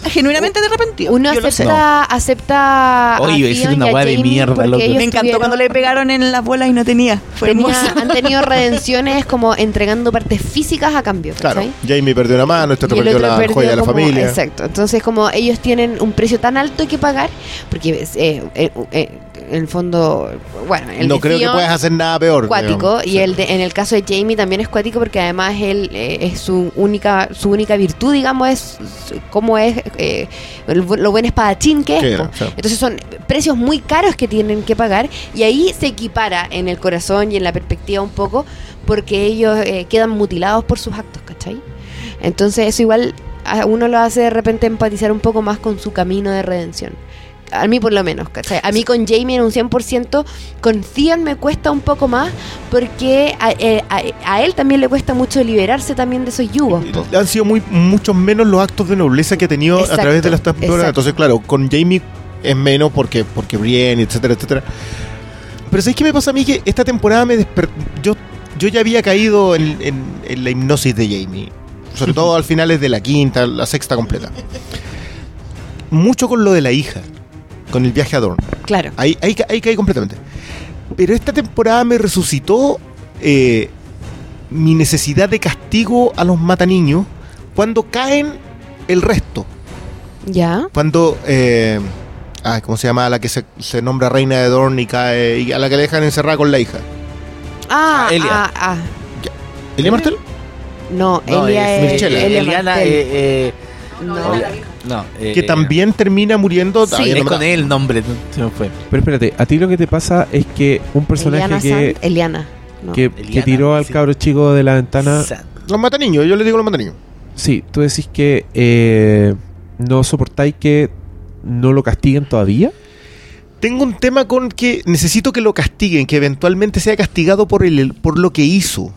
genuinamente de arrepentido. Uno Yo lo sé. acepta, acepta Oye, a iba a decir Theon una y a weá de mierda, loco. Me encantó tuvieron- cuando le pegaron en las bolas y no tenía. Fue tenía- han tenido redenciones como entregando partes físicas a cambio. Claro. Jamie perdió una mano, este perdió la perdió joya de la como- familia. Exacto. Entonces, como ellos tienen un precio tan alto que pagar, porque eh, eh, eh, el fondo, bueno, el no creo que puedas hacer nada peor. cuático digamos. y Sí. el de, en el caso de Jamie también es cuático porque además él eh, es su única su única virtud digamos es cómo es eh, el lo buen espadachín que es sí. entonces son precios muy caros que tienen que pagar y ahí se equipara en el corazón y en la perspectiva un poco porque ellos eh, quedan mutilados por sus actos ¿cachai? entonces eso igual a uno lo hace de repente empatizar un poco más con su camino de redención a mí por lo menos, ¿cachai? A mí con Jamie en un 100%, con Theon me cuesta un poco más porque a, eh, a- a él también le cuesta mucho liberarse también de esos yugos. po. Han sido muy, muchos menos los actos de nobleza que ha tenido a través de las temporadas. Entonces, claro, con Jamie es menos porque, porque Brienne, etcétera, etcétera. Pero ¿sabes qué me pasa a mí? Que esta temporada me desper... yo, yo ya había caído en, en- en la hipnosis de Jamie. Sobre todo al finales de la quinta, la sexta completa. Mucho con lo de la hija. Con el viaje a Dorn. Claro. Ahí, ahí, ahí caí completamente. Pero esta temporada me resucitó eh, mi necesidad de castigo a los mataniños cuando caen el resto. ¿Ya? Cuando. Eh, ay, ¿Cómo se llama? A la que se, se nombra reina de Dorn y cae. Y a la que le dejan encerrada con la hija. Ah, Elia. ah, ah. ¿Elia Martel? No, No, Elia es es, Michelle. Elia Eliana, eh, eh, no. No, eh, Que también termina muriendo. Sí. no con él el nombre, se me fue. Pero espérate, a ti lo que te pasa es que un personaje Eliana que, Eliana. no. que, que tiró al sí. cabro chico de la ventana, Sa- Los mataniños, yo les digo los mataniños. sí, tú decís que eh, no soportáis que no lo castiguen todavía. Tengo un tema con que necesito que lo castiguen, que eventualmente sea castigado por, el, por lo que hizo.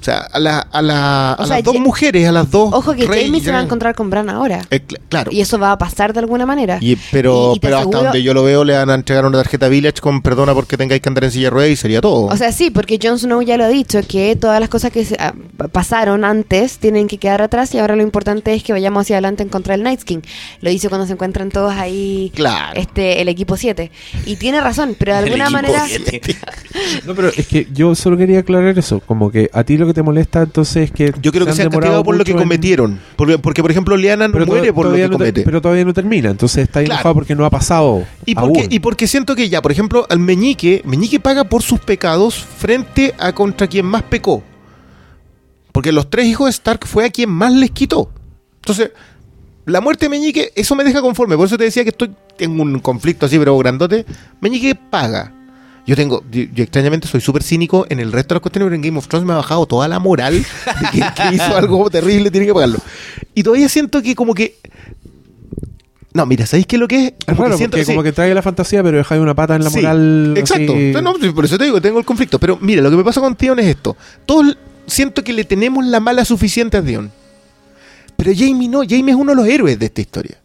O sea, a, la- a, la- O a sea, las dos mujeres, a las dos. Ojo que rey- Jamie se va a encontrar con Bran ahora. Eh, cl- claro. Y eso va a pasar de alguna manera. Y- pero Y- y te pero hasta donde yo lo veo, le van a entregar una tarjeta Village con perdona porque tengáis que andar en silla de ruedas y sería todo. O sea, sí, porque Jon Snow ya lo ha dicho, que todas las cosas que se- ah, pasaron antes tienen que quedar atrás y ahora lo importante es que vayamos hacia adelante en contra del Night King. Lo dice cuando se encuentran todos ahí, Claro. este, el equipo 7. Y tiene razón, pero de El alguna equipo manera... siete. No, pero es que yo solo quería aclarar eso. Como que a ti lo que te molesta entonces es que. yo creo que se han castigado por lo que en- cometieron. Porque, porque, por ejemplo, Liana no muere por lo que no te- comete. pero todavía no termina. Entonces está Claro. enojado porque no ha pasado. Y porque, aún. y porque siento que ya, por ejemplo, al Meñique, Meñique paga por sus pecados frente a contra quien más pecó. Porque los tres hijos de Stark fue a quien más les quitó. Entonces, la muerte de Meñique, eso me deja conforme. Por eso te decía que estoy en un conflicto así, pero grandote. Meñique paga. Yo tengo, yo, yo extrañamente soy súper cínico en el resto de las cuestiones, pero en Game of Thrones me ha bajado toda la moral de que el que hizo algo terrible tiene que pagarlo. Y todavía siento que como que... No, mira, ¿sabéis qué es lo que es? Es Como que raro siento- porque sí. como que trae la fantasía, pero deja ahí una pata en la Sí, moral. Exacto. así- No, por eso te digo que tengo el conflicto. Pero mira, lo que me pasa con Tion es esto. Todos siento que le tenemos la mala suficiente a Tion. Pero Jamie no. Jamie es uno de los héroes de esta historia.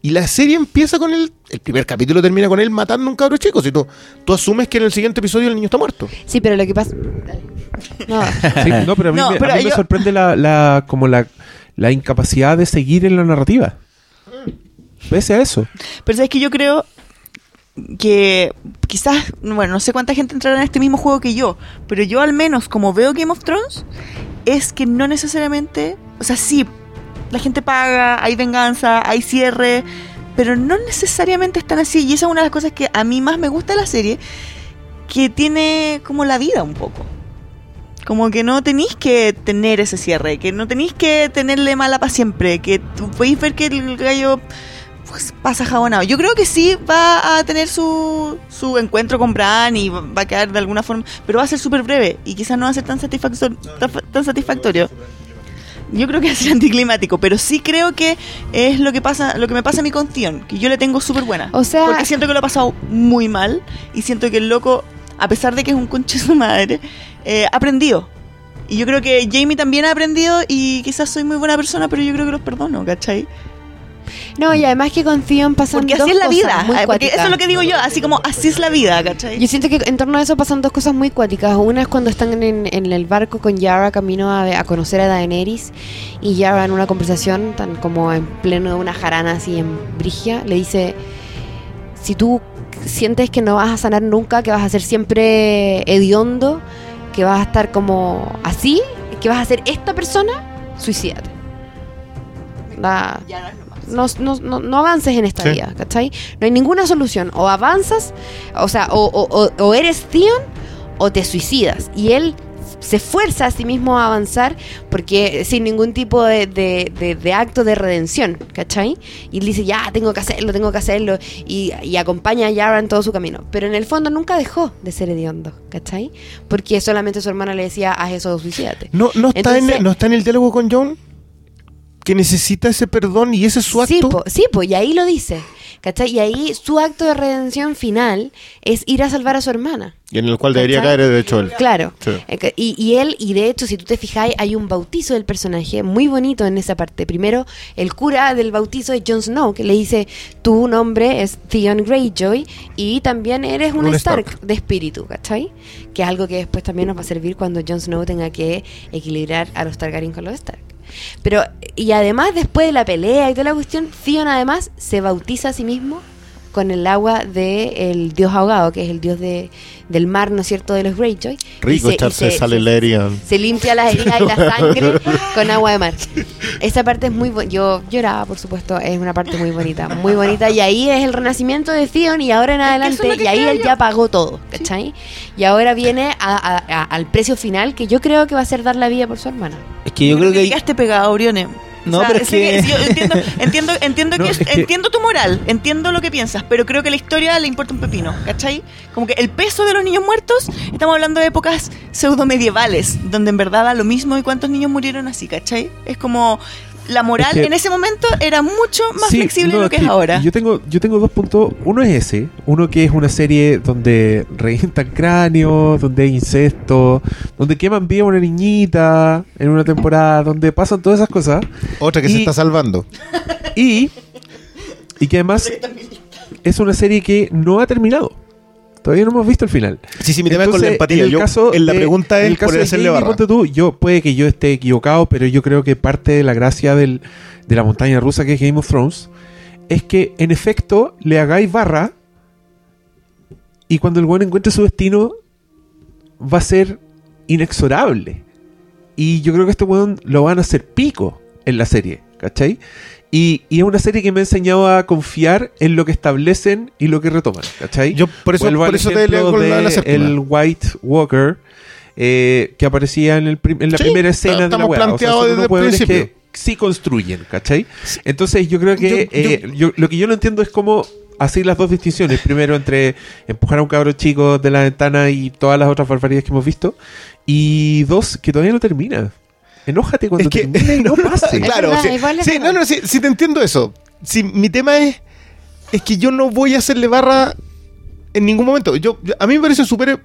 Y la serie empieza con él. El primer capítulo termina con él matando a un cabro chico. Si tú, tú asumes que en el siguiente episodio el niño está muerto. Sí, pero lo que pasa... No, Sí, no, pero a mí, No, me, a sorprende la, la- como la, la incapacidad de seguir en la narrativa. Pese a eso. Pero sabes que yo creo que quizás, bueno, no sé cuánta gente entrará en este mismo juego que yo, pero yo al menos como veo Game of Thrones, es que no necesariamente, o sea, sí, la gente paga, hay venganza, hay cierre, pero no necesariamente están así. Y esa es una de las cosas que a mí más me gusta de la serie, que tiene como la vida un poco. Como que no tenéis que tener ese cierre, que no tenéis que tenerle mala para siempre, que podéis ver que el gallo pues, pasa jabonado. Yo creo que sí va a tener su, su encuentro con Bran y va a quedar de alguna forma, pero va a ser súper breve y quizás no va a ser tan satisfactorio. Yo creo que ser anticlimático, pero sí creo que es lo que pasa, lo que me pasa a mí con Tion, que yo le tengo súper buena. O sea- porque siento que lo ha pasado muy mal y siento que el loco, a pesar de que es un conche de su madre, eh, ha aprendido. Y yo creo que Jamie también ha aprendido y quizás soy muy buena persona, pero yo creo que los perdono, ¿cachai? No, y además que con Theon pasan Porque dos así es la vida. muy eh, Porque eso es lo que digo yo, así como así es la vida, ¿cachai? Yo siento que en torno a eso pasan dos cosas muy cuáticas. Una es cuando están en, en el barco con Yara camino a, a conocer a Daenerys y Yara en una conversación tan como en pleno de una jarana así en Brigia le dice si tú sientes que no vas a sanar nunca, que vas a ser siempre hediondo, que vas a estar como así, que vas a ser esta persona, suicídate. Da- no, no, no, no avances en esta Sí. vida, ¿cachai? No hay ninguna solución. O avanzas, o sea, o, o- o- eres Theon o te suicidas. Y él se esfuerza a sí mismo a avanzar porque sin ningún tipo de, de- de- de acto de redención, ¿cachai? Y él dice, ya, tengo que hacerlo, tengo que hacerlo, y, y acompaña a Yara en todo su camino. Pero en el fondo nunca dejó de ser hediondo, ¿cachai? Porque solamente su hermana le decía, haz eso o suicídate. No, no, está Entonces- en, no está en el diálogo con John. Que necesita ese perdón y ese es su acto. Sí, po, y ahí lo dice. ¿Cachai? Y ahí su acto de redención final es ir a salvar a su hermana. y en el cual debería ¿Cachai? caer, de hecho, él. Claro. Sí. Eh, Y, y él, y de hecho, si tú te fijáis, hay un bautizo del personaje muy bonito en esa parte. Primero, el cura del bautizo de Jon Snow, que le dice, tu nombre es Theon Greyjoy y también eres un, Un Stark, Stark. de espíritu, ¿cachai? Que es algo que después también nos va a servir cuando Jon Snow tenga que equilibrar a los Targaryen con los Stark. Pero, y además, después de la pelea y toda la cuestión, Theon además se bautiza a sí mismo con el agua del dios ahogado, que es el dios de, del mar, ¿no es cierto?, de los Greyjoy. Y Rico y echarse se- sal en se- la herida. se limpia las heridas y la sangre con agua de mar. Esa parte es muy bonita. Yo lloraba, por supuesto, es una parte muy bonita, muy bonita. Y ahí es el renacimiento de Theon y ahora en es adelante, que y ahí él yo. ya pagó todo, ¿cachai? Y ahora viene a- a- a- al precio final que yo creo que va a ser dar la vida por su hermana. Es que yo creo que llegaste pegado, Orione. No, O sea, pero es sé que- sí, yo entiendo, entiendo, entiendo, No, que, es que- entiendo tu moral, entiendo lo que piensas, pero creo que la historia le importa un pepino, ¿cachai? Como que el peso de los niños muertos, estamos hablando de épocas pseudo medievales, donde en verdad da lo mismo y cuántos niños murieron así, ¿cachai? Es como la moral Es que- en ese momento era mucho más Sí, flexible no, de lo que es que ahora. Yo tengo, yo tengo dos puntos. Uno es ese. Uno que es una serie donde revientan cráneos, donde hay incesto, donde queman viva a una niñita en una temporada, donde pasan todas esas cosas. Otra que se está salvando. Y, y que además es una serie que no ha terminado. Todavía no hemos visto el final. Sí, sí, mi tema es con la empatía. En el Yo, caso en la de- pregunta en el es caso por hacerle barra. ponte tú, yo puede que yo esté equivocado, pero yo creo que parte de la gracia del, de la montaña rusa que es Game of Thrones es que en efecto le hagáis barra y cuando el buen encuentre su destino va a ser inexorable. Y yo creo que este weón lo van a hacer pico en la serie, ¿cachai? Y, y es una serie que me ha enseñado a confiar en lo que establecen y lo que retoman, ¿cachai? Yo por eso, Vuelvo por al eso te leo con la, la el White Walker eh, que aparecía en, el en la Sí, primera escena de la weá. O sea, desde el principio. que sí construyen, ¿cachai? Entonces yo creo que Yo- eh, yo- lo que yo no entiendo es cómo hacer las dos distinciones. Primero entre empujar a un cabro chico de la ventana y todas las otras barbaridades que hemos visto. Y dos, que todavía no termina. Enójate cuando Es que- termine y no pase. claro, verdad, sí, sí, no, no, sí, sí te entiendo eso. Si mi tema es es que yo no voy a hacerle barra en ningún momento. Yo, yo- a mí me parece súper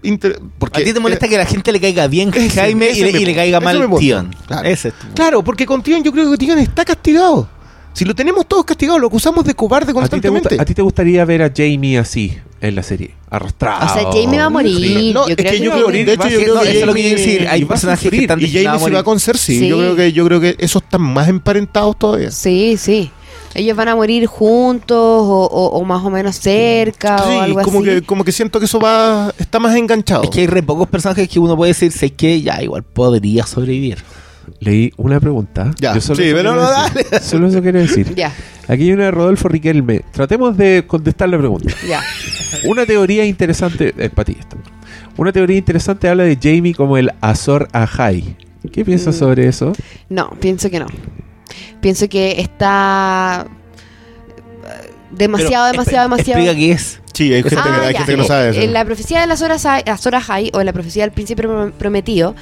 porque ¿A ti te molesta eh, que la gente le caiga bien ese- Jaime ese y, le, me y le pu- caiga mal. Tion? Claro. Ese es tu- Claro, porque con Tion yo creo que Tion está castigado. Si lo tenemos todos castigado, lo acusamos de cobarde ¿A ti, te constantemente. gusta- a ti te gustaría ver a Jamie así en la serie? Arrastrado. O sea, Jamie va a morir. No, yo es creo que que, yo creo- morir. de hecho, yo creo que eso es lo que quiero decir. Hay y va a personajes que están y Jamie se va a morir. Cersei. Sí. Yo creo que yo creo que esos están más emparentados todavía. Sí, sí. Ellos van a morir juntos o, o- o más o menos cerca Sí, o algo como así. que como que siento que eso va está más enganchado. Es que hay re pocos personajes que uno puede decir, sé que ya igual podría sobrevivir. Leí una pregunta. Ya, Yo solo sí, eso pero quiero no, decir. Solo eso quiero decir. Ya, Aquí hay una de Rodolfo Riquelme. Tratemos de contestar la pregunta. ya. Una teoría interesante. Es para ti esto. Una teoría interesante habla de Jamie como el Azor Ahai. ¿Qué piensas Mm. sobre eso? No, pienso que no. Pienso que está eh, demasiado, Pero, demasiado, demasiado. Explica qué es. Sí, hay gente, Ah, que, hay ya. gente que no sabe eso. En la profecía de las horas Ahai, o la profecía del príncipe prom- prometido,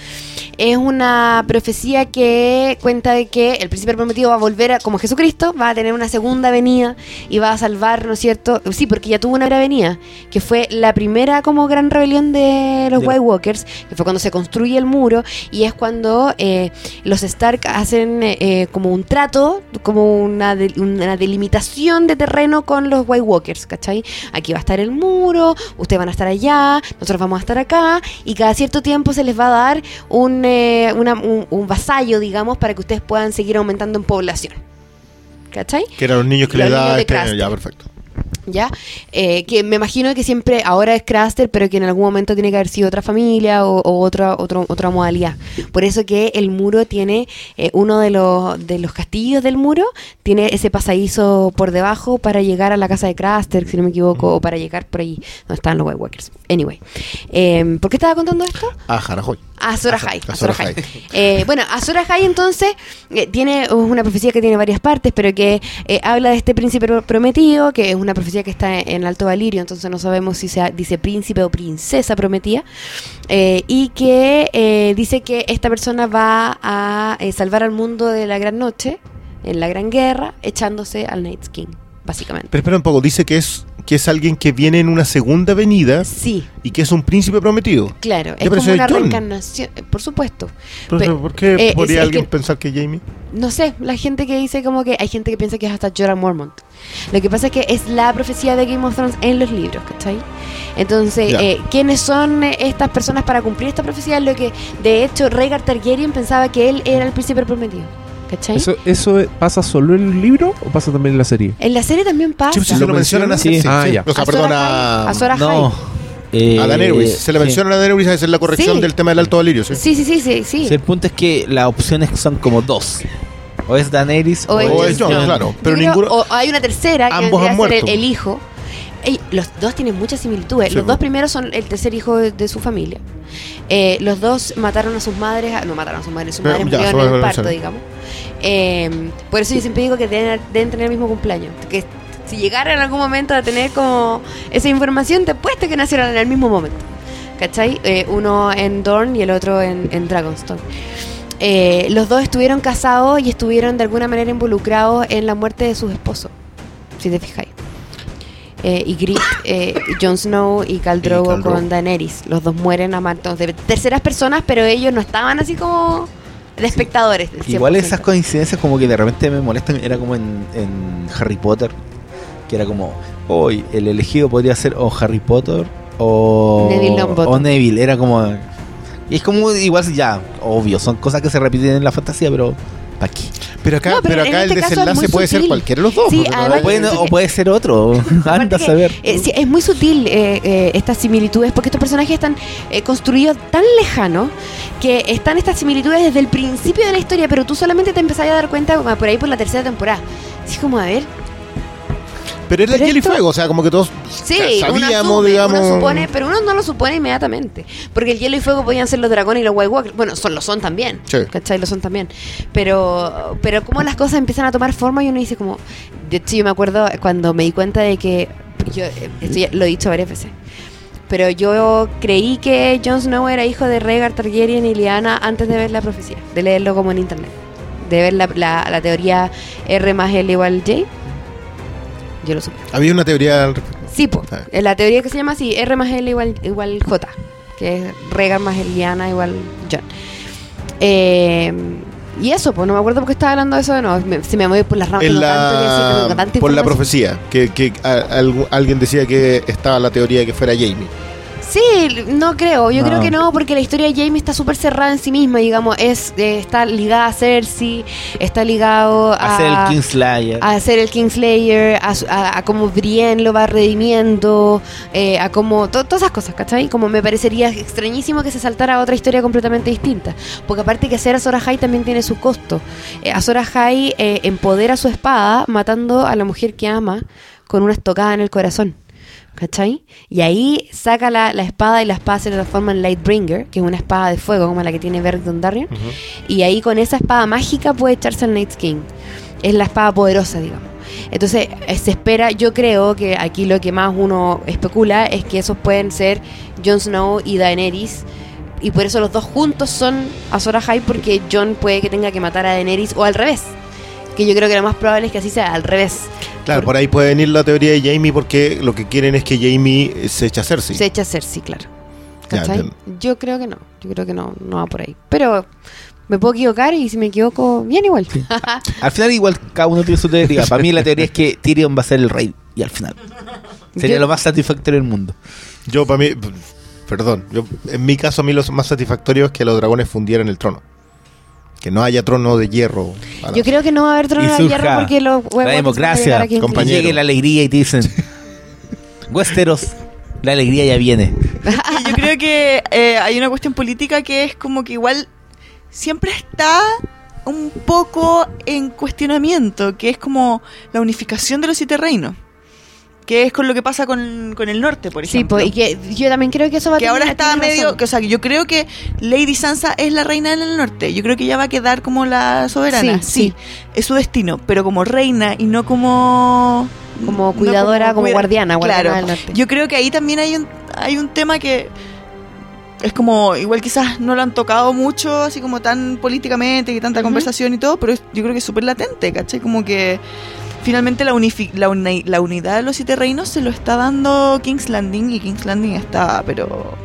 es una profecía que cuenta de que el príncipe prometido va a volver a, como Jesucristo, va a tener una segunda venida y va a salvar, ¿no es cierto? Sí, porque ya tuvo una primera venida, que fue la primera como gran rebelión de los De- White Walkers, que fue cuando se construye el muro y es cuando eh, los Stark hacen eh, como un trato, como una, de- una delimitación de terreno con los White Walkers, ¿cachai? Aquí va estar el muro, ustedes van a estar allá, nosotros vamos a estar acá, y cada cierto tiempo se les va a dar un, eh, una- un, un vasallo, digamos, para que ustedes puedan seguir aumentando en población. ¿Cachai? Que eran los niños que le da este año. Ya, perfecto. ¿Ya? Eh, que me imagino que siempre ahora es Craster, pero que en algún momento tiene que haber sido otra familia o, o otra, otro- otra modalidad. Por eso que el muro tiene, eh, uno de los, de los castillos del muro, tiene ese pasadizo por debajo para llegar a la casa de Craster, si no me equivoco, o para llegar por ahí donde están los White Walkers. Anyway, eh, ¿por qué estaba contando esto? Ah, Harajoy. Azor Ahai. Azor Azor Ahai. Ahai. Eh, bueno, Azor Ahai entonces eh, tiene una profecía que tiene varias partes, pero que eh, habla de este príncipe pro- prometido, que es una profecía que está en Alto Valirio, entonces no sabemos si se dice príncipe o princesa prometida, eh, y que eh, dice que esta persona va a eh, salvar al mundo de la gran noche, en la gran guerra, echándose al Night King, básicamente. Pero espera un poco, dice que es que es alguien que viene en una segunda venida Sí, y que es un príncipe prometido. claro, es como una reencarnación, eh, por supuesto. Pero, ¿Por qué eh, podría es- es alguien que- pensar que Jamie? No sé, la gente que dice como que hay gente que piensa que es hasta Jorah Mormont. Lo que pasa es que es la profecía de Game of Thrones en los libros, ¿cachai? Entonces, eh, ¿quiénes son eh, estas personas para cumplir esta profecía? Es lo que, de hecho, Rhaegar Targaryen pensaba que él era el príncipe prometido, ¿cachai? ¿Eso, ¿Eso pasa solo en el libro o pasa también en la serie? En la serie también pasa. Sí, sí, se ¿Lo mencionan así. Sí, Ah, sí. ya. O sea, perdón, a, Azor Ahai. No. eh, a Daenerys. Se le sí. menciona a Daenerys, esa es la corrección Sí. del tema del Alto Valirio, ¿sí? Sí, sí, sí, sí, sí. Sí, el punto es que las opciones son como dos. O es Daenerys O o, es Jon. claro. Pero ninguno... o hay una tercera que Ambos han a ser el, muerto. el hijo. Ey, los dos tienen muchas similitudes. Sí, los dos po. primeros son el tercer hijo de, de su familia. Eh, los dos mataron a sus madres, a- no mataron a sus madres, sus Pero, madres ya, murieron eso en el parto, digamos. Eh, por eso yo siempre digo que deben, deben tener el mismo cumpleaños. Que si llegaran en algún momento a tener como esa información, te puesto que nacieron en el mismo momento. ¿Cachai? Eh, uno en Dorne y el otro en, en Dragonstone. eh, los dos estuvieron casados y estuvieron de alguna manera involucrados en la muerte de sus esposos, si te fijáis. Eh, y Grit, eh, Jon Snow y Khal Drogo con Daenerys. Los dos mueren a manos de terceras personas, pero ellos no estaban así como de espectadores. Igual 100%. esas coincidencias como que de repente me molestan. Era como en, en Harry Potter. Que era como, hoy el elegido podría ser o Harry Potter o Neville o Neville. Era como... Y es como igual ya, obvio, son cosas que se repiten en la fantasía, pero ¿para qué? Pero acá, No, pero acá el este desenlace puede ser cualquiera de los dos. Sí, además O puede, o ser otro. Anda a que, saber. eh, sí, es muy sutil eh, eh, estas similitudes porque estos personajes están eh, construidos tan lejanos que están estas similitudes desde el principio de la historia, pero tú solamente te empezás a dar cuenta por ahí por la tercera temporada. Así como, a ver, Pero era pero hielo y esto- fuego, o sea, como que todos Sí, sabíamos, uno, asume, digamos. uno supone, pero uno no lo supone inmediatamente. Porque el hielo y fuego podían ser los dragones y los White Walkers. Bueno, son, lo son también. Sí. ¿Cachai? Lo son también. Pero, pero como las cosas empiezan a tomar forma y uno dice como... De hecho, yo me acuerdo cuando me di cuenta de que... Yo, eh, esto ya lo he dicho varias veces. Pero yo creí que Jon Snow era hijo de Rhaegar Targaryen y Lyanna antes de ver la profecía. De leerlo como en internet. De ver la, la, la teoría R más L igual J. Yo lo supe. Había una teoría al respecto. Sí, po. Ah. Eh, La teoría que se llama así, R más L igual, igual J, que es Regan más Eliana igual John. Eh, y eso, pues no me acuerdo por qué estaba hablando de eso de nuevo. Me- se me movió por las ramas. La, por la profecía, que, que a- alguien decía que estaba la teoría de que fuera Jamie. Sí, no creo. Yo No. creo que no, porque la historia de Jamie está súper cerrada en sí misma, digamos. es eh, Está ligada a Cersei, está ligado a... Hacer el Kingslayer. a hacer el Kingslayer, a, a, a cómo Brienne lo va redimiendo, eh, a cómo. to- todas esas cosas, ¿cachai? Como me parecería extrañísimo que se saltara a otra historia completamente distinta. Porque aparte que hacer a Sora High también tiene su costo. Eh, a Sora High eh, empodera su espada matando a la mujer que ama con una estocada en el corazón. ¿Cachai? Y ahí saca la, la espada y la espada se transforma en Lightbringer, que es una espada de fuego como la que tiene Beric Dondarrion. Y ahí con esa espada mágica puede echarse al Night King. Es la espada poderosa, digamos. Entonces eh, se espera, yo creo que aquí lo que más uno especula es que esos pueden ser Jon Snow y Daenerys. Y por eso los dos juntos son Azor Ahai porque Jon puede que tenga que matar a Daenerys o al revés. Que yo creo que lo más probable es que así sea, al revés. Claro, por ahí puede venir la teoría de Jamie porque lo que quieren es que Jamie se eche a Cersei. Se echa a Cersei, claro. Ya, ¿Cachai? yo creo que no. Yo creo que no, no va por ahí. Pero me puedo equivocar y si me equivoco, bien igual. Al final igual cada uno tiene su teoría. Para mí la teoría es que Tyrion va a ser el rey. Y al final. Sería Yo- lo más satisfactorio del mundo. Yo, para mí, perdón, yo, en mi caso, a mí lo más satisfactorio es que los dragones fundieran el trono. Que no haya trono de hierro. para- Yo creo que no va a haber trono Y de hierro porque los huevos la democracia, compañero. Y llegue la alegría y te dicen, Westeros, la alegría ya viene. Y yo creo que eh, hay una cuestión política que es como que igual siempre está un poco en cuestionamiento, que es como la unificación de los siete reinos. Que es con lo que pasa con, con el norte, por Sí, ejemplo. pues, y que yo también creo que eso va a que ahora está medio, razón. que, o sea, que yo creo que Lady Sansa es la reina del norte. Yo creo que ella va a quedar como la soberana. Sí, Sí, sí. es su destino, pero como reina y no como Como no cuidadora, como guardiana, guardiana Claro. del norte. Yo creo que ahí también hay un hay un tema que es como igual quizás no lo han tocado mucho, así como tan políticamente y tanta conversación y todo, pero yo creo que es súper latente, ¿cachai? Como que finalmente la, la, uni- la unidad de los siete reinos se lo está dando King's Landing y King's Landing está, pero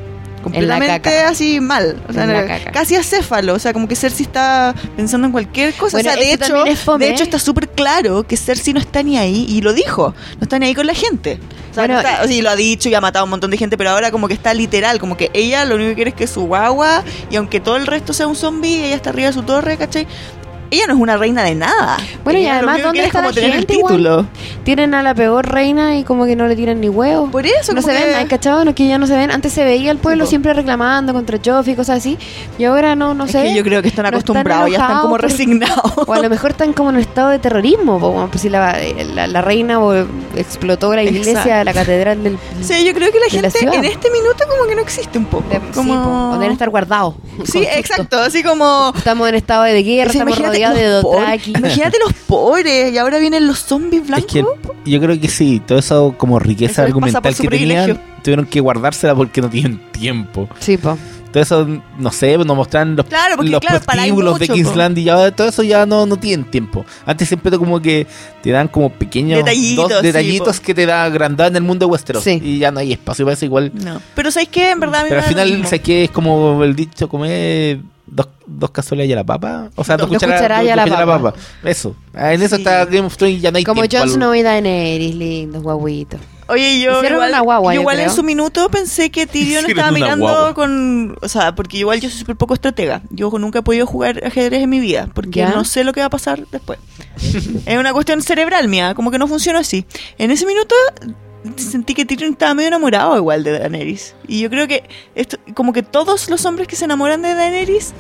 completamente caca. así mal, o sea, En la caca. casi acéfalo, o sea, como que Cersei está pensando en cualquier cosa, Bueno, o sea, de es que hecho, fome, de hecho está súper claro que Cersei no está ni ahí y lo dijo, no está ni ahí con la gente. O sea, Bueno, no está- o sea, y lo ha dicho y ha matado a un montón de gente, pero ahora como que está literal, como que ella lo único que quiere es que su guagua, y aunque todo el resto sea un zombie, ella está arriba de su torre, ¿cachai? Ella no es una reina de nada. Bueno, y Ella además, ¿dónde está como la tener gente el igual? título. Tienen a la peor reina y como que no le tiran ni huevos. Por eso, no se que- ven, ¿hay cachado? No, que ya no se ven. Antes se veía el pueblo siempre reclamando contra Joffrey y cosas así. Y ahora no, no es sé. que yo creo que están No acostumbrados, ya están como por- resignados. O a lo mejor están como en un estado de terrorismo. bueno, pues si la, la, la reina bo- explotó la iglesia, Exacto. la catedral del. Sí, yo creo que la gente en este minuto como que no existe un poco. de- como... sí, po, o deben estar guardados. Sí, exacto, así como... Estamos en estado de guerra, O sea, estamos imagínate rodeados de Dothraki. Imagínate los pobres y ahora vienen los zombies Es blancos. que yo creo que sí, toda esa como riqueza Eso argumental que tenían, tuvieron que guardársela porque no tienen tiempo. Sí, po. todo eso, no sé, nos mostraron los, Claro, porque, los claro, prostíbulos de Kingsland y ya todo eso ya no, no tienen tiempo. Antes siempre te como que te dan como pequeños Detallitos, dos sí, detallitos po. que te da agrandar en el mundo de Westeros. Sí. Y ya no hay espacio para eso igual. No. Pero ¿sabes qué? En verdad a mí Pero me al final, sé que es como el dicho, comer dos, dos cazuelas y a la papa. O sea, dos, Dos cucharadas cucharadas y a la papa. Eso. Ah, En eso Sí. está Game of Thrones y ya no hay Como. Jon Snow y Daenerys, lindos guaguitos. Oye, yo Hicieron igual, una guagua, yo yo igual en su minuto pensé que Tyrion Hicieron estaba mirando guagua. con... O sea, porque igual yo soy súper poco estratega. Yo nunca he podido jugar ajedrez en mi vida, porque ¿Ya? no sé lo que va a pasar después. es una cuestión cerebral mía, como que no funciona así. En ese minuto sentí que Tyrion estaba medio enamorado igual de Daenerys. Y yo creo que esto, como que todos los hombres que se enamoran de Daenerys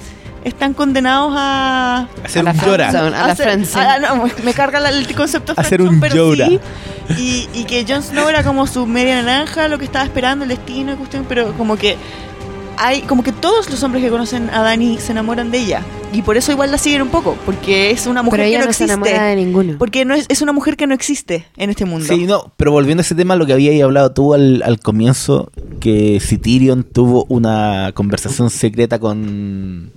están condenados a... Hacer A la un llora. A la hacer- ah, no, me carga la- el concepto de Hacer friendzone, un pero llora. sí. Y, y que Jon Snow era como su media naranja, lo que estaba esperando, el destino, y cuestión, pero como que hay como que todos los hombres que conocen a Dani se enamoran de ella. Y por eso igual la siguen un poco porque es una mujer Pero ella que no, no se enamora existe de ninguno. porque no es, es una mujer que no existe en este mundo. Sí, no, pero volviendo a ese tema, lo que habías hablado tú al, al comienzo, que si Tyrion tuvo una conversación secreta con,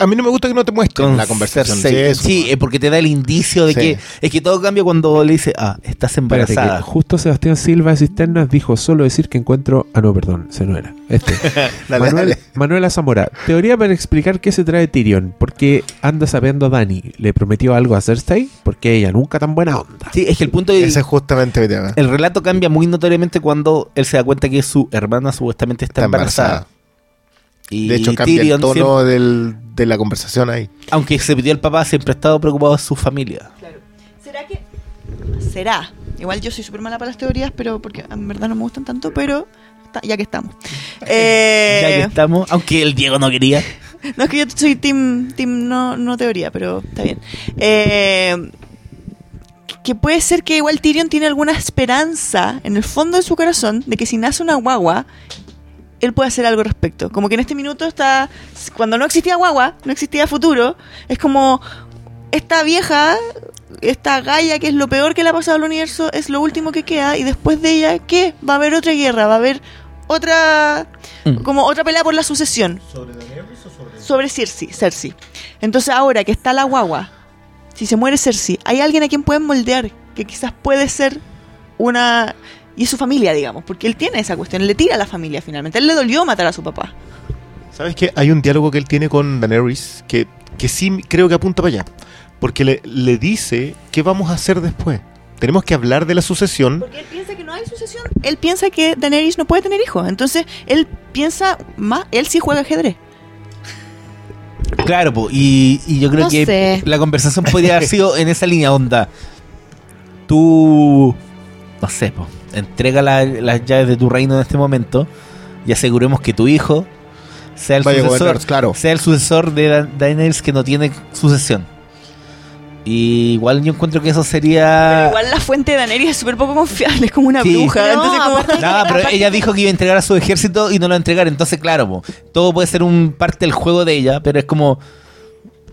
A mí no me gusta que no te muestren con la conversación. Sí, eso. Sí, eh, porque te da el indicio de Sí. que es que todo cambia cuando le dice, ah, estás Espérate, embarazada. justo Sebastián Silva de Cisternas dijo solo decir que encuentro. Ah, no, perdón, se no era. Este. Dale, Manuel, dale. Manuela Zamora, teoría para explicar qué se trae Tyrion. ¿Por qué anda sabiendo a Dani? ¿Le prometió algo a Cersei? Porque ella nunca tan buena onda. Sí, es que el punto de, Ese es justamente tema. el relato cambia muy notoriamente cuando él se da cuenta que su hermana supuestamente está, Está embarazada. embarazada. Y De hecho, cambia Tyrion el tono siempre- del- de la conversación ahí. aunque se pidió el papá, siempre ha estado preocupado de su familia. será que será igual yo soy súper mala para las teorías pero porque en verdad no me gustan tanto pero ya que estamos Eh, ya que estamos, aunque el Diego no quería. No es que yo soy team, team no, no teoría, pero está bien. Eh, que puede ser que igual Tyrion tiene alguna esperanza en el fondo de su corazón de que si nace una guagua, él puede hacer algo al respecto. Como que en este minuto está. Cuando no existía guagua, no existía futuro, es como. Esta vieja, esta Gaia, que es lo peor que le ha pasado al universo, es lo último que queda. Y después de ella, ¿qué? Va a haber otra guerra, va a haber otra. Mm. Como otra pelea por la sucesión sobre Cersei, Cersei. Entonces ahora que está la guagua, si se muere Cersei, hay alguien a quien pueden moldear que quizás puede ser una y es su familia, digamos, porque él tiene esa cuestión, él le tira a la familia finalmente. Él le dolió matar a su papá. ¿Sabes qué? Hay un diálogo que él tiene con Daenerys que, que sí creo que apunta para allá. Porque le, le dice qué vamos a hacer después. Tenemos que hablar de la sucesión. Porque él piensa que no hay sucesión. Él piensa que Daenerys no puede tener hijos. Entonces, él piensa más, él sí juega ajedrez. Claro, po, y, y yo creo No que sé. la conversación podría haber sido en esa línea onda. Tú, no sé, po, entrega la- las llaves de tu reino en este momento y aseguremos que tu hijo sea el Vaya sucesor, claro. sea el sucesor de Da- Daenerys que no tiene sucesión. Y igual yo encuentro que eso Pero sería... igual la fuente de Daenerys es súper poco confiable, es como una Sí. bruja. No, entonces como- aparte- No, pero ella dijo que iba a entregar a su ejército y no lo va a entregar. Entonces, claro, po, todo puede ser un parte del juego de ella, pero es como.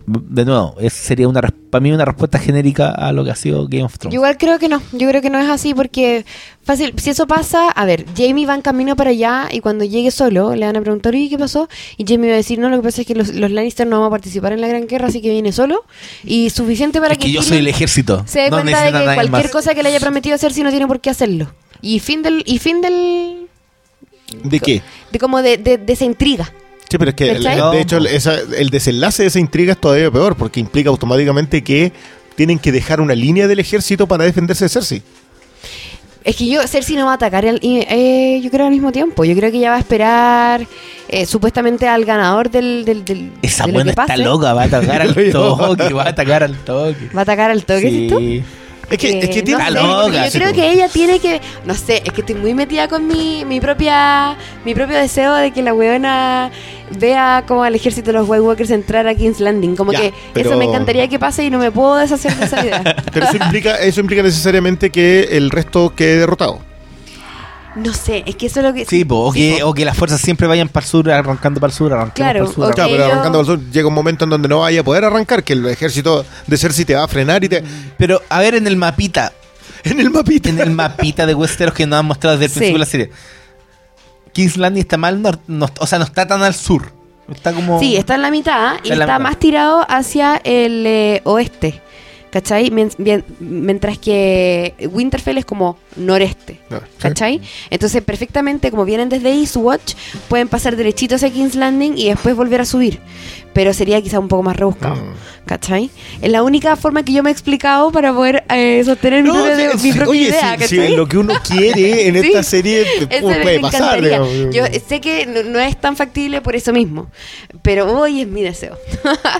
De nuevo, es, sería una para mí una respuesta genérica a lo que ha sido Game of Thrones. Yo igual creo que no, yo creo que no es así porque fácil, si eso pasa, a ver, Jamie va en camino para allá y cuando llegue solo le van a preguntar, ¿y qué pasó? Y Jamie va a decir, no, lo que pasa es que los, los Lannister no van a participar en la Gran Guerra, así que viene solo y suficiente para es que yo soy el ejército. se dé no cuenta de que cualquier más. cosa que le haya prometido hacer si no tiene por qué hacerlo. Y fin del, y fin del, ¿De qué? de como de, de, de esa intriga. Sí, pero es que, el- de hecho, esa- el desenlace de esa intriga es todavía peor, porque implica automáticamente que tienen que dejar una línea del ejército para defenderse de Cersei. Es que yo, Cersei no va a atacar, al- y, eh, yo creo al mismo tiempo. Yo creo que ella va a esperar eh, supuestamente al ganador del, del, del Esa de lo buena está loca, va a atacar al toque, va a atacar al toque. Va a atacar al toque, ¿sí tú? Es que, es que Eh, tiene... no sé, loca, yo creo que ella tiene que no sé es que estoy muy metida con mi, mi propia mi propio deseo de que la weona vea como al ejército de los White Walkers entrar a King's Landing. Como Ya, que pero- eso me encantaría que pase y no me puedo deshacer de esa idea. Pero eso implica, eso implica necesariamente que el resto quede derrotado. No sé es que eso es lo que Sí, po, o, sí, que, po. o que las fuerzas siempre vayan para el sur, arrancando para el sur, arrancando Claro, para el sur. ok. Claro, pero yo- arrancando al sur llega un momento en donde no vaya a poder arrancar, que el ejército de Cersei te va a frenar y te... Pero, a ver, en el mapita, En el mapita. en el mapita de Westeros que nos han mostrado desde el Sí. principio de la serie. King's Landing está mal, nor- no- o sea, no está tan al sur. Está como. Sí, está en la mitad y Está la está mitad. más tirado hacia el eh, oeste. ¿Cachai? Mientras que Winterfell es como noreste. Ah. ¿Cachai? Entonces, perfectamente, como vienen desde Eastwatch, pueden pasar derechito hacia King's Landing y después volver a subir. Pero sería quizá un poco más rebuscado. Mm. ¿Cachai? Es la única forma que yo me he explicado para poder eh, sostener mi, No, propia- sí, mi propia oye, idea. si, si ¿cachai? lo que uno quiere en Sí. esta serie Eso puede, me pasar. Yo sé que no, no es tan factible por eso mismo, pero hoy es mi deseo.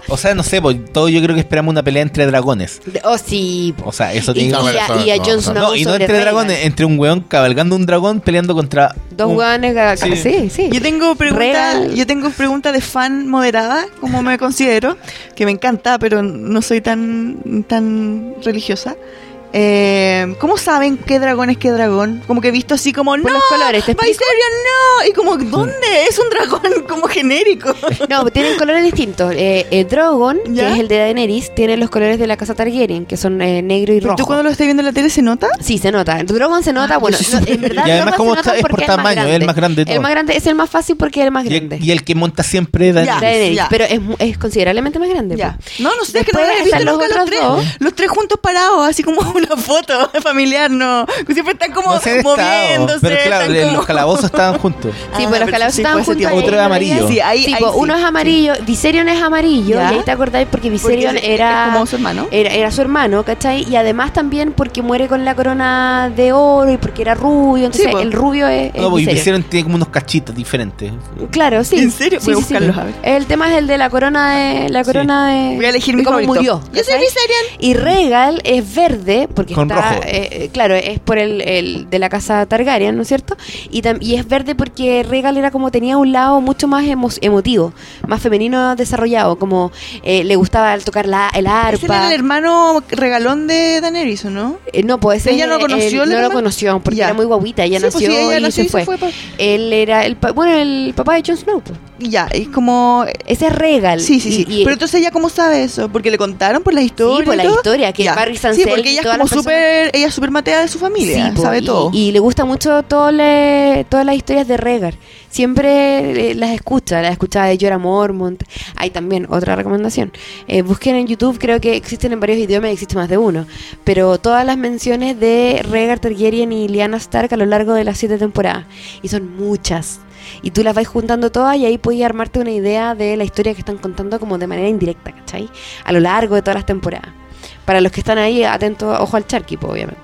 O sea, no sé, pues todo yo creo que esperamos una pelea entre dragones. Oh, sí. O sea, eso Y, tiene y que No, a, y a Snow No, y no entre dragones, entre un weón cabalgando un dragón peleando contra. Dos un- hueones. ga- Sí. Sí, sí. Yo tengo pregunta, yo tengo pregunta de fan moderada, como me considero, que me encanta, pero no soy tan, tan religiosa. Eh, ¿Cómo saben qué dragón es qué dragón? Como que he visto así como, Por no, los colores, ¿te explico? Viserion no, y como, ¿dónde? Es un dragón como genérico. No, tienen colores distintos. Eh, Drogon, ¿Ya? que es el de Daenerys, tiene los colores de la casa Targaryen, que son eh, negro y ¿Pero rojo. tú cuando lo estás viendo en la tele se nota? Sí, se nota. Drogon se nota, Ah, bueno, yo sí no, sé. en verdad Y además como se nota está- es por tamaño, es el más grande de El más grande es el más fácil porque es el más Y grande. el, y el que monta siempre Daenerys. Ya. Daenerys, ya. pero es, considerablemente más grande. Ya. po. No, no sé, es que no Después he visto los los otros tres. dos. Los tres juntos parados, así como una foto familiar, no. Siempre están como No moviéndose. Pero claro, están como- los calabozos estaban juntos. Sí, Ah, pues los calabozos sí, estaban fue ese juntos. ahí, Otro es ¿no amarillo. Sí, ahí, Sí, ahí pues, sí. uno es amarillo, Viserion es amarillo, Ya. y ahí te acordáis porque Porque Viserion es- era, es como su hermano. era era su hermano, ¿cachai? Y además también porque muere con la corona de oro y porque era rubio, entonces Sí, pues. el rubio es, es No, pues, Viserion. Viserion tiene como unos cachitos diferentes. Claro, sí. ¿En serio? Sí, Voy a buscarlos, a ver. El tema es el de la corona de la corona de Voy a elegir mi cómo murió. Yo soy. Viserion. Y Regal es verde porque Con está rojo. eh, eh, claro, es por el, el de la casa Targaryen, ¿no es cierto? Y, tam- y es verde porque Regal era como tenía un lado mucho más emo- emotivo, más femenino desarrollado, como eh, le gustaba tocar la, el Ese era arpa. el hermano regalón de Daenerys, ¿o no? Eh, no, pues ese ¿Ella no conoció no lo conoció porque Ya. era muy guaguita, ella Sí, pues, nació sí, ella y nació se fue. pa- Él era el pa- bueno, el papá de Jon Snow. pues. Y ya, es como... Ese es Regal. Sí, sí, sí. Y- y- Pero entonces ella cómo sabe eso? Porque le contaron por la historia. Sí, por y la todo? historia, que Ya. Barry Sí, porque ella es como súper, ella es súper matea de su familia, Sí, sabe todo. Y le gusta mucho todo le- todas las historias de Regar. Siempre eh, las escucha, las escucha de Jorah Mormont. Hay también otra recomendación. Eh, busquen en YouTube, creo que existen en varios idiomas y existe más de uno. Pero todas las menciones de Rhaegar Targaryen y Lyanna Stark a lo largo de las siete temporadas. Y son muchas. Y tú las vas juntando todas y ahí puedes armarte una idea de la historia que están contando como de manera indirecta, ¿cachai? A lo largo de todas las temporadas. Para los que están ahí, atentos, ojo al charquipo, obviamente.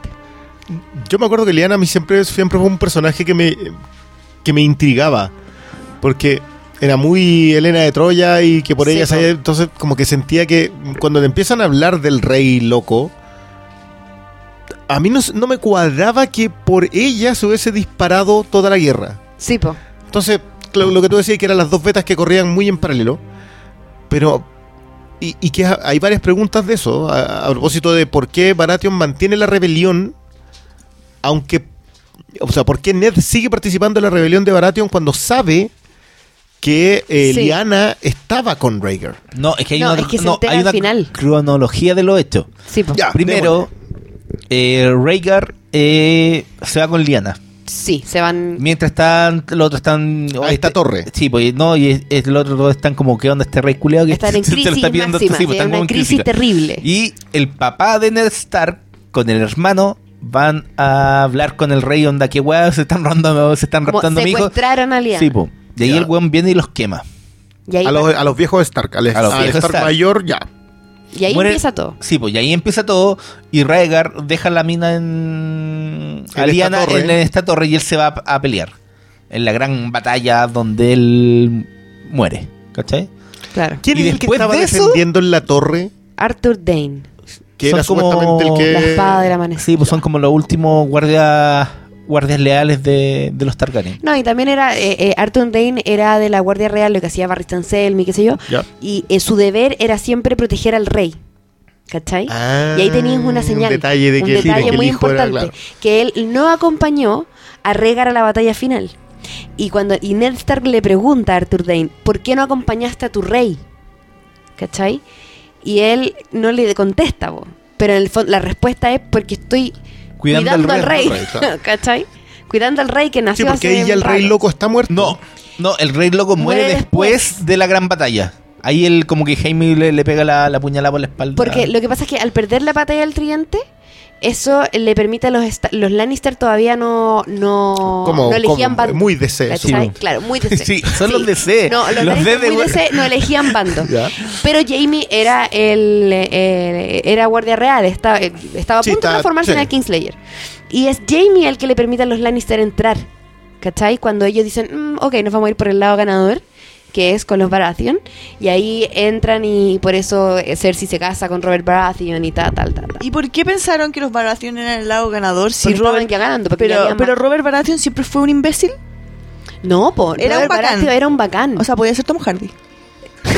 Yo me acuerdo que Liana a mí siempre, siempre fue un personaje que me, que me intrigaba. Porque era muy Elena de Troya y que por Sí, ella po. sabía. Entonces, como que sentía que cuando te empiezan a hablar del rey loco, a mí no, no me cuadraba que por ella se hubiese disparado toda la guerra. Sí, po. Entonces, lo, lo que tú decías que eran las dos betas que corrían muy en paralelo. Pero. Y, y que ha- hay varias preguntas de eso. A, a propósito de por qué Baratheon mantiene la rebelión. Aunque. O sea, por qué Ned sigue participando en la rebelión de Baratheon cuando sabe que eh, Sí. Lyanna estaba con Rhaegar. No, es que hay No, una, es que se no, hay una final. cronología de los hechos. Sí. Ya. Primero, eh, Rhaegar eh, se va con Liana. Sí, se van. Mientras están, los otros están. A esta torre. Sí, pues no, y es, es- los otros dos están como, ¿qué onda este rey culeado? Que Están en se lo crisis está pidiendo- máxima. sí, pues, sí, están una en crisis crítica. terrible. Y el papá de Ned Stark con el hermano van a hablar con el rey, onda, que weá, se están robando, se están Como raptando secuestraron a Lyanna. Sí, pues. De ahí Ya. el weón viene y los quema. Y ahí, A los, a los viejos Stark. Al, A los viejos Stark, Stark. mayor, ya. Y ahí muere- empieza todo. Sí, pues y ahí empieza todo. Y Rhaegar deja la mina en. En a Lyanna esta torre. en, en esta torre y él se va a, a pelear. En la gran batalla donde él muere. ¿Cachai? Claro. ¿Quién Y es el que después estaba de eso- defendiendo en la torre? Arthur Dane. Que Son era como supuestamente el que. La espada del amanecer. Sí, pues son como los últimos guardias guardias leales de, de los Targaryen. No, y también era. eh, eh, Arthur Dane era de la Guardia Real, lo que hacía Barry Selmy, qué sé yo. Y eh, su deber era siempre proteger al rey. ¿Cachai? Ah, y ahí tenías una señal. Un detalle de un que, detalle que muy era, importante. claro. Que él no acompañó a Rhaegar a la batalla final. Y cuando y Ned Stark le pregunta a Arthur Dane, ¿por qué no acompañaste a tu rey? ¿Cachai? Y él no le contesta, bo. pero en el fondo la respuesta es porque estoy Cuidando, cuidando, al rey, rey. al rey, claro. ¿cachai? Cuidando al rey que Sí, nació porque hace ahí ya el rey loco está muerto. No, no, el rey loco muere, Muere después, después. de la gran batalla. Ahí él como que Jaime le, le pega la, la puñalada por la espalda. Porque lo que pasa es que al perder la batalla del tridente, eso le permite a los, los Lannister todavía no, no, Como, no elegían bando. muy DC. sí. Claro, muy DC. Sí, son los DC. No, los, Los Lannister D de muy hue- DC no elegían bando. Ya. Pero Jamie era el eh, era guardia real, estaba, eh, estaba a punto de transformarse en el Kingslayer. Y es Jamie el que le permite a los Lannister entrar. ¿Cachai? Cuando ellos dicen, "Mm, ok, nos vamos a ir por el lado ganador, que es con los Baratheon. Y ahí entran y por eso Cersei se casa con Robert Baratheon y tal, tal, tal. ¿Y por qué pensaron que los Baratheon eran el lado ganador si Porque Robert... ya ganando. Pero, pero Robert Baratheon siempre fue un imbécil. No, por Era un bacán. Era un bacán. O sea, podía ser Tom Hardy.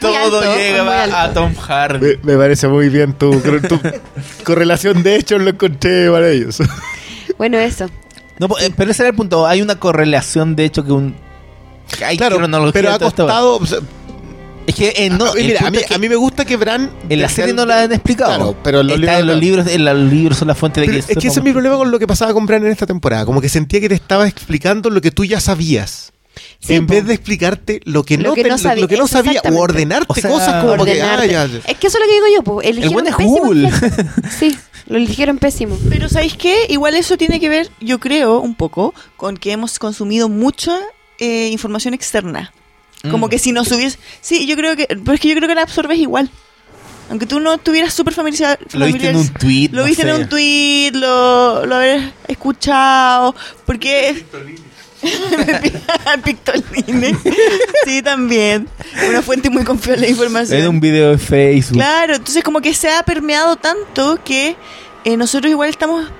Muy Todo alto, llega a Tom Hardy. Me, me parece muy bien tu, tu correlación de hechos, lo encontré maravilloso. Bueno, eso. No, eh, pero ese era el punto. Hay una correlación, de hecho, que un. hay Claro, cronología pero ha costado... Es que eh, no, a, mira, a, mí, es que a mí me gusta que Bran... en la serie no lo han explicado. Claro, pero en los Está en los libros- libros, en los libros son la fuente de que es que ese es mi problema con lo que pasaba con Bran en esta temporada. Como que sentía que te estaba explicando lo que tú ya sabías. Sí, en po. vez de explicarte lo que Lo no, que te- no lo- sabía- lo que no sabía o ordenarte O sea, cosas como que Ordenarte. ah, ya, ya. Es que eso es lo que digo yo, pues. Eligieron buen es pésimo Google. Sí, lo eligieron pésimo. Pero ¿sabéis qué? Igual eso tiene que ver, yo creo, un poco, con que hemos consumido mucha eh, información externa. Como Mm. que si nos hubiese... Sí, yo creo que... Pero es que yo creo que la absorbes igual. Aunque tú no estuvieras súper familiarizado. Lo viste en un tweet. Lo no viste sé. en un tweet, lo, lo habrás escuchado, porque... Pictoline. sí, también. Una fuente muy confiable de información. En un video de Facebook. Claro, entonces como que se ha permeado tanto que eh, nosotros igual estamos...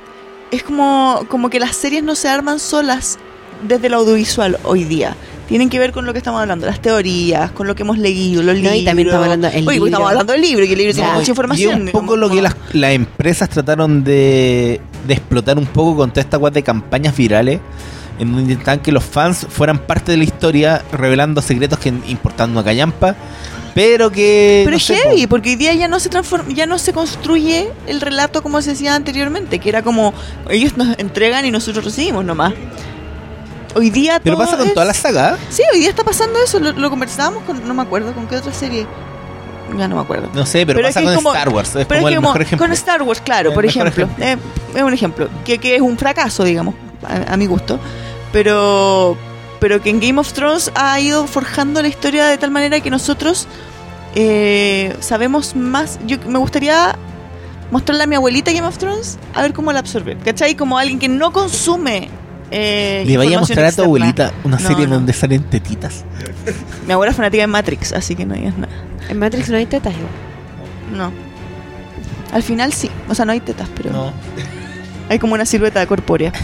Es como, como que las series no se arman solas desde el audiovisual hoy día. Tienen que ver con lo que estamos hablando, las teorías, con lo que hemos leído, los No, libros. y también estamos hablando del porque libro. estamos hablando del libro, que el libro tiene mucha Y información. es un poco como- lo que las, las empresas trataron de, de explotar un poco con toda esta guay de campañas virales, en donde intentaban que los fans fueran parte de la historia, revelando secretos que importaban una callampa, pero que... Pero no es sé, heavy, porque hoy día ya no se transforma, ya no se construye el relato como se hacía anteriormente, que era como ellos nos entregan y nosotros recibimos nomás. Hoy día Pero todo pasa con es- toda la saga. Sí, hoy día está pasando eso, lo, lo conversábamos con, no me acuerdo, con qué otra serie. Ya no me acuerdo. No sé, pero, Pero es pasa que con es como- Star Wars. Es Pero como es el que como mejor ejemplo. con Star Wars, claro, El por mejor ejemplo. eh, es un ejemplo, que, que es un fracaso, digamos, a, a mi gusto. Pero, pero que en Game of Thrones ha ido forjando la historia de tal manera que nosotros eh, sabemos más. Yo me gustaría mostrarle a mi abuelita Game of Thrones a ver cómo la absorbe. ¿Cachai? Como alguien que no consume. Eh, Le vaya a mostrar a tu abuelita una No, serie no. donde salen tetitas. Mi abuela es fanática de Matrix, así que no digas nada. En Matrix no hay tetas, igual. No. Al final sí. O sea, no hay tetas, pero. No. Hay como una silueta corpórea.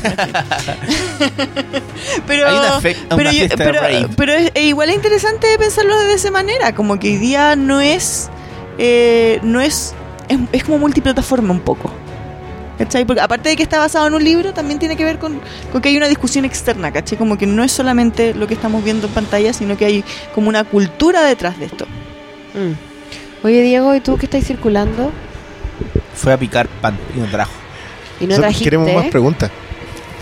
pero Hay una, fe- una pero, yo- pero, pero es, e igual es interesante pensarlo de esa manera, como que hoy día no es eh, no es, es es como multiplataforma un poco. ¿Cachai? Porque aparte de que está basado en un libro, también tiene que ver con, con que hay una discusión externa, ¿cachai? Como que no es solamente lo que estamos viendo en pantalla, sino que hay como una cultura detrás de esto. Mm. Oye, Diego, ¿y tú qué estás circulando? Fue a picar pan y no trajo. Y no trajiste. Queremos más preguntas.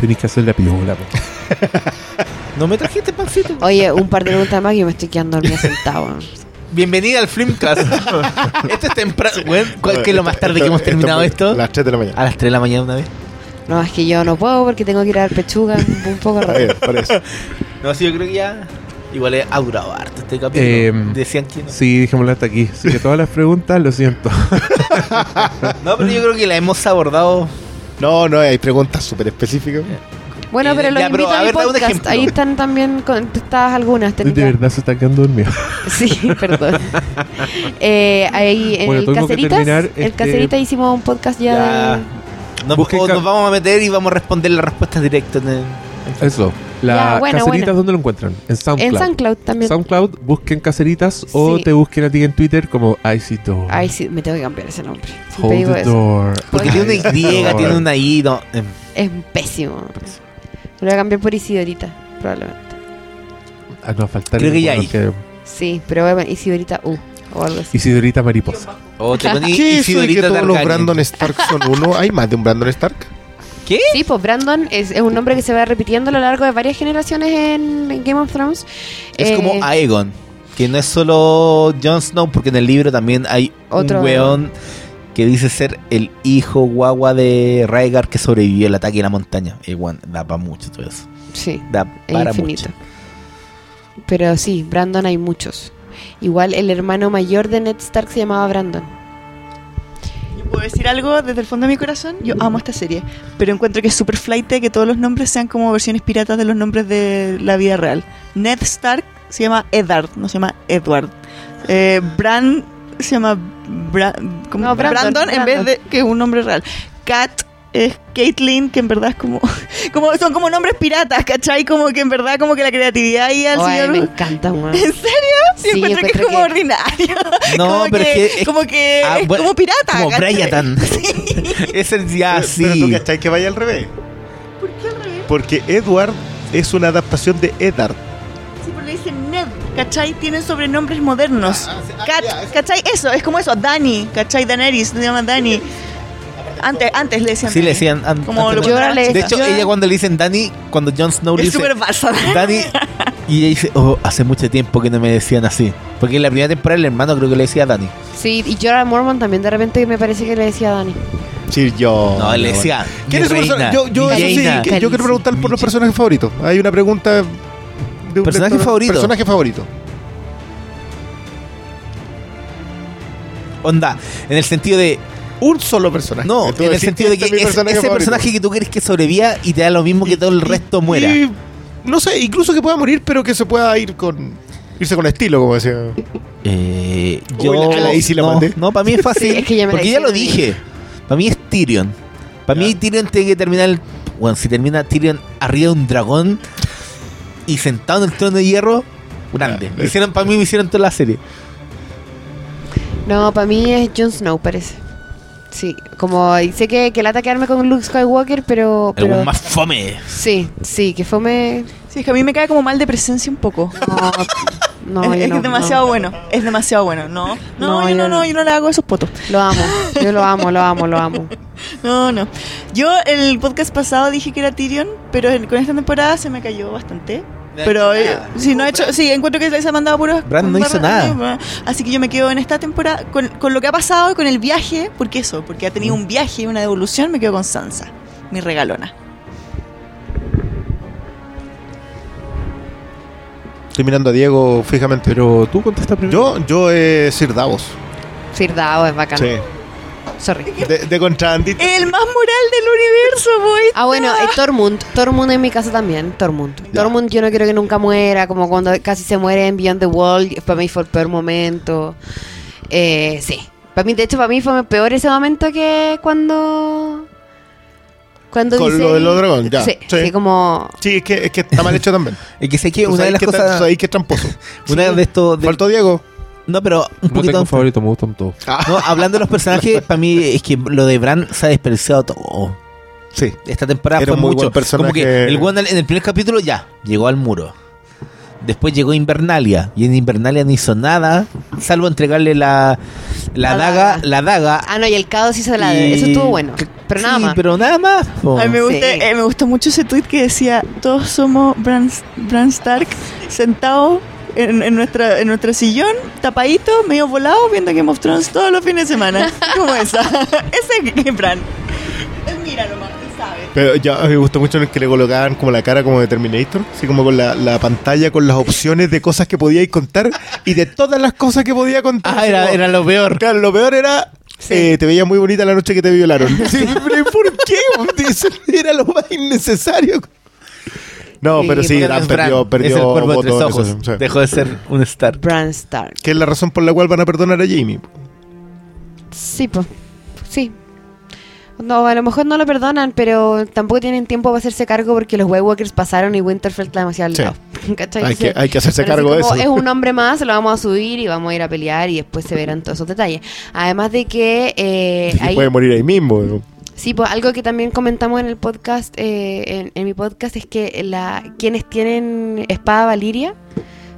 Tenés que hacer la piola. ¿No me trajiste pancito? Oye, un par de preguntas más y yo me estoy quedando dormida sentado. Bienvenida al Flimcast. esto es temprano. Bueno, ¿cuál que es lo más tarde que hemos terminado esto? A las 3 de la mañana. A las 3 de la mañana una vez. No, es que yo no puedo porque tengo que ir a dar pechuga un, poco eso. No, sí, yo creo que ya. Igual es- ha durado harto este capítulo. Em, Decían que no. Sí, dejémoslo hasta aquí. Así que todas las preguntas, lo siento. No, pero yo creo que la hemos abordado. No, no, hay preguntas súper específicas. Bueno, Eh, pero los ya, pero, invito a, a mi ver, da un podcast. ejemplo. Ahí están también contestadas algunas. De verdad se están quedando dormidos. Sí, perdón. eh, ahí en Bueno, el tuvimos que Caceritas, terminar el este- Caceritas hicimos un podcast ya, Ya. de... Nos, Busquen o ca- nos vamos a meter y vamos a responder las respuestas directas. en el- Eso. La Ya, bueno, caseritas, bueno. ¿dónde lo encuentran? En SoundCloud. En SoundCloud también. SoundCloud, busquen caseritas o te busquen a ti en Twitter como Icy Door. Ay, sí, me tengo que cambiar ese nombre. Hold digo the eso. door. Porque tiene una Y, tiene una I. No, em, Es pésimo. Lo voy a cambiar por Isidorita, probablemente. Ah, no, faltar Creo el que ya hay. que- Sí, pero voy a poner Isidorita U. o algo así. Isidorita Mariposa. O te poní ¿Qué es eso de que Isidorita todos los. Brandon Stark son uno? ¿Hay más de un Brandon Stark? ¿Qué? Sí, pues Brandon es, es un nombre que se va repitiendo a lo largo de varias generaciones en, en Game of Thrones. Es Eh, como Aegon, que no es solo Jon Snow, porque en el libro también hay Otro- un weón que dice ser el hijo guagua de Rhaegar que sobrevivió al ataque de la montaña. Bueno, da para mucho todo eso. Sí, Da es para infinito. mucho. Pero sí, Brandon hay muchos. Igual el hermano mayor de Ned Stark se llamaba Brandon. ¿Yo ¿Puedo decir algo desde el fondo de mi corazón? Yo amo esta serie, pero encuentro que es super flight que todos los nombres sean como versiones piratas de los nombres de la vida real. Ned Stark se llama Eddard, no se llama Edward. Eh, Bran se llama Bra- como No, Brandon, Brandon, en vez de que es un nombre real. Kat es Caitlyn, que en verdad es como, como son como nombres piratas, ¿cachai? Como que en verdad como que la creatividad ahí al Ay, señor... me encanta, weón. ¿En serio? Sí, Yo encuentro que es como que- ordinario. No, como pero que, es que- como que Ah, es bueno, como pirata. Como. Bryatan. es el ya, Pero- Pero tú sí. cachai que vaya al revés. ¿Por qué al revés? Porque Edward es una adaptación de Eddard. Sí, pero le dicen Ned, ¿cachai? Tienen sobrenombres modernos. Cat- ¿Cachai? Eso, es como eso. Dani, ¿cachai? Daenerys, se llama Dani. Antes, antes le decían Sí, le decían. an- Como antes. Yo le- De hecho, ella cuando le dicen Dani, cuando Jon Snow le Es dice. Dani, y ella dice, oh, hace mucho tiempo que no me decían así. Porque en la primera temporada el hermano creo que le decía Dani. Sí, y Jorah Mormon también de repente me parece que le decía a Dani. Sí, yo. No, él le decía. ¿Quién es su persona- Yo, yo, mi eso sí, reina. que- yo quiero preguntar por los personajes favoritos. Hay una pregunta de un ¿Personaje lector- favorito? Personaje favorito. Onda, en el sentido de. Un solo personaje. No, Tú en el sentido de que este es personaje ese favorito. personaje que tú quieres que sobreviva y te da lo mismo que todo el Y- resto muera. y- no sé, incluso que pueda morir, pero que se pueda ir con. irse con estilo, como decía. Eh, Uy, yo. la- la la no, mandé. no, para mí es fácil. Sí, es que ya me la porque ya lo dije. Para mí es Tyrion. Para mí Tyrion tiene que terminar. el- Bueno, si termina Tyrion arriba de un dragón y sentado en el trono de hierro, grande. Me hicieron, para mí me hicieron toda la serie. No, para mí es Jon Snow, parece. Sí, como sé que, que lata quedarme con Luke Skywalker, pero. El pero más fome. Sí, sí, que fue me. Sí, es que a mí me cae como mal de presencia un poco. No, no, es, es no, demasiado no. bueno. Es demasiado bueno. No, no, No, yo yo no, no, no. yo no le hago esos potos. Lo amo, yo lo amo, lo amo, lo amo. No, no. Yo el podcast pasado dije que era Tyrion, pero en- con esta temporada se me cayó bastante. Pero hecho eh, nada. sí, no ha hecho, sí, encuentro que se ha mandado puros. Bran no hizo nada. Así que yo me quedo en esta temporada con, con lo que ha pasado y con el viaje, porque eso, porque ha tenido un viaje, una devolución, me quedo con Sansa, mi regalona. Estoy mirando a Diego fijamente. Pero tú contesta primero. Yo, yo eh, Sir Davos. Sir Davos es bacán. Sí. Sorry. De, de contrabandista. El más moral del universo, boy. Ah, bueno, eh, Tormund. Tormund en mi casa también. Tormund. Tormund yo no quiero que nunca muera, como cuando casi se muere en Beyond the Wall. Para mí fue el peor momento. Eh, sí. Para mí, de hecho, para mí fue peor ese momento que cuando... Cuando Con dice... lo de los dragones, ya. Sí, Sí. sí, como... Sí, es que, es que está mal hecho también. Es que sé que una de las que cosas. sabes que es tramposo. Una de estos. de- Faltó Diego. No, pero un No poquito. tengo favorito, me gustan todos. No, hablando de los personajes, para mí es que lo de Bran se ha desperdiciado todo. Sí. Esta temporada Era fue un muy mucho. Como que el weón en el primer capítulo ya llegó al muro. Después llegó Invernalia. Y en Invernalia no hizo nada. Salvo entregarle la, la, La daga, daga. la daga. Ah, no, y el caos hizo la... y- Eso estuvo bueno. Pero nada Sí, más. Pero nada más. po. A mí me, gusta, Sí. eh, me gustó mucho ese tweet que decía, todos somos Bran, Bran Stark sentados en, en nuestra, en nuestro sillón, tapaditos, medio volados, viendo Game of Thrones todos los fines de semana. Como esa. Ese es Bran. Mira nomás. Pero ya me gustó mucho en el que le colocaban como la cara como de Terminator, así como con la, la pantalla con las opciones de cosas que podíais contar y de todas las cosas que podía contar. Ah, era, Como- era lo peor. Claro, lo peor era. eh, te veía muy bonita la noche que te violaron. Sí, pero ¿por qué? Era lo más innecesario. No, pero sí, Bran Bran, perdió, perdió es el cuervo de tres ojos. eso, sí. Dejó de ser un Stark. Bran Stark. Que es la razón por la cual van a perdonar a Jamie. Sí, pues. Sí. No, a lo mejor no lo perdonan, pero tampoco tienen tiempo para hacerse cargo porque los White Walkers pasaron y Winterfell está demasiado Sí. lado. ¿Cachai? Hay que, hay que hacerse cargo de como eso. Es un hombre más, lo vamos a subir y vamos a ir a pelear y después se verán todos esos detalles. Además de que eh, Y que hay- puede morir ahí mismo. ¿no? Sí, pues algo que también comentamos en el podcast, eh, en, mi podcast, es que la quienes tienen espada valiria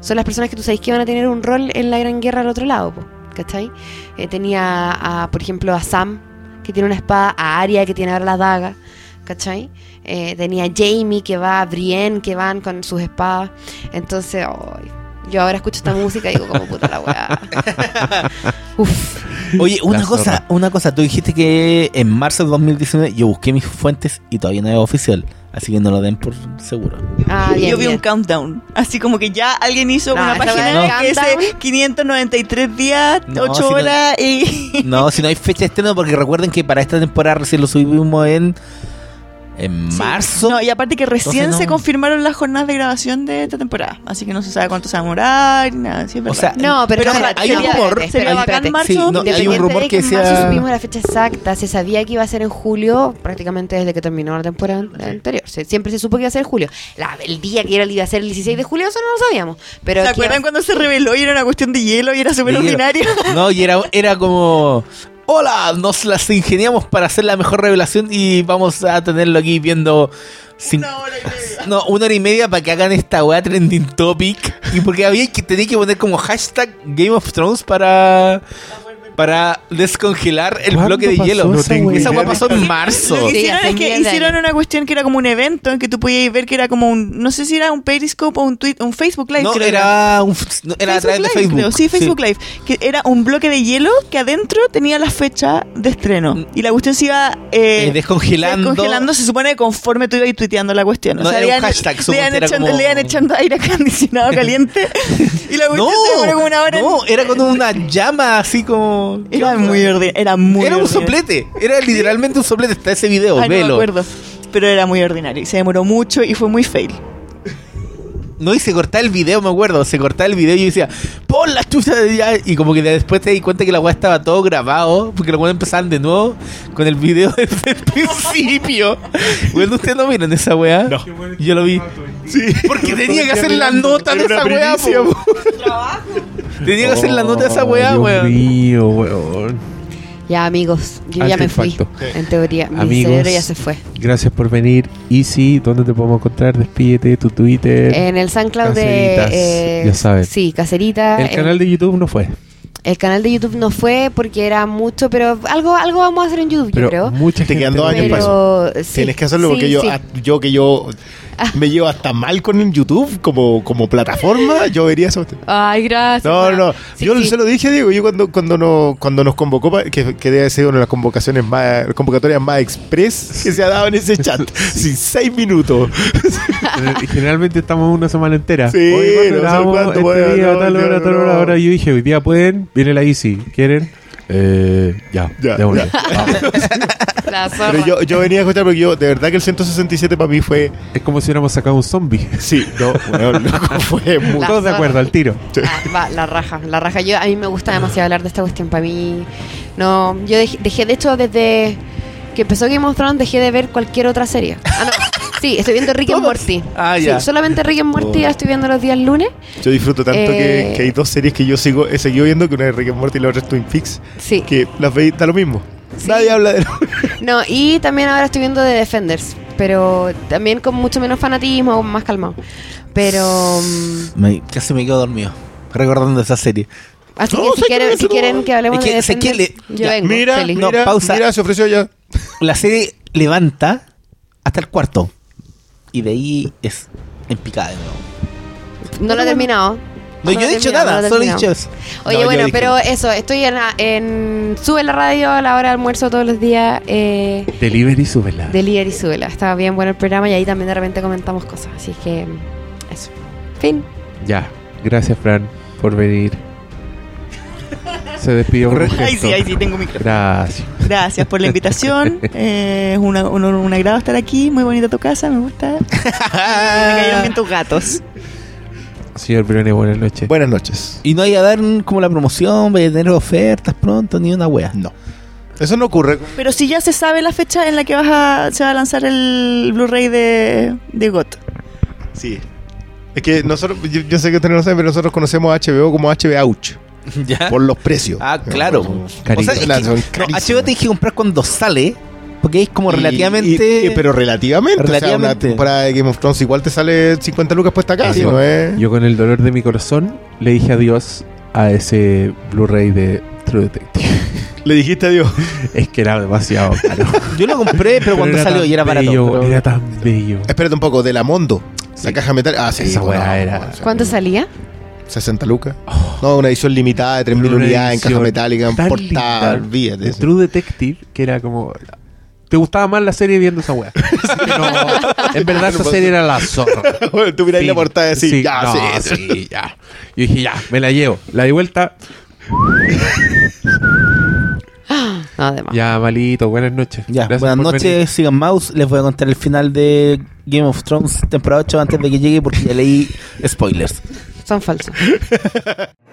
son las personas que tú sabes que van a tener un rol en la gran guerra al otro lado. po. ¿cachai? Eh, tenía, a, por ejemplo, a Sam, que tiene una espada, a Arya, que tiene ahora la daga, ¿cachai? Eh, tenía a Jamie, que va, a Brienne, que van con sus espadas. Entonces, ay, yo ahora escucho esta música y digo, como puta la weá. Uf. Oye, una La cosa, zorra. una cosa, tú dijiste que en marzo de 2019 yo busqué mis fuentes y todavía no es oficial, así que no lo den por seguro. Ah, bien, yo vi bien. un countdown. Así como que ya alguien hizo No, una página weá que del dice countdown. 593 días, No, 8 si no- horas y. No, si no hay fecha de estreno, porque recuerden que para esta temporada recién lo subimos en, en Sí. marzo. No, y aparte que recién Entonces se no. confirmaron las jornadas de grabación de esta temporada. Así que no se sabe cuánto se va a demorar ni nada. Sí, O sea, No, pero, Pero espérate, hay un rumor- espérate, sería bacán espérate. marzo. Sí, no, hay un Independiente rumor de que en marzo decía... supimos la fecha exacta, se sabía que iba a ser en julio, prácticamente desde que terminó la temporada anterior. Se- siempre se supo que iba a ser en julio. La- el día que era, iba a ser el 16 de julio, eso no lo sabíamos. Pero ¿Se que- acuerdan cuando se reveló y era una cuestión de hielo y era súper ordinario? No, y era, era como... Hola, nos las ingeniamos para hacer la mejor revelación y vamos a tenerlo aquí viendo... cin- No, una hora y media para que hagan esta weá trending topic. Y porque había que tenía que poner como hashtag Game of Thrones para. Para descongelar el ¿Cuándo bloque de hielo. esa esa pasó en marzo. Lo que Sí, hicieron hace es que hicieron años. una cuestión que era como un evento en que tú podías ver que era como un, no sé si era un Periscope o un tweet, un Facebook Live. No, creo era, un, no, era a través de Live, Facebook. creo. Sí, Facebook Live. Que era un bloque de hielo que adentro tenía la fecha de estreno. Y la cuestión se iba eh, Eh, descongelando. descongelando, se supone, conforme tú ibas tuiteando la cuestión. No, era le un hashtag, le iban, era echando, como- le iban echando aire acondicionado caliente. y la No, cuestión se demoró como una hora. en- no, era con una llama así como. Era muy ordi- Era muy Era un ordinario. soplete. Era literalmente un soplete. Está ese video, Ay, no me velo. acuerdo. Pero era muy ordinario. y Se demoró mucho y fue muy fail. No, y se cortaba el video, me acuerdo. Se cortaba el video y yo decía, pon la chucha de ya. Y como que después te di cuenta que la weá estaba todo grabado. Porque los weones empezaban de nuevo con el video desde el principio. Bueno, ustedes no miran esa weá. No. Yo lo vi. Sí. Porque tenía que hacer la nota de esa weá. Tenía que hacer la nota de esa weá, Dios weón. Ya, amigos, yo Alto ya me fui. impacto. En teoría, mi Amigos. cerebro ya se fue. Gracias por venir. Easy, ¿dónde te podemos encontrar? Despídete, tu Twitter. En el SoundCloud de. eh, ya saben. Sí, Caserita. el en- canal de YouTube no fue. El canal de YouTube no fue porque era mucho, pero algo, algo vamos a hacer en YouTube, Pero yo creo. mucha Te quedan dos años para. Pero, sí, Tienes que hacerlo porque sí, yo, sí. ah, yo que yo me llevo hasta mal con el YouTube como, como plataforma, yo vería eso. Ay, gracias. No, no, Sí, yo sí. se lo dije, Diego, yo cuando, cuando, nos, cuando nos convocó, que, que debe ser una de las convocaciones más, convocatorias más express que se ha dado en ese chat, sin seis minutos. Generalmente estamos una semana entera. Sí, Hoy, ¿cuándo no sé cuánto, este bueno, día, no, tal no, hora, tal no. hora. Ahora yo dije, hoy día pueden, viene la Easy. ¿Quieren? Eh, ya, Ya, démosle. La zorra. Pero yo, yo venía a escuchar porque yo, de verdad que el 167 para mí fue, Es como si hubiéramos sacado un zombie. sí, no, bueno, loco, fue muy... La Todos de zorra. acuerdo, al tiro. Ah, va, la raja, la raja. Yo, a mí me gusta demasiado hablar de esta cuestión. Para mí, no. Yo dej- dejé, de hecho, desde que empezó Game of Thrones, dejé de ver cualquier otra serie. Ah, no. Sí, estoy viendo Rick and. Morty. Ah, Sí, ya. solamente Rick and Morty Oh. la estoy viendo los días lunes. Yo disfruto tanto que, Eh. que hay dos series que yo sigo, he seguido viendo, que una es Rick and Morty y la otra es Twin Peaks, Sí. que las veis, da lo mismo. Sí. Nadie habla de No, y también ahora estoy viendo The Defenders. Pero también con mucho menos fanatismo, más calmado. Pero. mm, Me- casi me quedo dormido. Recordando esa serie. Así No, que si quieren, si no- quieren que hablemos Es que de que Defenders, le- yo ya, vengo. Mira, feliz. No, pausa. mira, se ofreció ya. La serie levanta hasta el cuarto. Y de ahí es en picada de nuevo. No lo he terminado. No, yo he dicho nada, no solo he dicho eso. Oye, No, bueno, pero eso, estoy en, Sube la radio a la hora de almuerzo todos los días. Eh, Delivery, súbela. Delivery Súbela. Estaba bien bueno el programa y ahí también de repente comentamos cosas. Así que, eso. Fin. Ya. Gracias, Fran, por venir. Se despidió con Ay, sí, ahí sí, tengo micrófono. Gracias. Gracias por la invitación. Eh, es una- un, un agrado estar aquí. Muy bonita tu casa, me gusta. Me cayeron bien tus gatos. Señor Briones, buenas noches. Buenas noches. Y no hay a dar como la promoción, vaya a tener ofertas pronto, ni una wea. No. Eso no ocurre. Pero si ya se sabe la fecha en la que vas a, se va a lanzar el Blu-ray de, de GOT. Sí. Es que nosotros, yo, yo sé que ustedes no lo saben, pero nosotros conocemos a HBO como HBO ¿Ya? por los precios. Ah, claro. Carísimo. O sea, es que- no. HBO comprar cuando sale, porque es como Y- relativamente... y- y- pero relativamente. Relativamente. O sea, una temporada de Game of Thrones igual te sale 50 lucas puesta acá. Sí, no es... Yo con el dolor de mi corazón le dije adiós a ese Blu-ray de True Detective. Le dijiste adiós. Es que era demasiado caro. Yo lo compré, pero cuando salió y era barato. bello, pero- Era tan bello. Espérate un poco, de la Mondo. Sí. La caja metal. Ah, sí. Esa pues, weá no, era- ¿Cuánto salía? 60 lucas. No, una edición limitada de 3000 Una unidades en caja metálica, en portada, olvídate. de True Detective, que era como. ¿Te gustaba más la serie viendo esa weá? No, en verdad esa serie era la zorra. Bueno, Tú miras Sí, la portada y decís, sí, ya, no, sí, sí. ya. Yo dije, ya, me la llevo. La di vuelta, No, además. ya, malito, buenas noches. Ya, Gracias buenas noches, venir. sigan Mouse. Les voy a contar el final de Game of Thrones temporada 8 antes de que llegue porque ya leí spoilers. Son falsos.